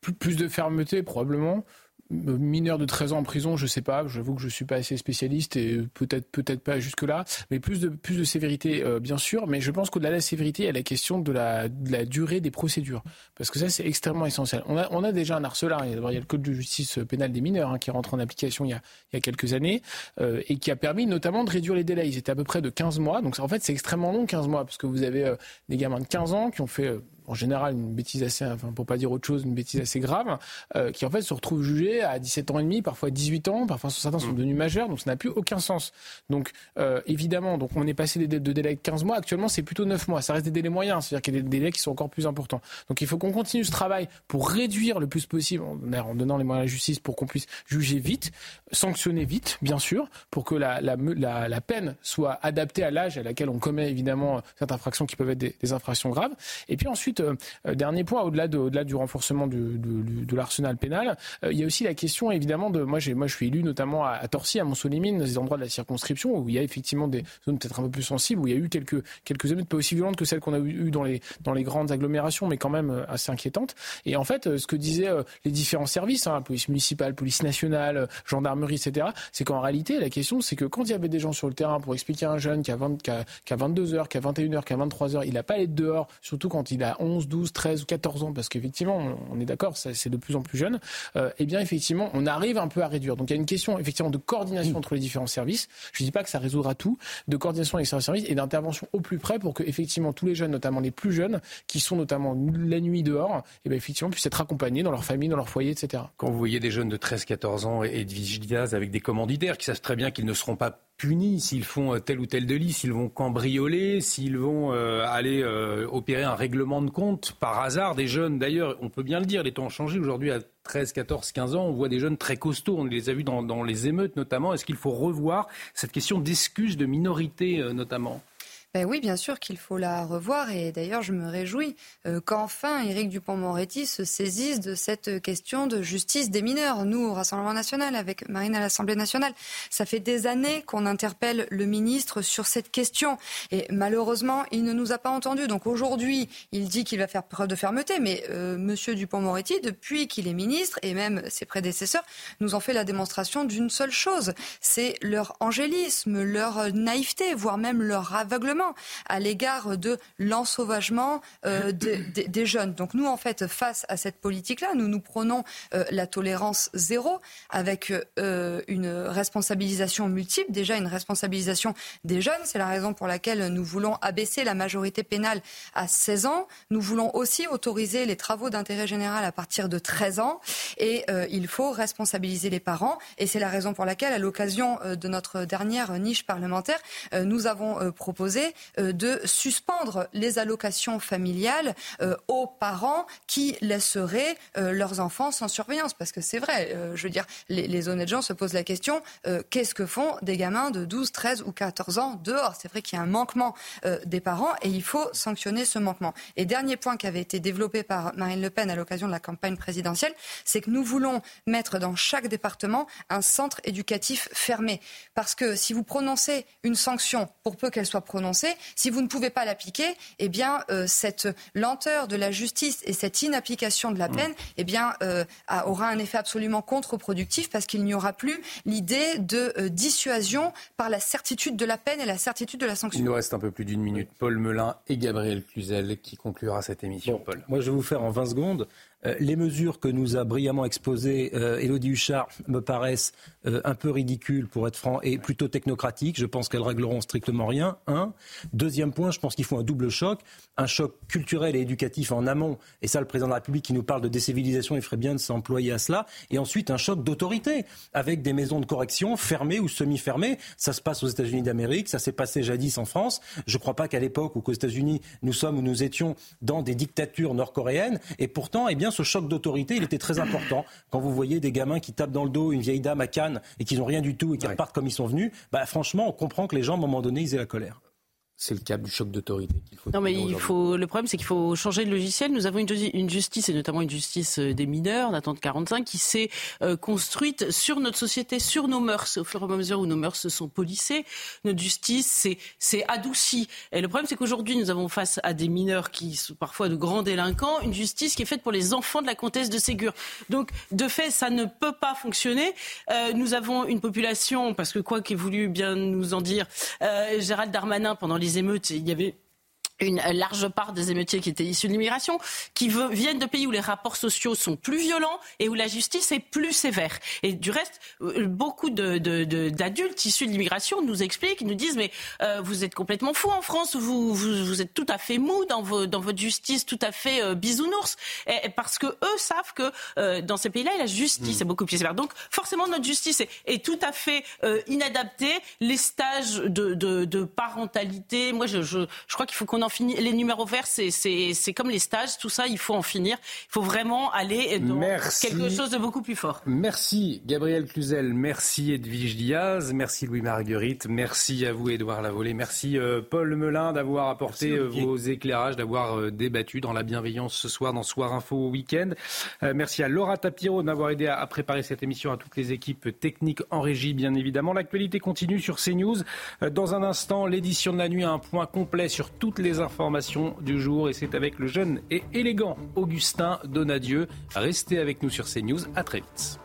Plus de fermeté, probablement mineur de 13 ans en prison, je sais pas. J'avoue que je suis pas assez spécialiste et peut-être peut-être pas jusque là, mais plus de plus de sévérité euh, bien sûr. Mais je pense qu'au-delà de la sévérité, il y a la question de la, durée des procédures, parce que ça c'est extrêmement essentiel. On a déjà un harceleur. Il y a, le code de justice pénale des mineurs hein, qui rentre en application il y a il y a quelques années euh, et qui a permis notamment de réduire les délais. Ils étaient à peu près de 15 mois, donc en fait c'est extrêmement long 15 mois parce que vous avez euh, des gamins de 15 ans qui ont fait en général une bêtise assez, enfin pour pas dire autre chose, une bêtise assez grave, euh, qui en fait se retrouvent jugés à 17 ans et demi, parfois 18 ans, parfois certains sont mm. devenus majeurs, donc ça n'a plus aucun sens. Donc euh, évidemment, donc on est passé des de délais de 15 mois, actuellement c'est plutôt 9 mois, ça reste des délais moyens, c'est-à-dire qu'il y a des délais qui sont encore plus importants. Donc il faut qu'on continue ce travail pour réduire le plus possible, en donnant les moyens à la justice pour qu'on puisse juger vite, sanctionner vite, bien sûr, pour que la, la, la, la peine soit adaptée à l'âge à laquelle on commet évidemment certaines infractions qui peuvent être des, des infractions graves. Et puis ensuite, euh, euh, dernier point, au-delà de, au-delà du renforcement de, l'arsenal pénal, euh, il y a aussi la question évidemment de moi, je suis élu notamment à, Torcy, à Montsolimine, dans des endroits de la circonscription où il y a effectivement des zones peut-être un peu plus sensibles, où il y a eu quelques quelques émeutes pas aussi violentes que celles qu'on a eues dans les grandes agglomérations, mais quand même assez inquiétantes. Et en fait, ce que disaient les différents services, hein, police municipale, police nationale, gendarmerie, etc., c'est qu'en réalité, la question, c'est que quand il y avait des gens sur le terrain pour expliquer à un jeune qui a, 20, qui a, qui a 22 heures, qui a 21 heures, qui a 23 heures, il n'a pas à être dehors, surtout quand il a 11, 12, 13 ou 14 ans, parce qu'effectivement, on est d'accord, c'est de plus en plus jeune, euh, eh bien, effectivement, on arrive un peu à réduire. Donc, il y a une question, effectivement, de coordination entre les différents services. Je ne dis pas que ça résoudra tout, de coordination avec les services et d'intervention au plus près pour que, effectivement, tous les jeunes, notamment les plus jeunes, qui sont notamment la nuit dehors, eh bien, effectivement, puissent être accompagnés dans leur famille, dans leur foyer, etc. Quand vous voyez des jeunes de 13, 14 ans et de vigilance avec des commanditaires qui savent très bien qu'ils ne seront pas punis s'ils font euh, tel ou tel délit, s'ils vont cambrioler, s'ils vont euh, aller euh, opérer un règlement de compte par hasard. Des jeunes, d'ailleurs, on peut bien le dire, les temps ont changé. Aujourd'hui, à 13, 14, 15 ans, on voit des jeunes très costauds. On les a vus dans, les émeutes notamment. Est-ce qu'il faut revoir cette question d'excuses de minorité notamment? Ben oui, bien sûr qu'il faut la revoir et d'ailleurs je me réjouis euh, qu'enfin Éric Dupont-Moretti se saisisse de cette question de justice des mineurs. Nous, au Rassemblement national, avec Marine à l'Assemblée nationale, ça fait des années qu'on interpelle le ministre sur cette question et malheureusement il ne nous a pas entendus. Donc aujourd'hui, il dit qu'il va faire preuve de fermeté, mais euh, Monsieur Dupont-Moretti, depuis qu'il est ministre et même ses prédécesseurs, nous ont fait la démonstration d'une seule chose, c'est leur angélisme, leur naïveté, voire même leur aveuglement à l'égard de l'ensauvagement euh, des jeunes. Donc nous, en fait, face à cette politique-là, nous nous prenons euh, la tolérance zéro avec euh, une responsabilisation multiple. Déjà, une responsabilisation des jeunes. C'est la raison pour laquelle nous voulons abaisser la majorité pénale à 16 ans. Nous voulons aussi autoriser les travaux d'intérêt général à partir de 13 ans. Et il faut responsabiliser les parents. Et c'est la raison pour laquelle, à l'occasion de notre dernière niche parlementaire, nous avons proposé euh, de suspendre les allocations familiales euh, aux parents qui laisseraient euh, leurs enfants sans surveillance. Parce que c'est vrai, je veux dire, les, les, honnêtes gens se posent la question, qu'est-ce que font des gamins de 12, 13 ou 14 ans dehors? C'est vrai qu'il y a un manquement des parents et il faut sanctionner ce manquement. Et dernier point qui avait été développé par Marine Le Pen à l'occasion de la campagne présidentielle, c'est que nous voulons mettre dans chaque département un centre éducatif fermé. Parce que si vous prononcez une sanction, pour peu qu'elle soit prononcée, Français. Si vous ne pouvez pas l'appliquer, eh bien, euh, cette lenteur de la justice et cette inapplication de la mm. peine, eh bien, euh, aura un effet absolument contre-productif parce qu'il n'y aura plus l'idée de euh, dissuasion par la certitude de la peine et la certitude de la sanction. Il nous reste un peu plus d'une minute. Paul Melun et Gabriel Cluzel qui conclura cette émission. Paul. Moi, je vais vous faire en 20 secondes les mesures que nous a brillamment exposées Élodie Huchard me paraissent euh, un peu ridicules, pour être franc, et plutôt technocratiques. Je pense qu'elles régleront strictement rien. Un. Deuxième point, je pense qu'il faut un double choc. Un choc culturel et éducatif en amont. Et ça, le président de la République qui nous parle de décivilisation, il ferait bien de s'employer à cela. Et ensuite, un choc d'autorité, avec des maisons de correction fermées ou semi-fermées. Ça se passe aux États-Unis d'Amérique, ça s'est passé jadis en France. Je ne crois pas qu'à l'époque ou qu'aux États-Unis, nous sommes ou nous étions dans des dictatures nord-coréennes. Et pourtant, eh bien, ce choc d'autorité, il était très important. Quand vous voyez des gamins qui tapent dans le dos une vieille dame à Cannes et qui n'ont rien du tout et qui repartent comme ils sont venus, bah, franchement, on comprend que les gens, à un moment donné, ils aient la colère c'est le cas du choc d'autorité qu'il faut. Non, mais il faut. Le problème, c'est qu'il faut changer de logiciel. Nous avons une, justice, et notamment une justice euh, des mineurs, d'attente 45, qui s'est euh, construite sur notre société, sur nos mœurs. Au fur et à mesure où nos mœurs se sont polissées, notre justice s'est adoucie. Et le problème, c'est qu'aujourd'hui, nous avons face à des mineurs qui sont parfois de grands délinquants, une justice qui est faite pour les enfants de la comtesse de Ségur. Donc, de fait, ça ne peut pas fonctionner. Euh, nous avons une population, parce que quoi qu'ait voulu bien nous en dire Gérald Darmanin pendant les émeutes, il y avait une large part des émeutiers qui étaient issus de l'immigration, qui viennent de pays où les rapports sociaux sont plus violents et où la justice est plus sévère. Et du reste, euh, beaucoup d'adultes issus de l'immigration nous expliquent, nous disent mais euh, vous êtes complètement fou en France, vous, vous, êtes tout à fait mou dans, dans votre justice, tout à fait euh, bisounours, et, parce que eux savent que dans ces pays-là, la justice mm. est beaucoup plus sévère. Donc forcément, notre justice est, est tout à fait inadaptée. Les stages de, parentalité, moi je, je, je crois qu'il faut qu'on en les numéros verts, c'est comme les stages, tout ça, il faut en finir. Il faut vraiment aller dans quelque chose de beaucoup plus fort. Merci Gabriel Cluzel, merci Edwige Diaz, merci Louis Marguerite, merci à vous Edouard Lavolée, merci euh, Paul Melun d'avoir apporté euh, vos éclairages, d'avoir euh, débattu dans la bienveillance ce soir dans Soir Info Week-end. merci à Laura Tapiro d'avoir aidé à, préparer cette émission, à toutes les équipes techniques en régie bien évidemment. L'actualité continue sur CNews. Dans un instant, l'édition de la nuit a un point complet sur toutes les informations du jour et c'est avec le jeune et élégant Augustin Donadieu. Restez avec nous sur CNews. À très vite.